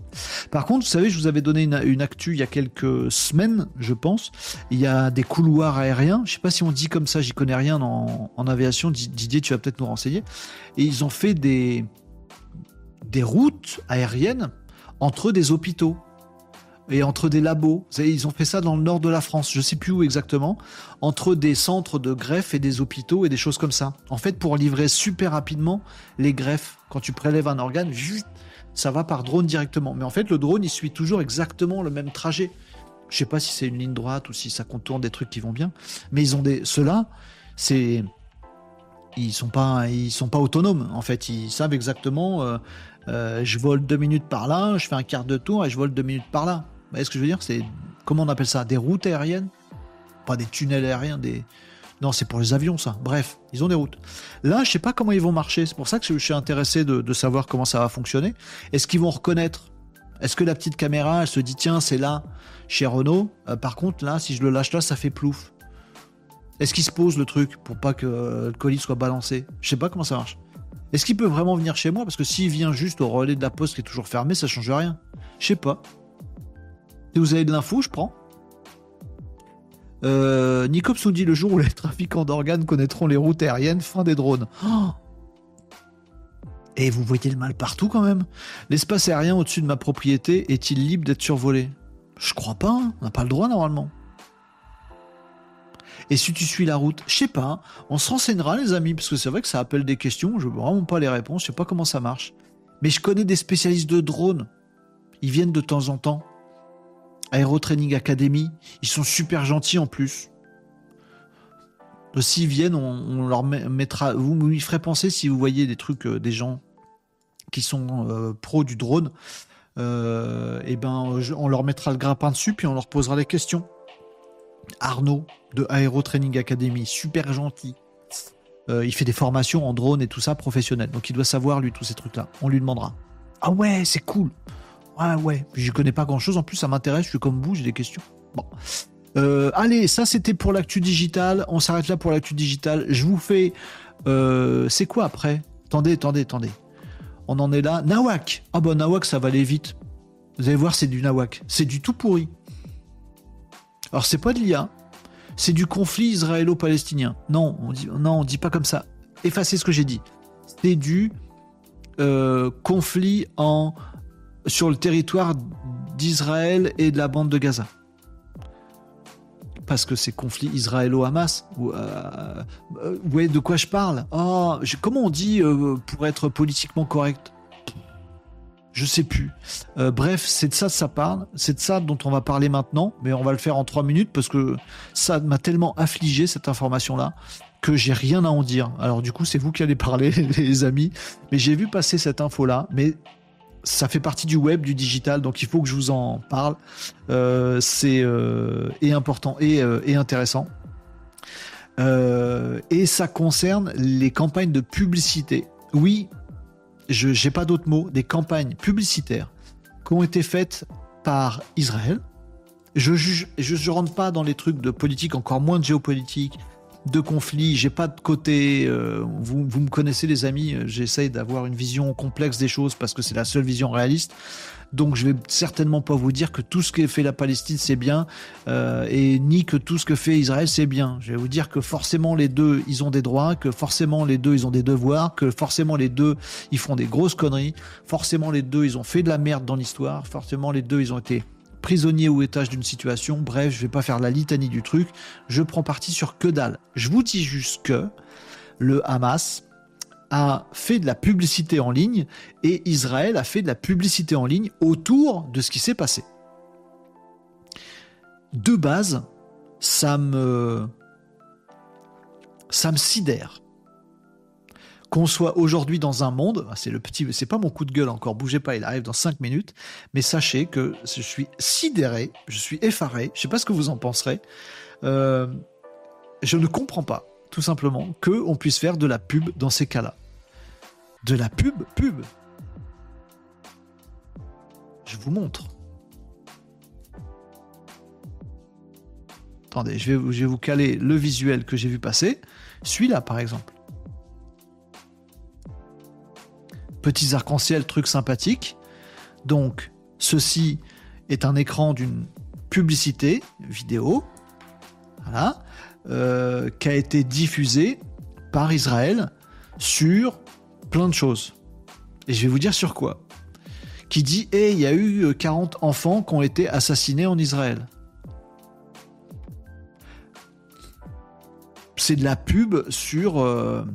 Par contre, vous savez, je vous avais donné une, actu il y a quelques semaines, je pense. Il y a des couloirs aériens. Je sais pas si on dit comme ça, j'y connais rien en, en aviation. Didier, tu vas peut-être nous renseigner. Et ils ont fait des, des routes aériennes entre des hôpitaux et entre des labos. Ils ont fait ça dans le nord de la France, je sais plus où exactement, entre des centres de greffe et des hôpitaux et des choses comme ça. En fait, pour livrer super rapidement les greffes, quand tu prélèves un organe, ça va par drone directement. Mais en fait, le drone, il suit toujours exactement le même trajet. Je sais pas si c'est une ligne droite ou si ça contourne des trucs qui vont bien, mais ils ont des ceux-là, c'est ils sont pas sont pas autonomes en fait, ils savent exactement euh, euh, je vole deux minutes par là, je fais un quart de tour et je vole deux minutes par là. Voyez ce que je veux dire? C'est comment on appelle ça? Des routes aériennes? Pas des tunnels aériens, des non, c'est pour les avions ça. Bref, ils ont des routes. Là, je sais pas comment ils vont marcher. C'est pour ça que je suis intéressé de, savoir comment ça va fonctionner. Est-ce qu'ils vont reconnaître? Est-ce que la petite caméra, elle se dit tiens, c'est là chez Renault? Euh, par contre, là, si je le lâche là, ça fait plouf. Est-ce qu'il se pose le truc pour pas que le colis soit balancé? Je sais pas comment ça marche. Est-ce qu'il peut vraiment venir chez moi? Parce que s'il vient juste au relais de la poste qui est toujours fermé, ça change rien. Je sais pas. Si vous avez de l'info, je prends. Euh, Nicops nous dit le jour où les trafiquants d'organes connaîtront les routes aériennes, fin des drones. Oh Et vous voyez le mal partout quand même. L'espace aérien au-dessus de ma propriété est-il libre d'être survolé? Je crois pas, hein. on n'a pas le droit normalement. Et si tu suis la route, je sais pas, hein. on se renseignera les amis, parce que c'est vrai que ça appelle des questions, je veux vraiment pas les réponses, je sais pas comment ça marche. Mais je connais des spécialistes de drones, ils viennent de temps en temps. Aero Training Academy, ils sont super gentils en plus. S'ils viennent, on, leur mettra. Vous me ferez penser si vous voyez des trucs, euh, des gens qui sont euh, pros du drone. et euh, eh ben, on leur mettra le grappin dessus, puis on leur posera des questions. Arnaud de Aero Training Academy, super gentil. il fait des formations en drone et tout ça professionnel. Donc il doit savoir lui tous ces trucs-là. On lui demandera. Ah ouais, c'est cool. Ouais, ouais. Je connais pas grand chose. En plus, ça m'intéresse. Je suis comme vous, j'ai des questions. Bon. Euh, allez, ça c'était pour l'actu digital. On s'arrête là pour l'actu digital. Je vous fais. Euh, c'est quoi après? Attendez, attendez, attendez. On en est là. Nawak. Ah bah Nawak, ça va aller vite. Vous allez voir, c'est du Nawak. C'est du tout pourri. Alors c'est pas de l'IA. C'est du conflit israélo-palestinien. Non, on dit non, on dit pas comme ça. Effacez ce que j'ai dit. C'est du euh, conflit en sur le territoire d'Israël et de la bande de Gaza. Parce que c'est conflit israélo-hamas. Vous euh, euh, voyez de quoi je parle? Oh, Comment on dit euh, pour être politiquement correct? Je sais plus. bref, c'est de ça que ça parle. C'est de ça dont on va parler maintenant. Mais on va le faire en trois minutes parce que ça m'a tellement affligé cette information-là que j'ai rien à en dire. Alors du coup, c'est vous qui allez parler, les amis. Mais j'ai vu passer cette info-là. Mais ça fait partie du web, du digital, donc il faut que je vous en parle. Euh, c'est euh, important et, euh, intéressant. Et ça concerne les campagnes de publicité. Oui, je n'ai pas d'autres mots, des campagnes publicitaires qui ont été faites par Israël. Je ne rentre pas dans les trucs de politique, encore moins de géopolitique, de conflits. J'ai pas de côté. euh, vous, vous me connaissez, les amis. euh, J'essaye d'avoir une vision complexe des choses parce que c'est la seule vision réaliste. Donc, je vais certainement pas vous dire que tout ce que fait la Palestine c'est bien euh, et ni que tout ce que fait Israël c'est bien. Je vais vous dire que forcément les deux ils ont des droits, que forcément les deux ils ont des devoirs, que forcément les deux ils font des grosses conneries, forcément les deux ils ont fait de la merde dans l'histoire, forcément les deux ils ont été prisonniers ou étage d'une situation. Bref, je vais pas faire la litanie du truc. Je prends parti sur que dalle. Je vous dis juste que le Hamas a fait de la publicité en ligne et Israël a fait de la publicité en ligne autour de ce qui s'est passé. De base, ça me ça me sidère qu'on soit aujourd'hui dans un monde, ah, c'est le petit, c'est pas mon coup de gueule encore, bougez pas, il arrive dans 5 minutes, mais sachez que je suis sidéré, je suis effaré, je sais pas ce que vous en penserez, euh, je ne comprends pas, tout simplement, que on puisse faire de la pub dans ces cas-là. De la pub, pub. Je vous montre. Attendez, je vais, je vais vous caler le visuel que j'ai vu passer. Celui-là, par exemple. Petits arcs-en-ciel, truc sympathique. Donc, ceci est un écran d'une publicité vidéo, voilà, euh, qui a été diffusé par Israël sur plein de choses. Et je vais vous dire sur quoi. Qui dit, eh, il y a eu euh, 40 enfants qui ont été assassinés en Israël. C'est de la pub sur euh,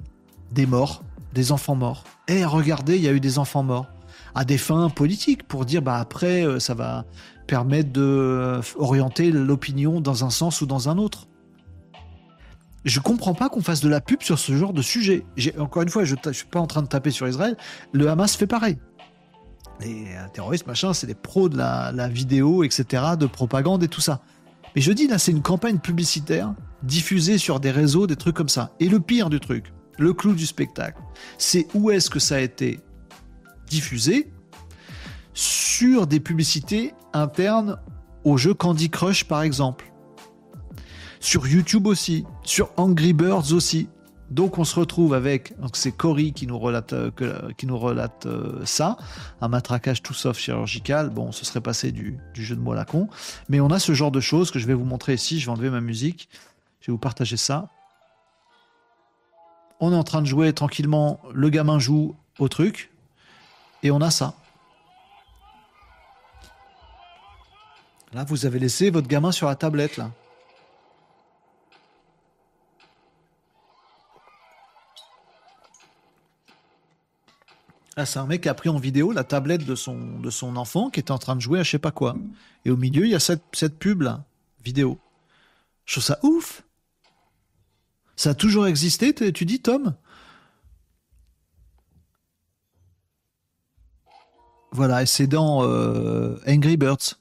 des morts, des enfants morts. Eh, regardez, il y a eu des enfants morts. À des fins politiques, pour dire, bah après, euh, ça va permettre de euh, orienter l'opinion dans un sens ou dans un autre. Je comprends pas qu'on fasse de la pub sur ce genre de sujet. Encore une fois, je ne suis pas en train de taper sur Israël. Le Hamas fait pareil. Les euh, terroristes, machin, c'est des pros de la vidéo, etc., de propagande et tout ça. Mais je dis, là, c'est une campagne publicitaire diffusée sur des réseaux, des trucs comme ça. Et le pire du truc, le clou du spectacle, c'est où est-ce que ça a été diffusé sur des publicités internes au jeu Candy Crush, par exemple. Sur YouTube aussi, sur Angry Birds aussi. Donc on se retrouve avec, c'est Cory qui nous relate, euh, euh, ça, un matraquage tout sauf chirurgical. Bon, ce serait passé du, du jeu de mots à la con, mais on a ce genre de choses que je vais vous montrer ici. Je vais enlever ma musique, je vais vous partager ça. On est en train de jouer tranquillement, le gamin joue au truc, et on a ça. Là, vous avez laissé votre gamin sur la tablette là. Là, c'est un mec qui a pris en vidéo la tablette de son, enfant qui était en train de jouer à je sais pas quoi. Et au milieu, il y a cette, cette pub là, vidéo. Je trouve ça ouf. Ça a toujours existé, tu dis, Tom? Voilà, et c'est dans euh, Angry Birds.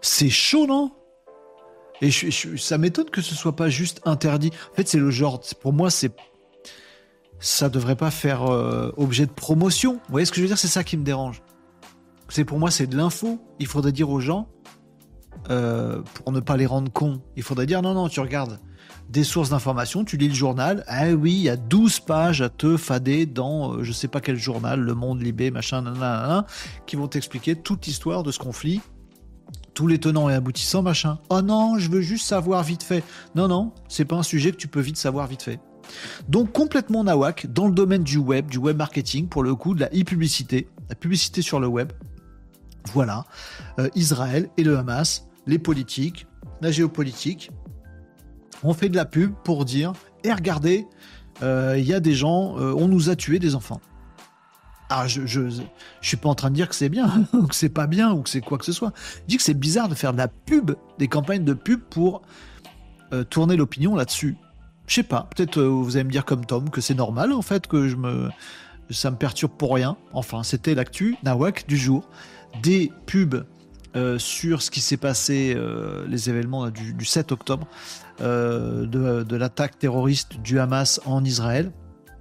C'est chaud, non? Et ça m'étonne que ce soit pas juste interdit. En fait, c'est le genre. Pour moi, c'est ça devrait pas faire euh, objet de promotion. Vous voyez ce que je veux dire? C'est ça qui me dérange. Pour moi, c'est de l'info. Il faudrait dire aux gens, euh, pour ne pas les rendre cons, il faudrait dire non, non, tu regardes des sources d'information, tu lis le journal. Ah oui, il y a 12 pages à te fader dans euh, je sais pas quel journal, Le Monde, Libé, machin, nanana, qui vont t'expliquer toute l'histoire de ce conflit, tous les tenants et aboutissants, machin. Oh non, je veux juste savoir vite fait. Non, non, c'est pas un sujet que tu peux vite savoir vite fait. Donc complètement nawak dans le domaine du web, du web marketing, pour le coup de la e-publicité, la publicité sur le web. Voilà, Euh, Israël et le Hamas, les politiques, la géopolitique, on fait de la pub pour dire, et regardez, euh, il y a des gens, euh, on nous a tué des enfants. Ah, je, je, je suis pas en train de dire que c'est bien, ou que c'est pas bien, ou que c'est quoi que ce soit. Je dis que c'est bizarre de faire de la pub, des campagnes de pub pour euh, tourner l'opinion là-dessus. Je sais pas, peut-être vous allez me dire comme Tom que c'est normal en fait que je me ça me perturbe pour rien. Enfin, c'était l'actu Nawak du jour. Des pubs euh, sur ce qui s'est passé, euh, les événements du, 7 octobre, euh, de, l'attaque terroriste du Hamas en Israël.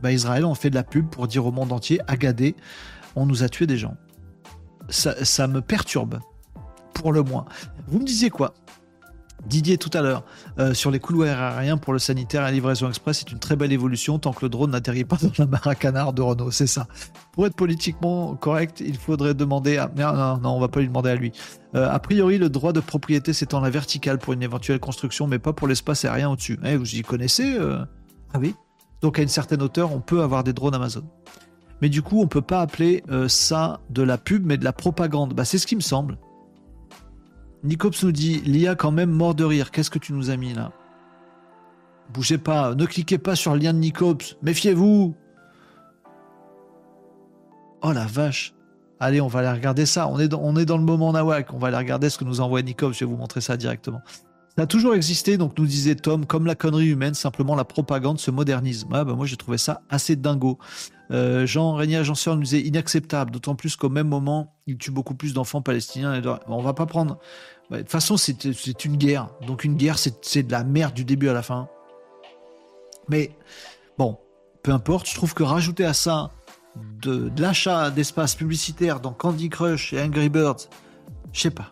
Bah, Israël on fait de la pub pour dire au monde entier, Agadé, on nous a tué des gens. Ça, ça me perturbe, pour le moins. Vous me disiez quoi? Didier tout à l'heure euh, sur les couloirs aériens pour le sanitaire et la livraison express, c'est une très belle évolution tant que le drone n'atterrit pas dans la maracanard de Renault. C'est ça. Pour être politiquement correct, il faudrait demander à. Non, non, non on va pas lui demander à lui. Euh, a priori, le droit de propriété s'étend à la verticale pour une éventuelle construction, mais pas pour l'espace aérien au-dessus. Eh, vous y connaissez euh Ah oui Donc à une certaine hauteur, on peut avoir des drones Amazon. Mais du coup, on peut pas appeler ça de la pub, mais de la propagande. Bah, c'est ce qui me semble. Nicops nous dit l'IA quand même mort de rire. Qu'est-ce que tu nous as mis là? Bougez pas, ne cliquez pas sur le lien de Nicops. Méfiez-vous. Oh la vache. Allez, on va aller regarder ça. On est dans, le moment Nawak. On va aller regarder ce que nous envoie Nicops. Je vais vous montrer ça directement. Ça a toujours existé, donc nous disait Tom, comme la connerie humaine, simplement la propagande se modernise. Ah, bah, moi j'ai trouvé ça assez dingo. Euh, Jean Régnier Agenceur nous disait inacceptable, d'autant plus qu'au même moment, il tue beaucoup plus d'enfants palestiniens. On va pas prendre de toute façon, c'est une guerre. Donc une guerre, c'est de la merde du début à la fin. Mais bon, peu importe, je trouve que rajouter à ça de, l'achat d'espace publicitaire dans Candy Crush et Angry Birds, je sais pas.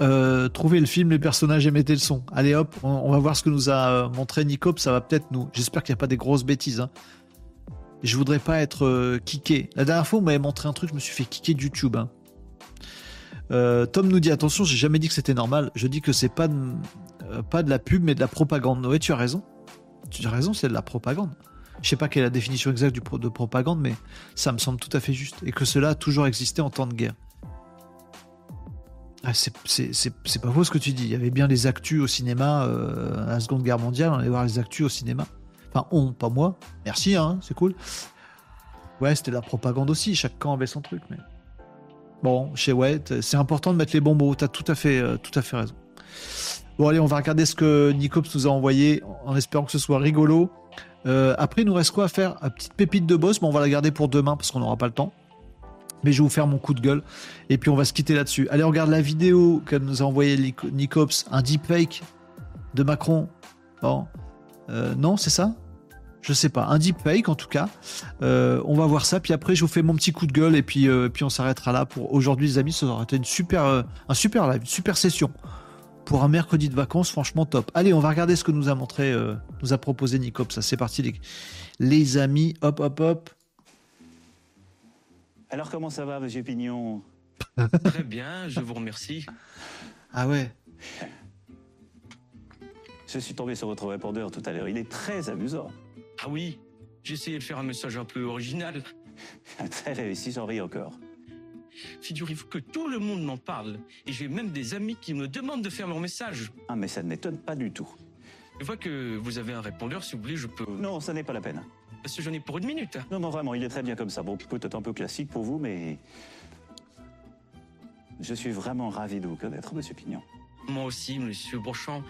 Euh, trouver le film, les personnages et mettez le son. Allez hop, on, va voir ce que nous a euh, montré Nicop, ça va peut-être nous. J'espère qu'il n'y a pas des grosses bêtises. Hein. Je voudrais pas être euh, kické. La dernière fois, on m'avait montré un truc, je me suis fait kicker de YouTube. Hein. Euh, Tom nous dit attention, j'ai jamais dit que c'était normal. Je dis que c'est pas de, euh, pas de la pub, mais de la propagande. Oui, tu as raison. Tu as raison, c'est de la propagande. Je sais pas quelle est la définition exacte de propagande, mais ça me semble tout à fait juste. Et que cela a toujours existé en temps de guerre. Ah, c'est pas faux ce que tu dis. Il y avait bien les actus au cinéma euh, à la Seconde Guerre mondiale. On allait voir les actus au cinéma. Enfin, on, pas moi. Merci, hein, c'est cool. Ouais, c'était de la propagande aussi. Chaque camp avait son truc, mais. Bon, chez ouais, c'est important de mettre les bons mots. T'as tout à fait, euh, tout à fait raison. Bon, allez, on va regarder ce que Nicops nous a envoyé en espérant que ce soit rigolo. Euh, après, nous reste quoi à faire? Une petite pépite de boss, mais on va la garder pour demain parce qu'on n'aura pas le temps. Mais je vais vous faire mon coup de gueule et puis on va se quitter là-dessus. Allez, on regarde la vidéo qu'elle nous a envoyé Nicops, un deepfake de Macron. Bon, euh, non, c'est ça? Je sais pas, un deepfake en tout cas. Euh, on va voir ça, puis après je vous fais mon petit coup de gueule et puis, euh, puis on s'arrêtera là pour aujourd'hui les amis. Ça aura été une super, euh, un super live, une super session pour un mercredi de vacances, franchement top. Allez, on va regarder ce que nous a montré, nous a proposé Nicop. Ça, c'est parti les, les amis. Hop, hop, hop. Alors comment ça va, Monsieur Pignon? Très bien, je vous remercie. Ah ouais. Je suis tombé sur votre répondeur tout à l'heure. Il est très amusant. Ah oui, j'ai essayé de faire un message un peu original. Très réussi, j'en ris encore. Figurez-vous que tout le monde m'en parle. Et j'ai même des amis qui me demandent de faire mon message. Ah, mais ça ne m'étonne pas du tout. Je vois que vous avez un répondeur, si vous voulez, je peux... Non, ça n'est pas la peine. Parce que j'en ai pour une minute. Non, non, vraiment, il est très bien comme ça. Bon, peut-être un peu classique pour vous, mais... Je suis vraiment ravi de vous connaître, Monsieur Pignon. Moi aussi, monsieur Brochant.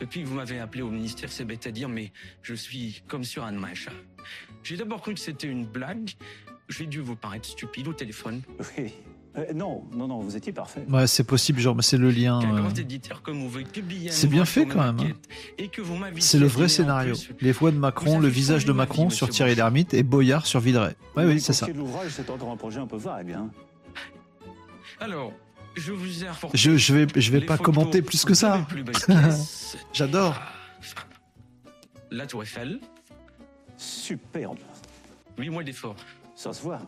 Depuis que vous m'avez appelé au ministère, c'est bête à dire, mais je suis comme sur un match. J'ai d'abord cru que c'était une blague. J'ai dû vous paraître stupide au téléphone. Oui. Euh, non, non, non, vous étiez parfait. Ouais, c'est possible, genre, mais c'est le lien. C'est bien fait quand même. Hein. C'est le vrai scénario. Les voix de Macron, le visage de Macron sur Thierry Lhermitte et Boyard sur Villeray. Ouais, oui, c'est ça. l'ouvrage, c'est encore un projet un peu vague. Hein. Alors, je vous ai Je, je vais, je vais pas commenter plus que ça. J'adore. La Tour Eiffel. Superbe. Huit mois d'effort. Ça se voit.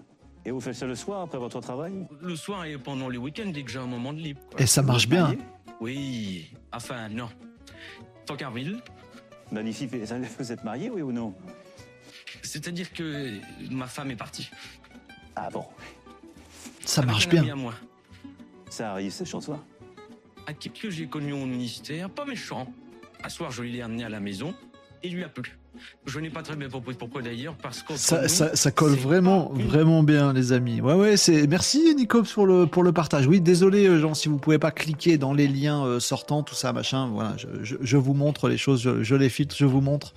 Et vous faites ça le soir après votre travail? Le soir et pendant les week-ends dès que j'ai un moment de libre. Et ça marche bien. Oui. Enfin, non. Tancarville. Magnifique. Vous êtes marié, oui ou non? C'est-à-dire que ma femme est partie. Ah bon Ça marche bien. moi. Ça arrive, c'est chez toi. Un type que j'ai connu au ministère, pas méchant. Un soir, je l'ai amené à la maison et il lui a plu. Je n'ai pas très bien compris pourquoi d'ailleurs, parce que ça, ça, colle vraiment, vraiment bien, les amis. Ouais, ouais, c'est merci Nicops pour le pour le partage. Oui, désolé, euh, Jean, si vous pouvez pas cliquer dans les liens euh, sortants, tout ça, machin. Voilà, je, je, vous montre les choses, je, les filtre, je vous montre.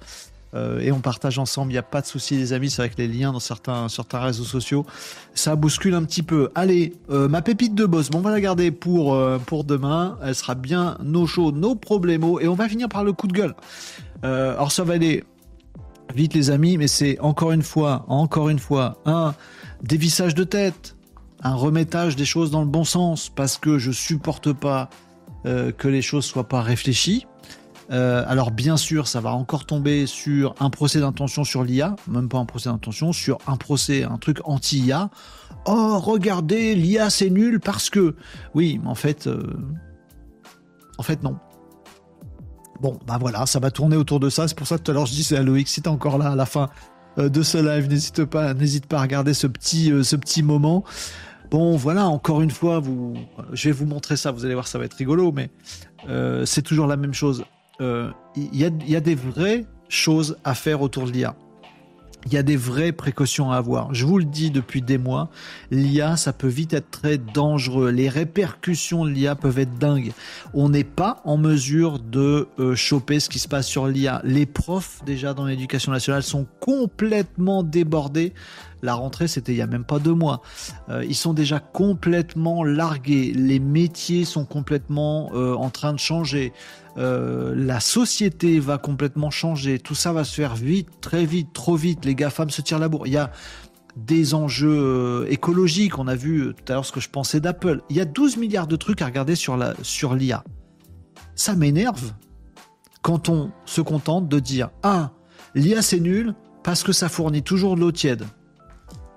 Euh, et on partage ensemble. Il n'y a pas de souci, les amis. C'est avec les liens dans certains, réseaux sociaux. Ça bouscule un petit peu. Allez, euh, ma pépite de boss, bon, on va la garder pour, euh, demain. Elle sera bien nos shows, nos problèmes. Et on va finir par le coup de gueule. alors, ça va aller vite, les amis, mais c'est encore une fois, encore une fois, un dévissage de tête, un remettage des choses dans le bon sens, parce que je supporte pas que les choses soient pas réfléchies. Euh, alors bien sûr, ça va encore tomber sur un procès d'intention sur l'IA, même pas un procès d'intention, sur un procès, un truc anti-IA. Oh, regardez, l'IA c'est nul parce que... Oui, mais en fait... Euh, en fait non. Bon, bah voilà, ça va tourner autour de ça. C'est pour ça que tout à l'heure je dis c'est à Loïc, si t'es encore là à la fin euh, de ce live, n'hésite pas, à regarder ce petit, moment. Bon, voilà, encore une fois, je vais vous montrer ça. Vous allez voir, ça va être rigolo, mais c'est toujours la même chose il euh, y, a, des vraies choses à faire autour de l'IA. Il y a des vraies précautions à avoir. Je vous le dis depuis des mois, l'IA, ça peut vite être très dangereux. Les répercussions de l'IA peuvent être dingues. On n'est pas en mesure de euh, choper ce qui se passe sur l'IA. Les profs, déjà dans l'éducation nationale, sont complètement débordés la rentrée, c'était il y a même pas deux mois. Euh, ils sont déjà complètement largués. Les métiers sont complètement euh, en train de changer. Euh, la société va complètement changer. Tout ça va se faire vite, très vite, trop vite. Les GAFAM se tirent la bourre. Il y a des enjeux écologiques. On a vu tout à l'heure ce que je pensais d'Apple. Il y a 12 milliards de trucs à regarder sur l'IA. Ça m'énerve quand on se contente de dire Ah, l'IA c'est nul parce que ça fournit toujours de l'eau tiède.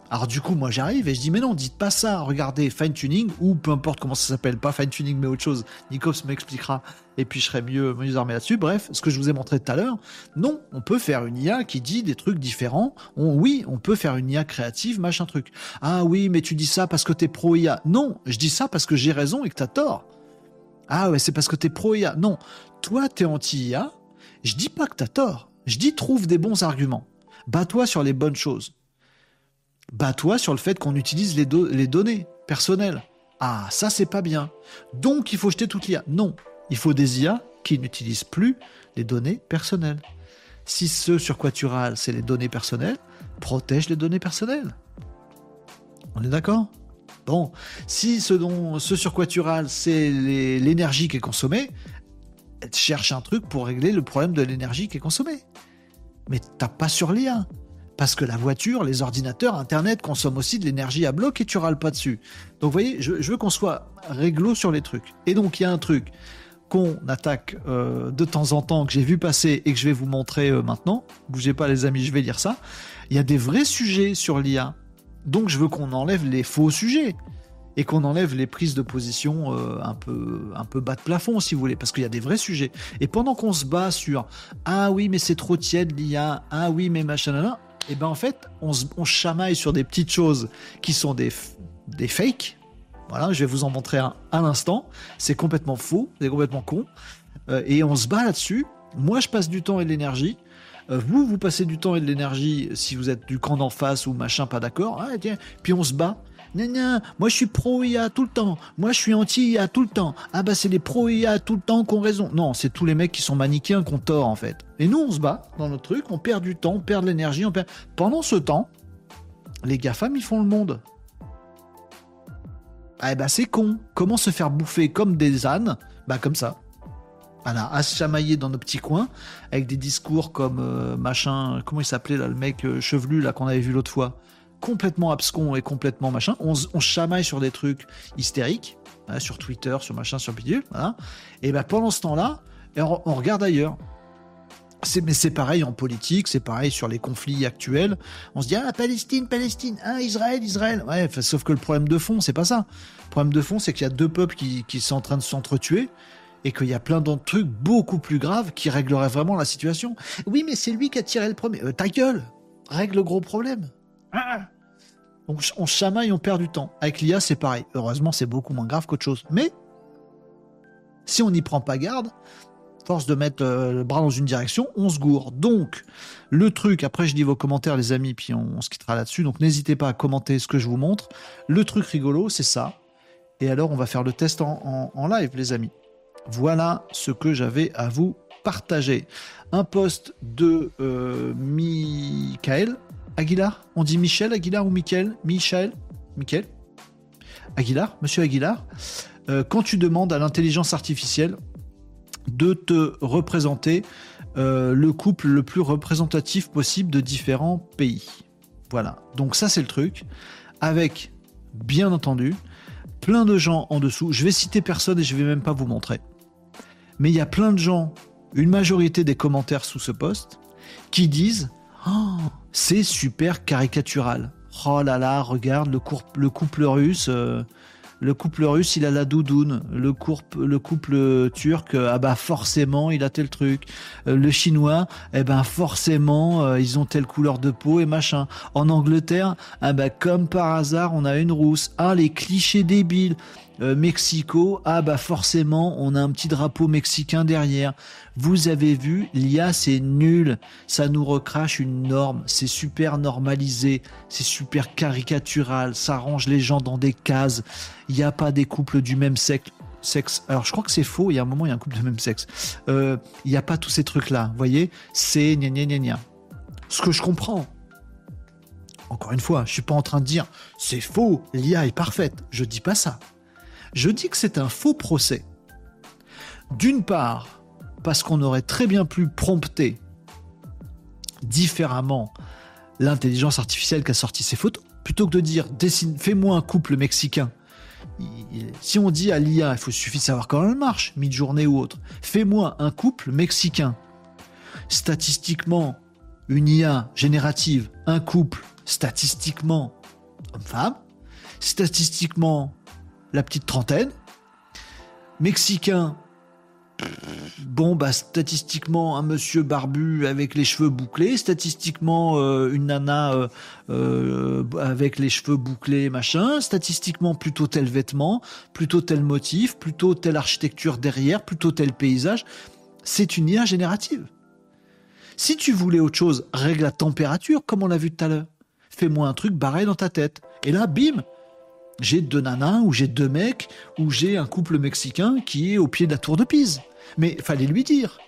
Alors du coup, moi j'arrive et je dis mais non, dites pas ça, regardez fine tuning ou peu importe comment ça s'appelle, pas fine tuning mais autre chose. Nikos m'expliquera et puis je serai mieux mieux armé là-dessus. Bref, ce que je vous ai montré tout à l'heure, non, on peut faire une IA qui dit des trucs différents. oui, on peut faire une IA créative, machin truc. Ah oui, mais tu dis ça parce que t'es pro IA. Non, je dis ça parce que j'ai raison et que t'as tort. Ah ouais, c'est parce que t'es pro IA. Non, toi t'es anti IA. Je dis pas que t'as tort. Je dis trouve des bons arguments. Bats-toi sur les bonnes choses. Bats-toi sur le fait qu'on utilise les, données personnelles. Ah, ça c'est pas bien. Donc il faut jeter toute l'IA. Non, il faut des IA qui n'utilisent plus les données personnelles. Si ce sur quoi c'est les données personnelles, protège les données personnelles. On est d'accord? Bon, si ce, dont, ce sur quoi c'est l'énergie qui est consommée, cherche un truc pour régler le problème de l'énergie qui est consommée. Mais t'as pas sur l'IA. Parce que la voiture, les ordinateurs, Internet consomment aussi de l'énergie à bloc et tu râles pas dessus. Donc vous voyez, je, veux qu'on soit réglo sur les trucs. Et donc il y a un truc qu'on attaque euh, de temps en temps, que j'ai vu passer et que je vais vous montrer euh, maintenant. Bougez pas les amis, je vais lire ça. Il y a des vrais sujets sur l'IA. Donc je veux qu'on enlève les faux sujets et qu'on enlève les prises de position euh, un peu un peu bas de plafond si vous voulez parce qu'il y a des vrais sujets et pendant qu'on se bat sur ah oui mais c'est trop tiède l'IA ah oui mais machin là, et ben en fait, on, on, chamaille sur des petites choses qui sont des, des fakes. Voilà, je vais vous en montrer un à l'instant. C'est complètement faux, c'est complètement con. Euh, et on se bat là-dessus. Moi, je passe du temps et de l'énergie. Euh, vous, vous passez du temps et de l'énergie si vous êtes du camp d'en face ou machin, pas d'accord. Ah, tiens. Puis on se bat moi je suis pro-IA tout le temps. Moi je suis anti-IA tout le temps. Ah bah c'est les pro-IA tout le temps qui ont raison. Non, c'est tous les mecs qui sont manichéens qui ont tort en fait. Et nous on se bat dans notre truc, on perd du temps, on perd de l'énergie, on perd. Pendant ce temps, les GAFAM ils font le monde. Ah bah c'est con. Comment se faire bouffer comme des ânes? Bah comme ça. Voilà, à se chamailler dans nos petits coins, avec des discours comme euh, machin, comment il s'appelait là, le mec euh, chevelu là qu'on avait vu l'autre fois? Complètement abscon et complètement machin. On, on chamaille sur des trucs hystériques, hein, sur Twitter, sur machin, sur bidule. Et ben pendant ce temps-là, on, regarde ailleurs. Mais c'est pareil en politique, c'est pareil sur les conflits actuels. On se dit ah Palestine, Palestine, ah Israël, Israël. Sauf que le problème de fond, c'est pas ça. Le problème de fond, c'est qu'il y a deux peuples qui, qui sont en train de s'entretuer et qu'il y a plein d'autres trucs beaucoup plus graves qui régleraient vraiment la situation. Oui, mais c'est lui qui a tiré le premier. Euh, ta gueule, règle le gros problème. Ah on, on chamaille, on perd du temps. Avec l'IA, c'est pareil. Heureusement, c'est beaucoup moins grave qu'autre chose. Mais si on n'y prend pas garde, force de mettre euh, le bras dans une direction, on se gourre. Donc, le truc, après je dis vos commentaires les amis, puis on, se quittera là-dessus, donc n'hésitez pas à commenter ce que je vous montre. Le truc rigolo, c'est ça. Et alors, on va faire le test en live, les amis. Voilà ce que j'avais à vous partagé un post de euh, Michael Aguilar. On dit Michel Aguilar ou Michael Michel Michael Aguilar, monsieur Aguilar. Euh, quand tu demandes à l'intelligence artificielle de te représenter euh, le couple le plus représentatif possible de différents pays. Voilà. Donc ça c'est le truc. Avec, bien entendu, plein de gens en dessous. Je vais citer personne et je vais même pas vous montrer. Mais il y a plein de gens, une majorité des commentaires sous ce post, qui disent oh, c'est super caricatural. Oh là là, regarde le, le couple russe. Euh, le couple russe, il a la doudoune. Le, le couple turc, euh, ah bah forcément, il a tel truc. Euh, le chinois, eh ben forcément, ils ont telle couleur de peau et machin. En Angleterre, ah bah comme par hasard, on a une rousse. Ah, les clichés débiles. Euh, Mexico, ah bah forcément, on a un petit drapeau mexicain derrière. Vous avez vu, l'IA c'est nul, ça nous recrache une norme, c'est super normalisé, c'est super caricatural, ça range les gens dans des cases. Il n'y a pas des couples du même sexe. Alors je crois que c'est faux, il y a un moment il y a un couple du même sexe. Euh, il n'y a pas tous ces trucs-là, vous voyez C'est gna gna gna gna. Ce que je comprends, encore une fois, je suis pas en train de dire c'est faux, l'IA est parfaite. Je dis pas ça. Je dis que c'est un faux procès. D'une part, parce qu'on aurait très bien pu prompter différemment l'intelligence artificielle qui a sorti ces photos, plutôt que de dire fais-moi un couple mexicain. Si on dit à l'IA, il faut suffit de savoir comment elle marche, mid-journée ou autre, fais-moi un couple mexicain. Statistiquement, une IA générative, un couple, statistiquement, homme-femme. Statistiquement, la petite trentaine. Mexicain, bon, bah, statistiquement, un monsieur barbu avec les cheveux bouclés, statistiquement, euh, une nana euh, euh, avec les cheveux bouclés, machin, statistiquement, plutôt tel vêtement, plutôt tel motif, plutôt telle architecture derrière, plutôt tel paysage. C'est une IA générative. Si tu voulais autre chose, règle la température, comme on l'a vu tout à l'heure. Fais-moi un truc barré dans ta tête. Et là, bim, j'ai deux nanas, ou j'ai deux mecs, ou j'ai un couple mexicain qui est au pied de la tour de Pise. Mais fallait lui dire.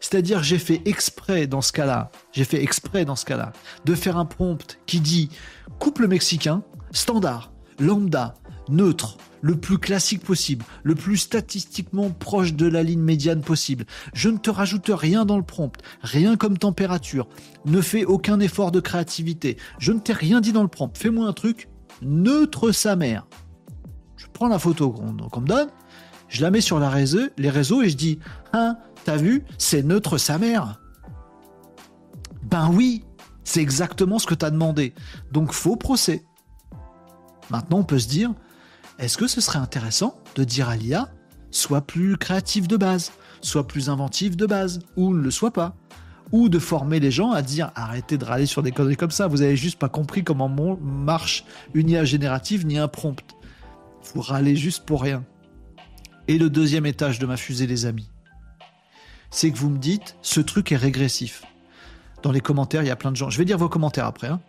C'est-à-dire, j'ai fait exprès dans ce cas-là, j'ai fait exprès dans ce cas-là, de faire un prompt qui dit couple mexicain, standard, lambda, neutre, le plus classique possible, le plus statistiquement proche de la ligne médiane possible. Je ne te rajoute rien dans le prompt, rien comme température, ne fais aucun effort de créativité, je ne t'ai rien dit dans le prompt, fais-moi un truc neutre sa mère. Je prends la photo qu'on me donne, je la mets sur les réseaux et je dis Hein, t'as vu, c'est neutre sa mère. Ben oui, c'est exactement ce que t'as demandé. Donc faux procès. Maintenant, on peut se dire est-ce que ce serait intéressant de dire à l'IA soit plus créatif de base, soit plus inventif de base, ou ne le soit pas? Ou de former les gens à dire arrêtez de râler sur des conneries comme ça, vous avez juste pas compris comment marche une IA générative ni un prompt. Vous râlez juste pour rien. Et le deuxième étage de ma fusée, les amis, c'est que vous me dites ce truc est régressif. Dans les commentaires, il y a plein de gens. Je vais dire vos commentaires après. Hein.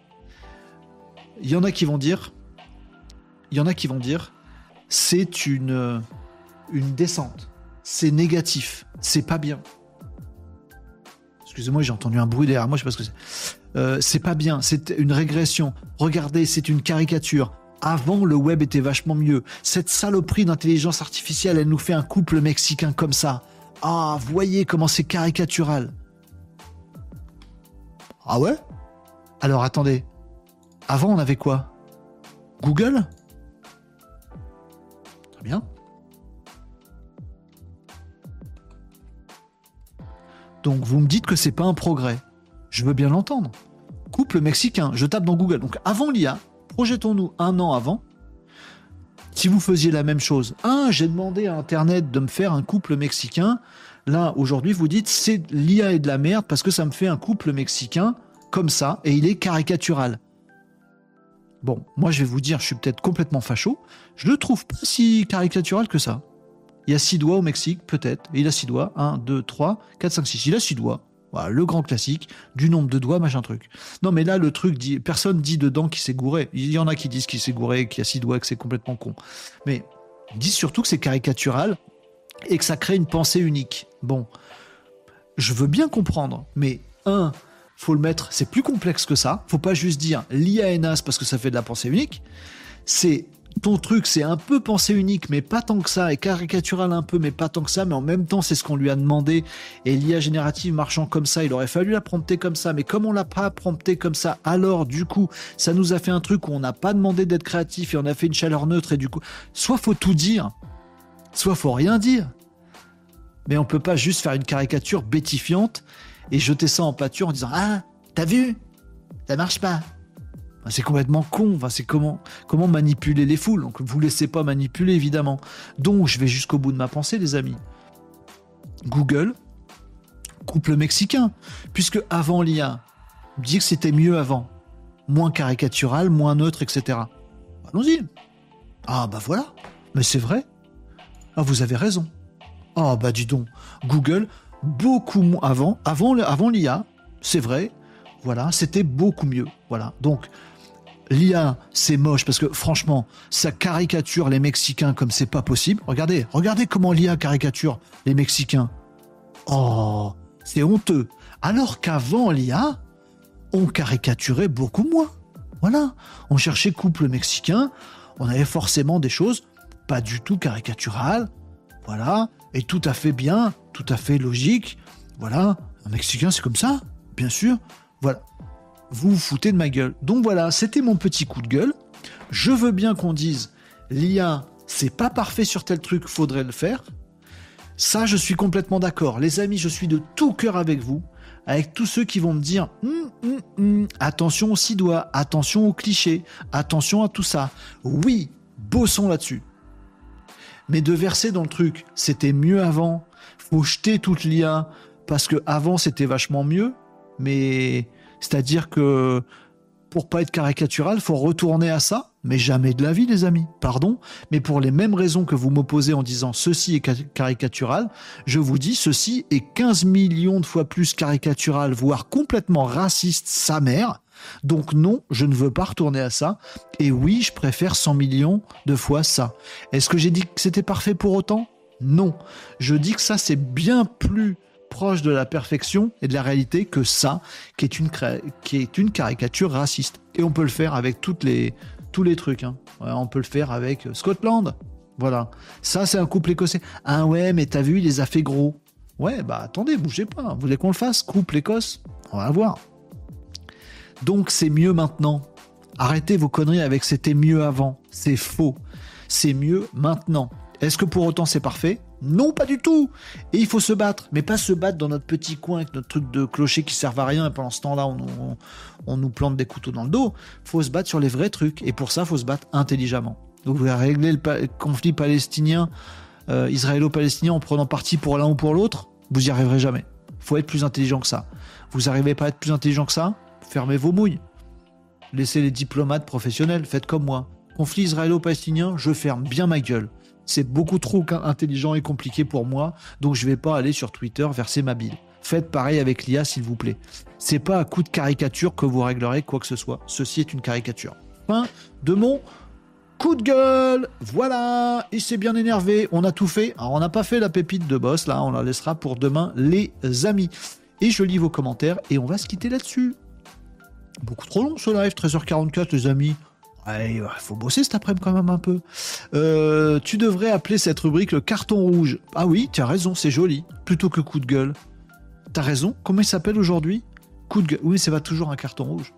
Il y en a qui vont dire, il y en a qui vont dire, c'est une une descente, c'est négatif, c'est pas bien. Excusez-moi, j'ai entendu un bruit derrière moi, je sais pas ce que c'est. Euh, c'est pas bien, c'est une régression. Regardez, c'est une caricature. Avant, le web était vachement mieux. Cette saloperie d'intelligence artificielle, elle nous fait un couple mexicain comme ça. Ah, voyez comment c'est caricatural. Ah ouais? Alors attendez. Avant, on avait quoi? Google? Très bien. Donc vous me dites que c'est pas un progrès. Je veux bien l'entendre. Couple mexicain, je tape dans Google. Donc avant l'IA, projetons-nous un an avant. Si vous faisiez la même chose, ah, j'ai demandé à Internet de me faire un couple mexicain. Là, aujourd'hui, vous dites c'est l'IA est de la merde parce que ça me fait un couple mexicain comme ça et il est caricatural. Bon, moi je vais vous dire, je suis peut-être complètement facho. Je le trouve pas si caricatural que ça. Il y a six doigts au Mexique, peut-être. Il a six doigts. 1, 2, 3, 4, 5, 6. Il a six doigts. Voilà, le grand classique, du nombre de doigts, machin truc. Non, mais là, le truc dit, personne dit dedans qu'il s'est gouré. Il y en a qui disent qu'il s'est gouré, qu'il a six doigts, que c'est complètement con. Mais ils disent surtout que c'est caricatural et que ça crée une pensée unique. Bon. je veux bien comprendre, mais un, faut le mettre, c'est plus complexe que ça. Faut pas juste dire l'IA est naze parce que ça fait de la pensée unique. C'est ton truc, c'est un peu pensée unique, mais pas tant que ça, et caricatural un peu, mais pas tant que ça, mais en même temps, c'est ce qu'on lui a demandé. Et l'IA générative marchant comme ça, il aurait fallu la prompter comme ça, mais comme on l'a pas prompté comme ça, alors du coup, ça nous a fait un truc où on n'a pas demandé d'être créatif et on a fait une chaleur neutre, et du coup, soit faut tout dire, soit faut rien dire. Mais on peut pas juste faire une caricature bétifiante et jeter ça en pâture en disant Ah, t'as vu? Ça marche pas. C'est complètement con. c'est comment, manipuler les foules. Donc, vous laissez pas manipuler, évidemment. Donc, je vais jusqu'au bout de ma pensée, les amis. Google, couple mexicain. Puisque avant l'IA, dit que c'était mieux avant. Moins caricatural, moins neutre, etc. Allons-y. Ah, bah voilà. Mais c'est vrai. Ah, vous avez raison. Ah, bah dis donc. Google, beaucoup moins avant, avant l'IA, c'est vrai. Voilà, c'était beaucoup mieux. Voilà. Donc, l'IA, c'est moche parce que franchement, ça caricature les Mexicains comme c'est pas possible. Regardez, regardez comment l'IA caricature les Mexicains. Oh, c'est honteux. Alors qu'avant l'IA, on caricaturait beaucoup moins. Voilà, on cherchait couple mexicain, on avait forcément des choses pas du tout caricaturales, voilà, et tout à fait bien, tout à fait logique. Voilà, un Mexicain c'est comme ça, bien sûr. Voilà vous vous foutez de ma gueule. Donc voilà, c'était mon petit coup de gueule. Je veux bien qu'on dise l'IA, c'est pas parfait sur tel truc, faudrait le faire. Ça, je suis complètement d'accord. Les amis, je suis de tout cœur avec vous, avec tous ceux qui vont me dire hum, hum, hum, attention aux six doigts, attention aux clichés, attention à tout ça. Oui, bossons là-dessus. Mais de verser dans le truc, c'était mieux avant, faut jeter toute l'IA, parce que avant c'était vachement mieux, mais c'est-à-dire que pour pas être caricatural, faut retourner à ça, mais jamais de la vie, les amis. Pardon, mais pour les mêmes raisons que vous m'opposez en disant ceci est caricatural, je vous dis ceci est 15 millions de fois plus caricatural, voire complètement raciste, sa mère. Donc non, je ne veux pas retourner à ça. Et oui, je préfère 100 millions de fois ça. Est-ce que j'ai dit que c'était parfait pour autant? Non. Je dis que ça, c'est bien plus proche de la perfection et de la réalité que ça, qui est une, caricature raciste. Et on peut le faire avec tous les trucs. Hein. on peut le faire avec Scotland. Voilà. Ça, c'est un couple écossais. Ah ouais, mais t'as vu, il les a fait gros. Ouais, bah attendez, bougez pas. Vous voulez qu'on le fasse? Couple Écosse? On va voir. Donc c'est mieux maintenant. Arrêtez vos conneries avec c'était mieux avant. C'est faux. C'est mieux maintenant. Est-ce que pour autant c'est parfait? Non, pas du tout. Et il faut se battre, mais pas se battre dans notre petit coin avec notre truc de clocher qui sert à rien. Et pendant ce temps-là, on, nous plante des couteaux dans le dos. Faut se battre sur les vrais trucs. Et pour ça, faut se battre intelligemment. Donc, vous allez régler le conflit palestinien, euh, israélo-palestinien en prenant parti pour l'un ou pour l'autre? Vous y arriverez jamais. Faut être plus intelligent que ça. Vous n'arrivez pas à être plus intelligent que ça? Fermez vos mouilles. Laissez les diplomates professionnels. Faites comme moi. Conflit israélo-palestinien, je ferme bien ma gueule c'est beaucoup trop intelligent et compliqué pour moi, donc je vais pas aller sur Twitter verser ma bille. Faites pareil avec l'IA, s'il vous plaît. C'est pas à coup de caricature que vous réglerez quoi que ce soit. Ceci est une caricature. Fin de mon coup de gueule. Voilà, il s'est bien énervé. On a tout fait. On n'a pas fait la pépite de boss, là, on la laissera pour demain, les amis. Et je lis vos commentaires et on va se quitter là-dessus. Beaucoup trop long ce live, 13h44, les amis. Il faut bosser cet après-midi quand même un peu. Euh, tu devrais appeler cette rubrique le carton rouge. Ah oui, tu as raison, c'est joli. Plutôt que coup de gueule. T'as raison. Comment il s'appelle aujourd'hui? Coup de gueule. Oui, c'est pas toujours un carton rouge.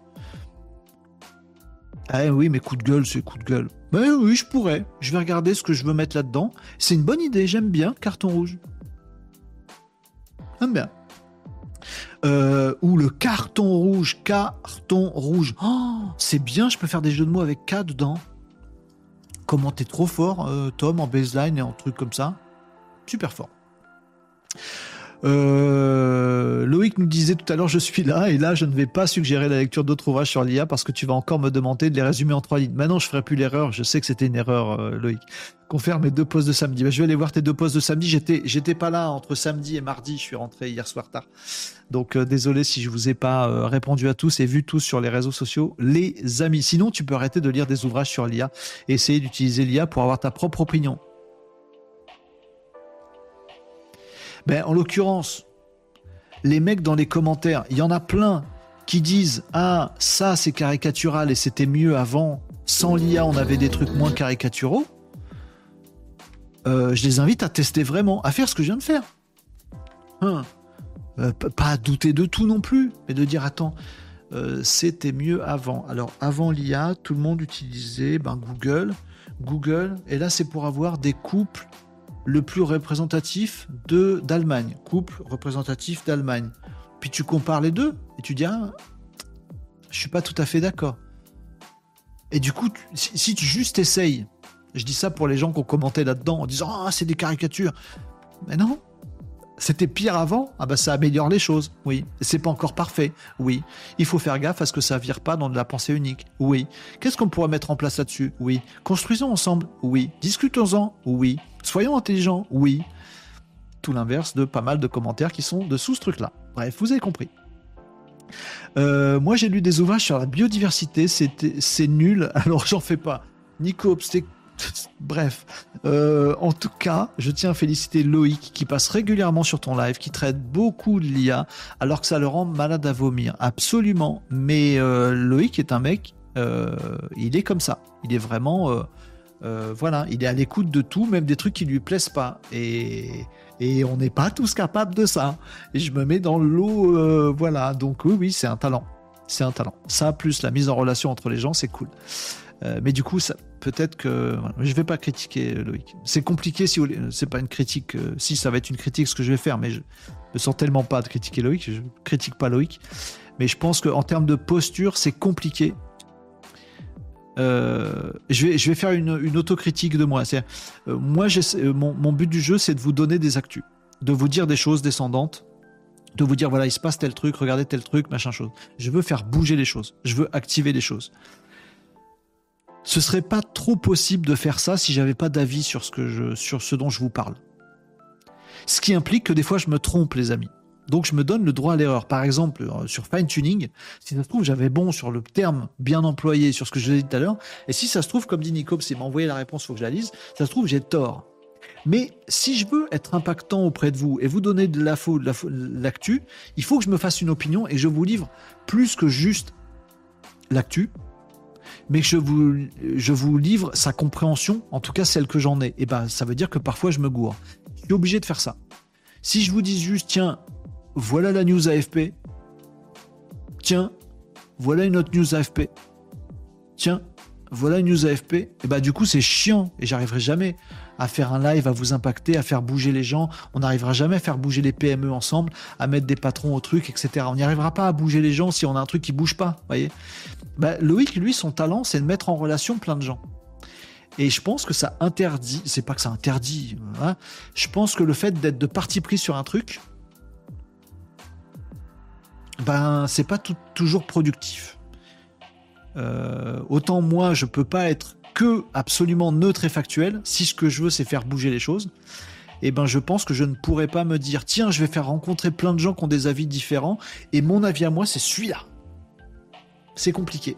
Ah oui, mais coup de gueule, c'est coup de gueule. Mais oui, je pourrais. Je vais regarder ce que je veux mettre là-dedans. C'est une bonne idée, j'aime bien carton rouge. J'aime bien. Euh, ou le carton rouge, carton rouge. Oh, c'est bien, je peux faire des jeux de mots avec K dedans. Comment t'es trop fort, euh, Tom, en baseline et en truc comme ça. Super fort. Euh, Loïc nous disait tout à l'heure, je suis là, et là, je ne vais pas suggérer la lecture d'autres ouvrages sur l'IA parce que tu vas encore me demander de les résumer en trois lignes. Maintenant, je ferai plus l'erreur. Je sais que c'était une erreur, euh, Loïc. Confère mes deux pauses de samedi. Bah, je vais aller voir tes deux pauses de samedi. J'étais, j'étais pas là entre samedi et mardi. Je suis rentré hier soir tard. Donc, euh, désolé si je vous ai pas répondu à tous et vu tous sur les réseaux sociaux, les amis. Sinon, tu peux arrêter de lire des ouvrages sur l'IA et essayer d'utiliser l'IA pour avoir ta propre opinion. Ben, en l'occurrence, les mecs dans les commentaires, il y en a plein qui disent Ah, ça c'est caricatural et c'était mieux avant. Sans l'IA, on avait des trucs moins caricaturaux. Euh, je les invite à tester vraiment, à faire ce que je viens de faire. Hein. Euh, pas à douter de tout non plus, mais de dire Attends, euh, c'était mieux avant. Alors, avant l'IA, tout le monde utilisait ben, Google. Google, et là, c'est pour avoir des couples le plus représentatif de d'Allemagne. Couple représentatif d'Allemagne. Puis tu compares les deux et tu dis ah, je suis pas tout à fait d'accord. Et du coup, si, tu juste essayes, je dis ça pour les gens qui ont commenté là-dedans en disant ah c'est des caricatures, mais non, c'était pire avant, ah bah ça améliore les choses, oui. C'est pas encore parfait, oui. Il faut faire gaffe à ce que ça vire pas dans de la pensée unique, oui. Qu'est-ce qu'on pourrait mettre en place là-dessus, oui. Construisons ensemble, oui. Discutons-en, oui. Soyons intelligents, oui. Tout l'inverse de pas mal de commentaires qui sont dessous ce truc-là. Bref, vous avez compris. Euh, moi, j'ai lu des ouvrages sur la biodiversité, c'est nul, alors j'en fais pas. Nico, c'était Bref, euh, en tout cas, je tiens à féliciter Loïc qui passe régulièrement sur ton live, qui traite beaucoup de l'IA, alors que ça le rend malade à vomir. Absolument. Mais euh, Loïc est un mec, il est comme ça. Il est vraiment, voilà, il est à l'écoute de tout, même des trucs qui lui plaisent pas. Et, et on n'est pas tous capables de ça. Et je me mets dans l'eau, voilà. Donc oui, oui, c'est un talent. C'est un talent. Ça, plus la mise en relation entre les gens, c'est cool. mais du coup, peut-être que je je vais pas critiquer euh, Loïc. C'est compliqué si c'est pas une critique. Euh, si ça va être une critique, ce que je vais faire, mais je me sens tellement pas de critiquer Loïc. Je critique pas Loïc, mais je pense qu'en termes de posture, c'est compliqué. Euh, je, vais, faire une, une autocritique de moi. C'est, moi, mon, mon but du jeu, c'est de vous donner des actus, de vous dire des choses descendantes, de vous dire voilà, il se passe tel truc, regardez tel truc, machin chose. Je veux faire bouger les choses, je veux activer les choses ce serait pas trop possible de faire ça si j'avais pas d'avis sur ce sur ce dont je vous parle. Ce qui implique que des fois je me trompe, les amis. Donc je me donne le droit à l'erreur. Par exemple, euh, sur fine tuning, si ça se trouve j'avais bon sur le terme bien employé, sur ce que je dit tout à l'heure, et si ça se trouve, comme dit Nico, c'est m'a envoyé la réponse, faut que je la lise, ça se trouve j'ai tort. Mais si je veux être impactant auprès de vous et vous donner de de l'actu, il faut que je me fasse une opinion et je vous livre plus que juste l'actu, mais je vous, je vous livre sa compréhension, en tout cas celle que j'en ai. Et eh ben, ça veut dire que parfois je me gourre. Je suis obligé de faire ça. Si je vous dis juste, tiens, voilà la news AFP. Tiens, voilà une autre news AFP. Tiens, voilà une news AFP. Et bah du coup c'est chiant et j'arriverai jamais à faire un live, à vous impacter, à faire bouger les gens. On n'arrivera jamais à faire bouger les PME ensemble, à mettre des patrons au truc, etc. On n'y arrivera pas à bouger les gens si on a un truc qui bouge pas, voyez. Bah, Loïc, lui, son talent, c'est de mettre en relation plein de gens. Et je pense que ça interdit, c'est pas que ça interdit, hein. je pense que le fait d'être de parti pris sur un truc, ben c'est pas toujours productif. Euh, autant moi, je peux pas être que absolument neutre et factuel. Si ce que je veux, c'est faire bouger les choses, eh ben je pense que je ne pourrais pas me dire tiens, je vais faire rencontrer plein de gens qui ont des avis différents et mon avis à moi, c'est celui-là. C'est compliqué.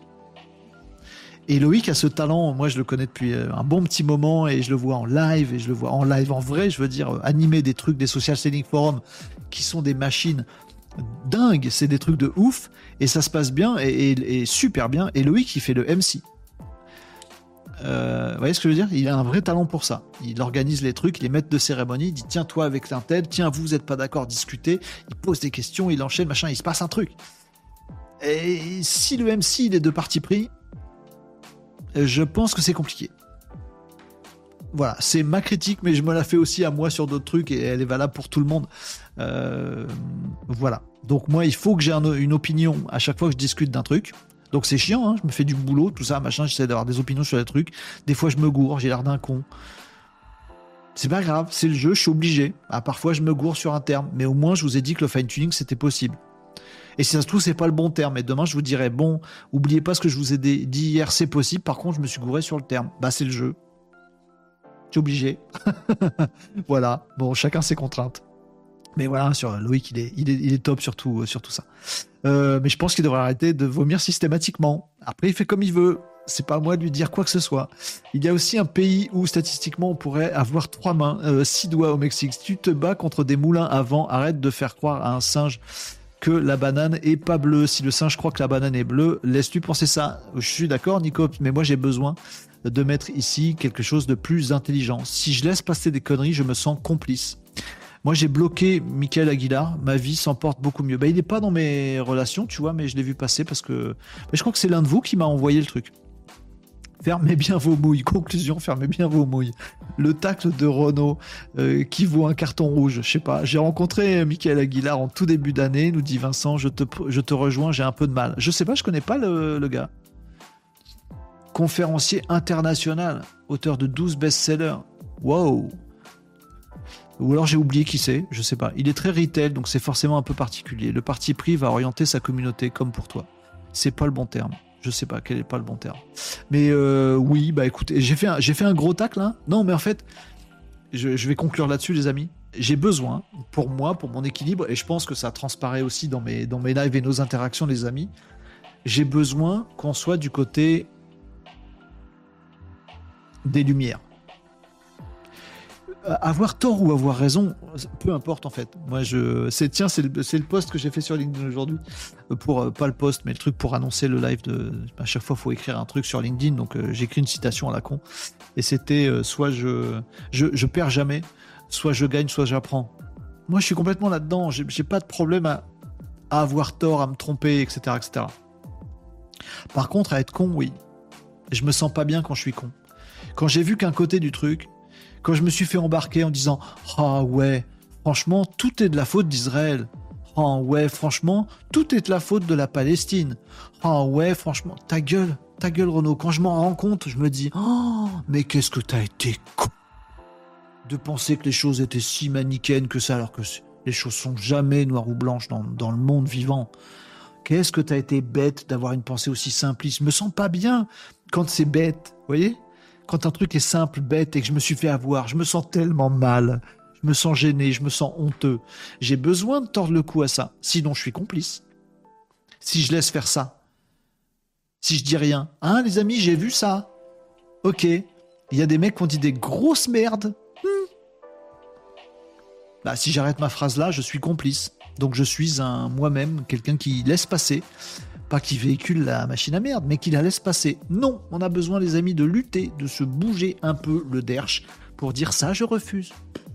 Et Loïc a ce talent, moi je le connais depuis euh, un bon petit moment et je le vois en live et je le vois en live en vrai, je veux dire euh, animer des trucs des social selling forums qui sont des machines dingues, c'est des trucs de ouf et ça se passe bien et super bien. Et Loïc il fait le MC. Euh, vous voyez ce que je veux dire? Il a un vrai talent pour ça. Il organise les trucs, les maîtres de cérémonie, il dit tiens toi avec un tel, tiens vous n'êtes pas d'accord, discutez. Il pose des questions, il enchaîne, machin, il se passe un truc. Et si le MC il est de parti pris, je pense que c'est compliqué. Voilà, c'est ma critique, mais je me la fais aussi à moi sur d'autres trucs et elle est valable pour tout le monde. Euh, voilà. Donc moi, il faut que j'ai une opinion à chaque fois que je discute d'un truc. Donc c'est chiant, hein, je me fais du boulot, tout ça, machin, j'essaie d'avoir des opinions sur les trucs. Des fois je me gourre, j'ai l'air d'un con. C'est pas grave, c'est le jeu, je suis obligé. Ah, parfois je me gourre sur un terme, mais au moins je vous ai dit que le fine tuning c'était possible. Et si ça se trouve, c'est pas le bon terme. Et demain, je vous dirai, bon, oubliez pas ce que je vous ai dit hier, c'est possible. Par contre, je me suis gouré sur le terme. Bah, c'est le jeu. Obligé. voilà. Bon, chacun ses contraintes. Mais voilà, sur Loïc, il est, il est, il est top sur tout, sur tout ça. Euh, mais je pense qu'il devrait arrêter de vomir systématiquement. Après, il fait comme il veut. c'est pas à moi de lui dire quoi que ce soit. Il y a aussi un pays où statistiquement on pourrait avoir trois mains, euh, six doigts au Mexique. Si tu te bats contre des moulins à vent, arrête de faire croire à un singe que la banane est pas bleue. Si le singe croit que la banane est bleue, laisse-lui penser ça? Je suis d'accord, Nico, mais moi j'ai besoin de mettre ici quelque chose de plus intelligent. Si je laisse passer des conneries, je me sens complice. Moi, j'ai bloqué Michael Aguilar. Ma vie s'emporte beaucoup mieux. Bah, il n'est pas dans mes relations, tu vois, mais je l'ai vu passer parce que. Je crois que c'est l'un de vous qui m'a envoyé le truc. Fermez bien vos mouilles. Conclusion, fermez bien vos mouilles. Le tacle de Renault euh, qui vaut un carton rouge. Je sais pas. J'ai rencontré Michael Aguilar en tout début d'année, nous dit Vincent. Je te, je rejoins, j'ai un peu de mal. Je sais pas, je connais pas le gars. Conférencier international, auteur de 12 best-sellers. Wow! Ou alors j'ai oublié qui c'est, je sais pas. Il est très retail, donc c'est forcément un peu particulier. Le parti pris va orienter sa communauté comme pour toi. C'est pas le bon terme. Je sais pas quel est pas le bon terme. Mais euh, oui, bah écoutez, j'ai fait un, j'ai fait un gros tacle. Hein. Non, mais en fait, je, vais conclure là-dessus, les amis. J'ai besoin, pour moi, pour mon équilibre, et je pense que ça transparaît aussi dans mes, dans mes lives et nos interactions, les amis. J'ai besoin qu'on soit du côté des lumières. Euh, avoir tort ou avoir raison, peu importe en fait. Moi, je, c'est tiens, c'est le, post que j'ai fait sur LinkedIn aujourd'hui euh, pour euh, pas le post, mais le truc pour annoncer le live de. À chaque fois, faut écrire un truc sur LinkedIn, donc j'écris une citation à la con, et c'était soit je, je, perds jamais, soit je gagne, soit j'apprends. Moi, je suis complètement là-dedans. J'ai, j'ai pas de problème à, à, avoir tort, à me tromper, etc., etc. Par contre, à être con, oui. Je me sens pas bien quand je suis con. Quand j'ai vu qu'un côté du truc, quand je me suis fait embarquer en disant Ah ouais, franchement, tout est de la faute d'Israël. Ah ouais, franchement, tout est de la faute de la Palestine. Ah ouais, franchement, ta gueule, ta gueule Renaud. Quand je m'en rends compte, je me dis Oh, mais qu'est-ce que t'as été con de penser que les choses étaient si manichéennes que ça, alors que les choses sont jamais noires ou blanches dans, dans le monde vivant. Qu'est-ce que t'as été bête d'avoir une pensée aussi simpliste? Je me sens pas bien quand c'est bête, vous voyez? Quand un truc est simple, bête et que je me suis fait avoir, je me sens tellement mal. Je me sens gêné, je me sens honteux. J'ai besoin de tordre le cou à ça. Sinon, je suis complice. Si je laisse faire ça. Si je dis rien. Hein, les amis, j'ai vu ça. Ok. Il y a des mecs qui ont dit des grosses merdes. Hmm. Bah, si j'arrête ma phrase là, je suis complice. Donc je suis un moi-même, quelqu'un qui laisse passer pas qui véhicule la machine à merde, mais qui la laisse passer. Non, on a besoin, les amis, de lutter, de se bouger un peu le derche pour dire ça, je refuse.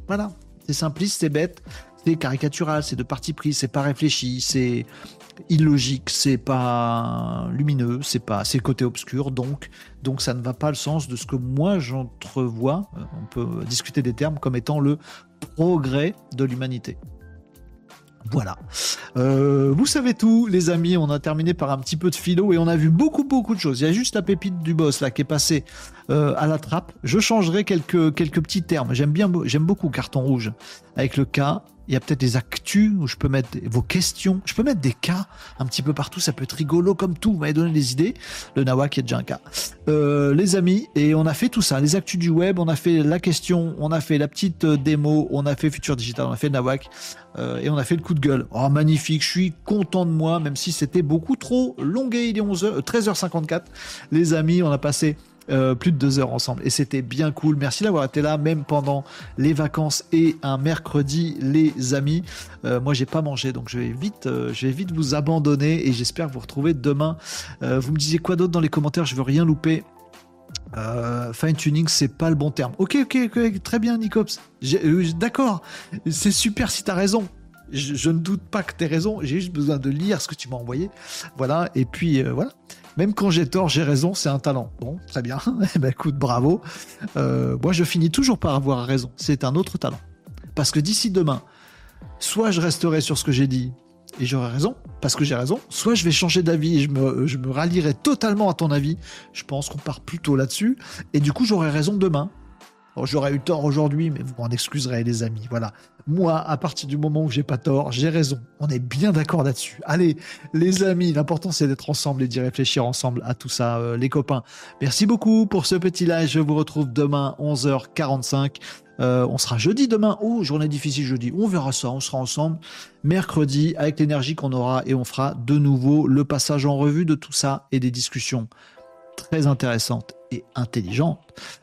Voilà, c'est simpliste, c'est bête, c'est caricatural, c'est de parti pris, c'est pas réfléchi, c'est illogique, c'est pas lumineux, c'est pas c'est le côté obscur, donc donc ça ne va pas le sens de ce que moi j'entrevois. Euh, on peut discuter des termes comme étant le progrès de l'humanité. Voilà. Euh, vous savez tout, les amis. On a terminé par un petit peu de philo et on a vu beaucoup, beaucoup de choses. Il y a juste la pépite du boss là qui est passée euh, à la trappe. Je changerai quelques, quelques petits termes. J'aime bien, j'aime beaucoup carton rouge avec le K il y a peut-être des actus où je peux mettre vos questions. Je peux mettre des cas un petit peu partout. Ça peut être rigolo comme tout. Vous m'avez donné des idées. Le Nawak, il y a déjà un cas. Euh, les amis, et on a fait tout ça. Les actus du web, on a fait la question, on a fait la petite euh, démo, on a fait Future Digital, on a fait Nawak euh, et on a fait le coup de gueule. Oh, magnifique. Je suis content de moi, même si c'était beaucoup trop longué. Il est 11h, 13h54. Les amis, on a passé euh, plus de deux heures ensemble. Et c'était bien cool. Merci d'avoir été là, même pendant les vacances et un mercredi, les amis. Euh, moi, j'ai pas mangé, donc je vais vite, euh, je vais vite vous abandonner et j'espère vous retrouver demain. vous me disiez quoi d'autre dans les commentaires? Je veux rien louper. fine tuning, c'est pas le bon terme. Ok, ok, ok, très bien, Nicops. D'accord, c'est super si t'as raison. Je, je, ne doute pas que t'aies raison. J'ai juste besoin de lire ce que tu m'as envoyé. Voilà, et puis voilà. Même quand j'ai tort, j'ai raison, c'est un talent. Bon, très bien. Eh ben, écoute, bravo. Euh, moi, je finis toujours par avoir raison. C'est un autre talent. Parce que d'ici demain, soit je resterai sur ce que j'ai dit et j'aurai raison, parce que j'ai raison, soit je vais changer d'avis et je me, je me rallierai totalement à ton avis. Je pense qu'on part plutôt là-dessus. Et du coup, j'aurai raison demain. J'aurais eu tort aujourd'hui, mais vous m'en excuserez, les amis. Voilà. Moi, à partir du moment où j'ai pas tort, j'ai raison. On est bien d'accord là-dessus. Allez, les amis, l'important c'est d'être ensemble et d'y réfléchir ensemble à tout ça, euh, les copains. Merci beaucoup pour ce petit live. Je vous retrouve demain 11h45. Euh, on sera jeudi demain. Oh, journée difficile jeudi. On verra ça. On sera ensemble mercredi avec l'énergie qu'on aura et on fera de nouveau le passage en revue de tout ça et des discussions très intéressante et intelligente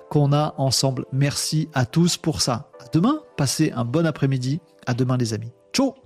qu'on a ensemble. Merci à tous pour ça. À demain, passez un bon après-midi. À demain les amis. Ciao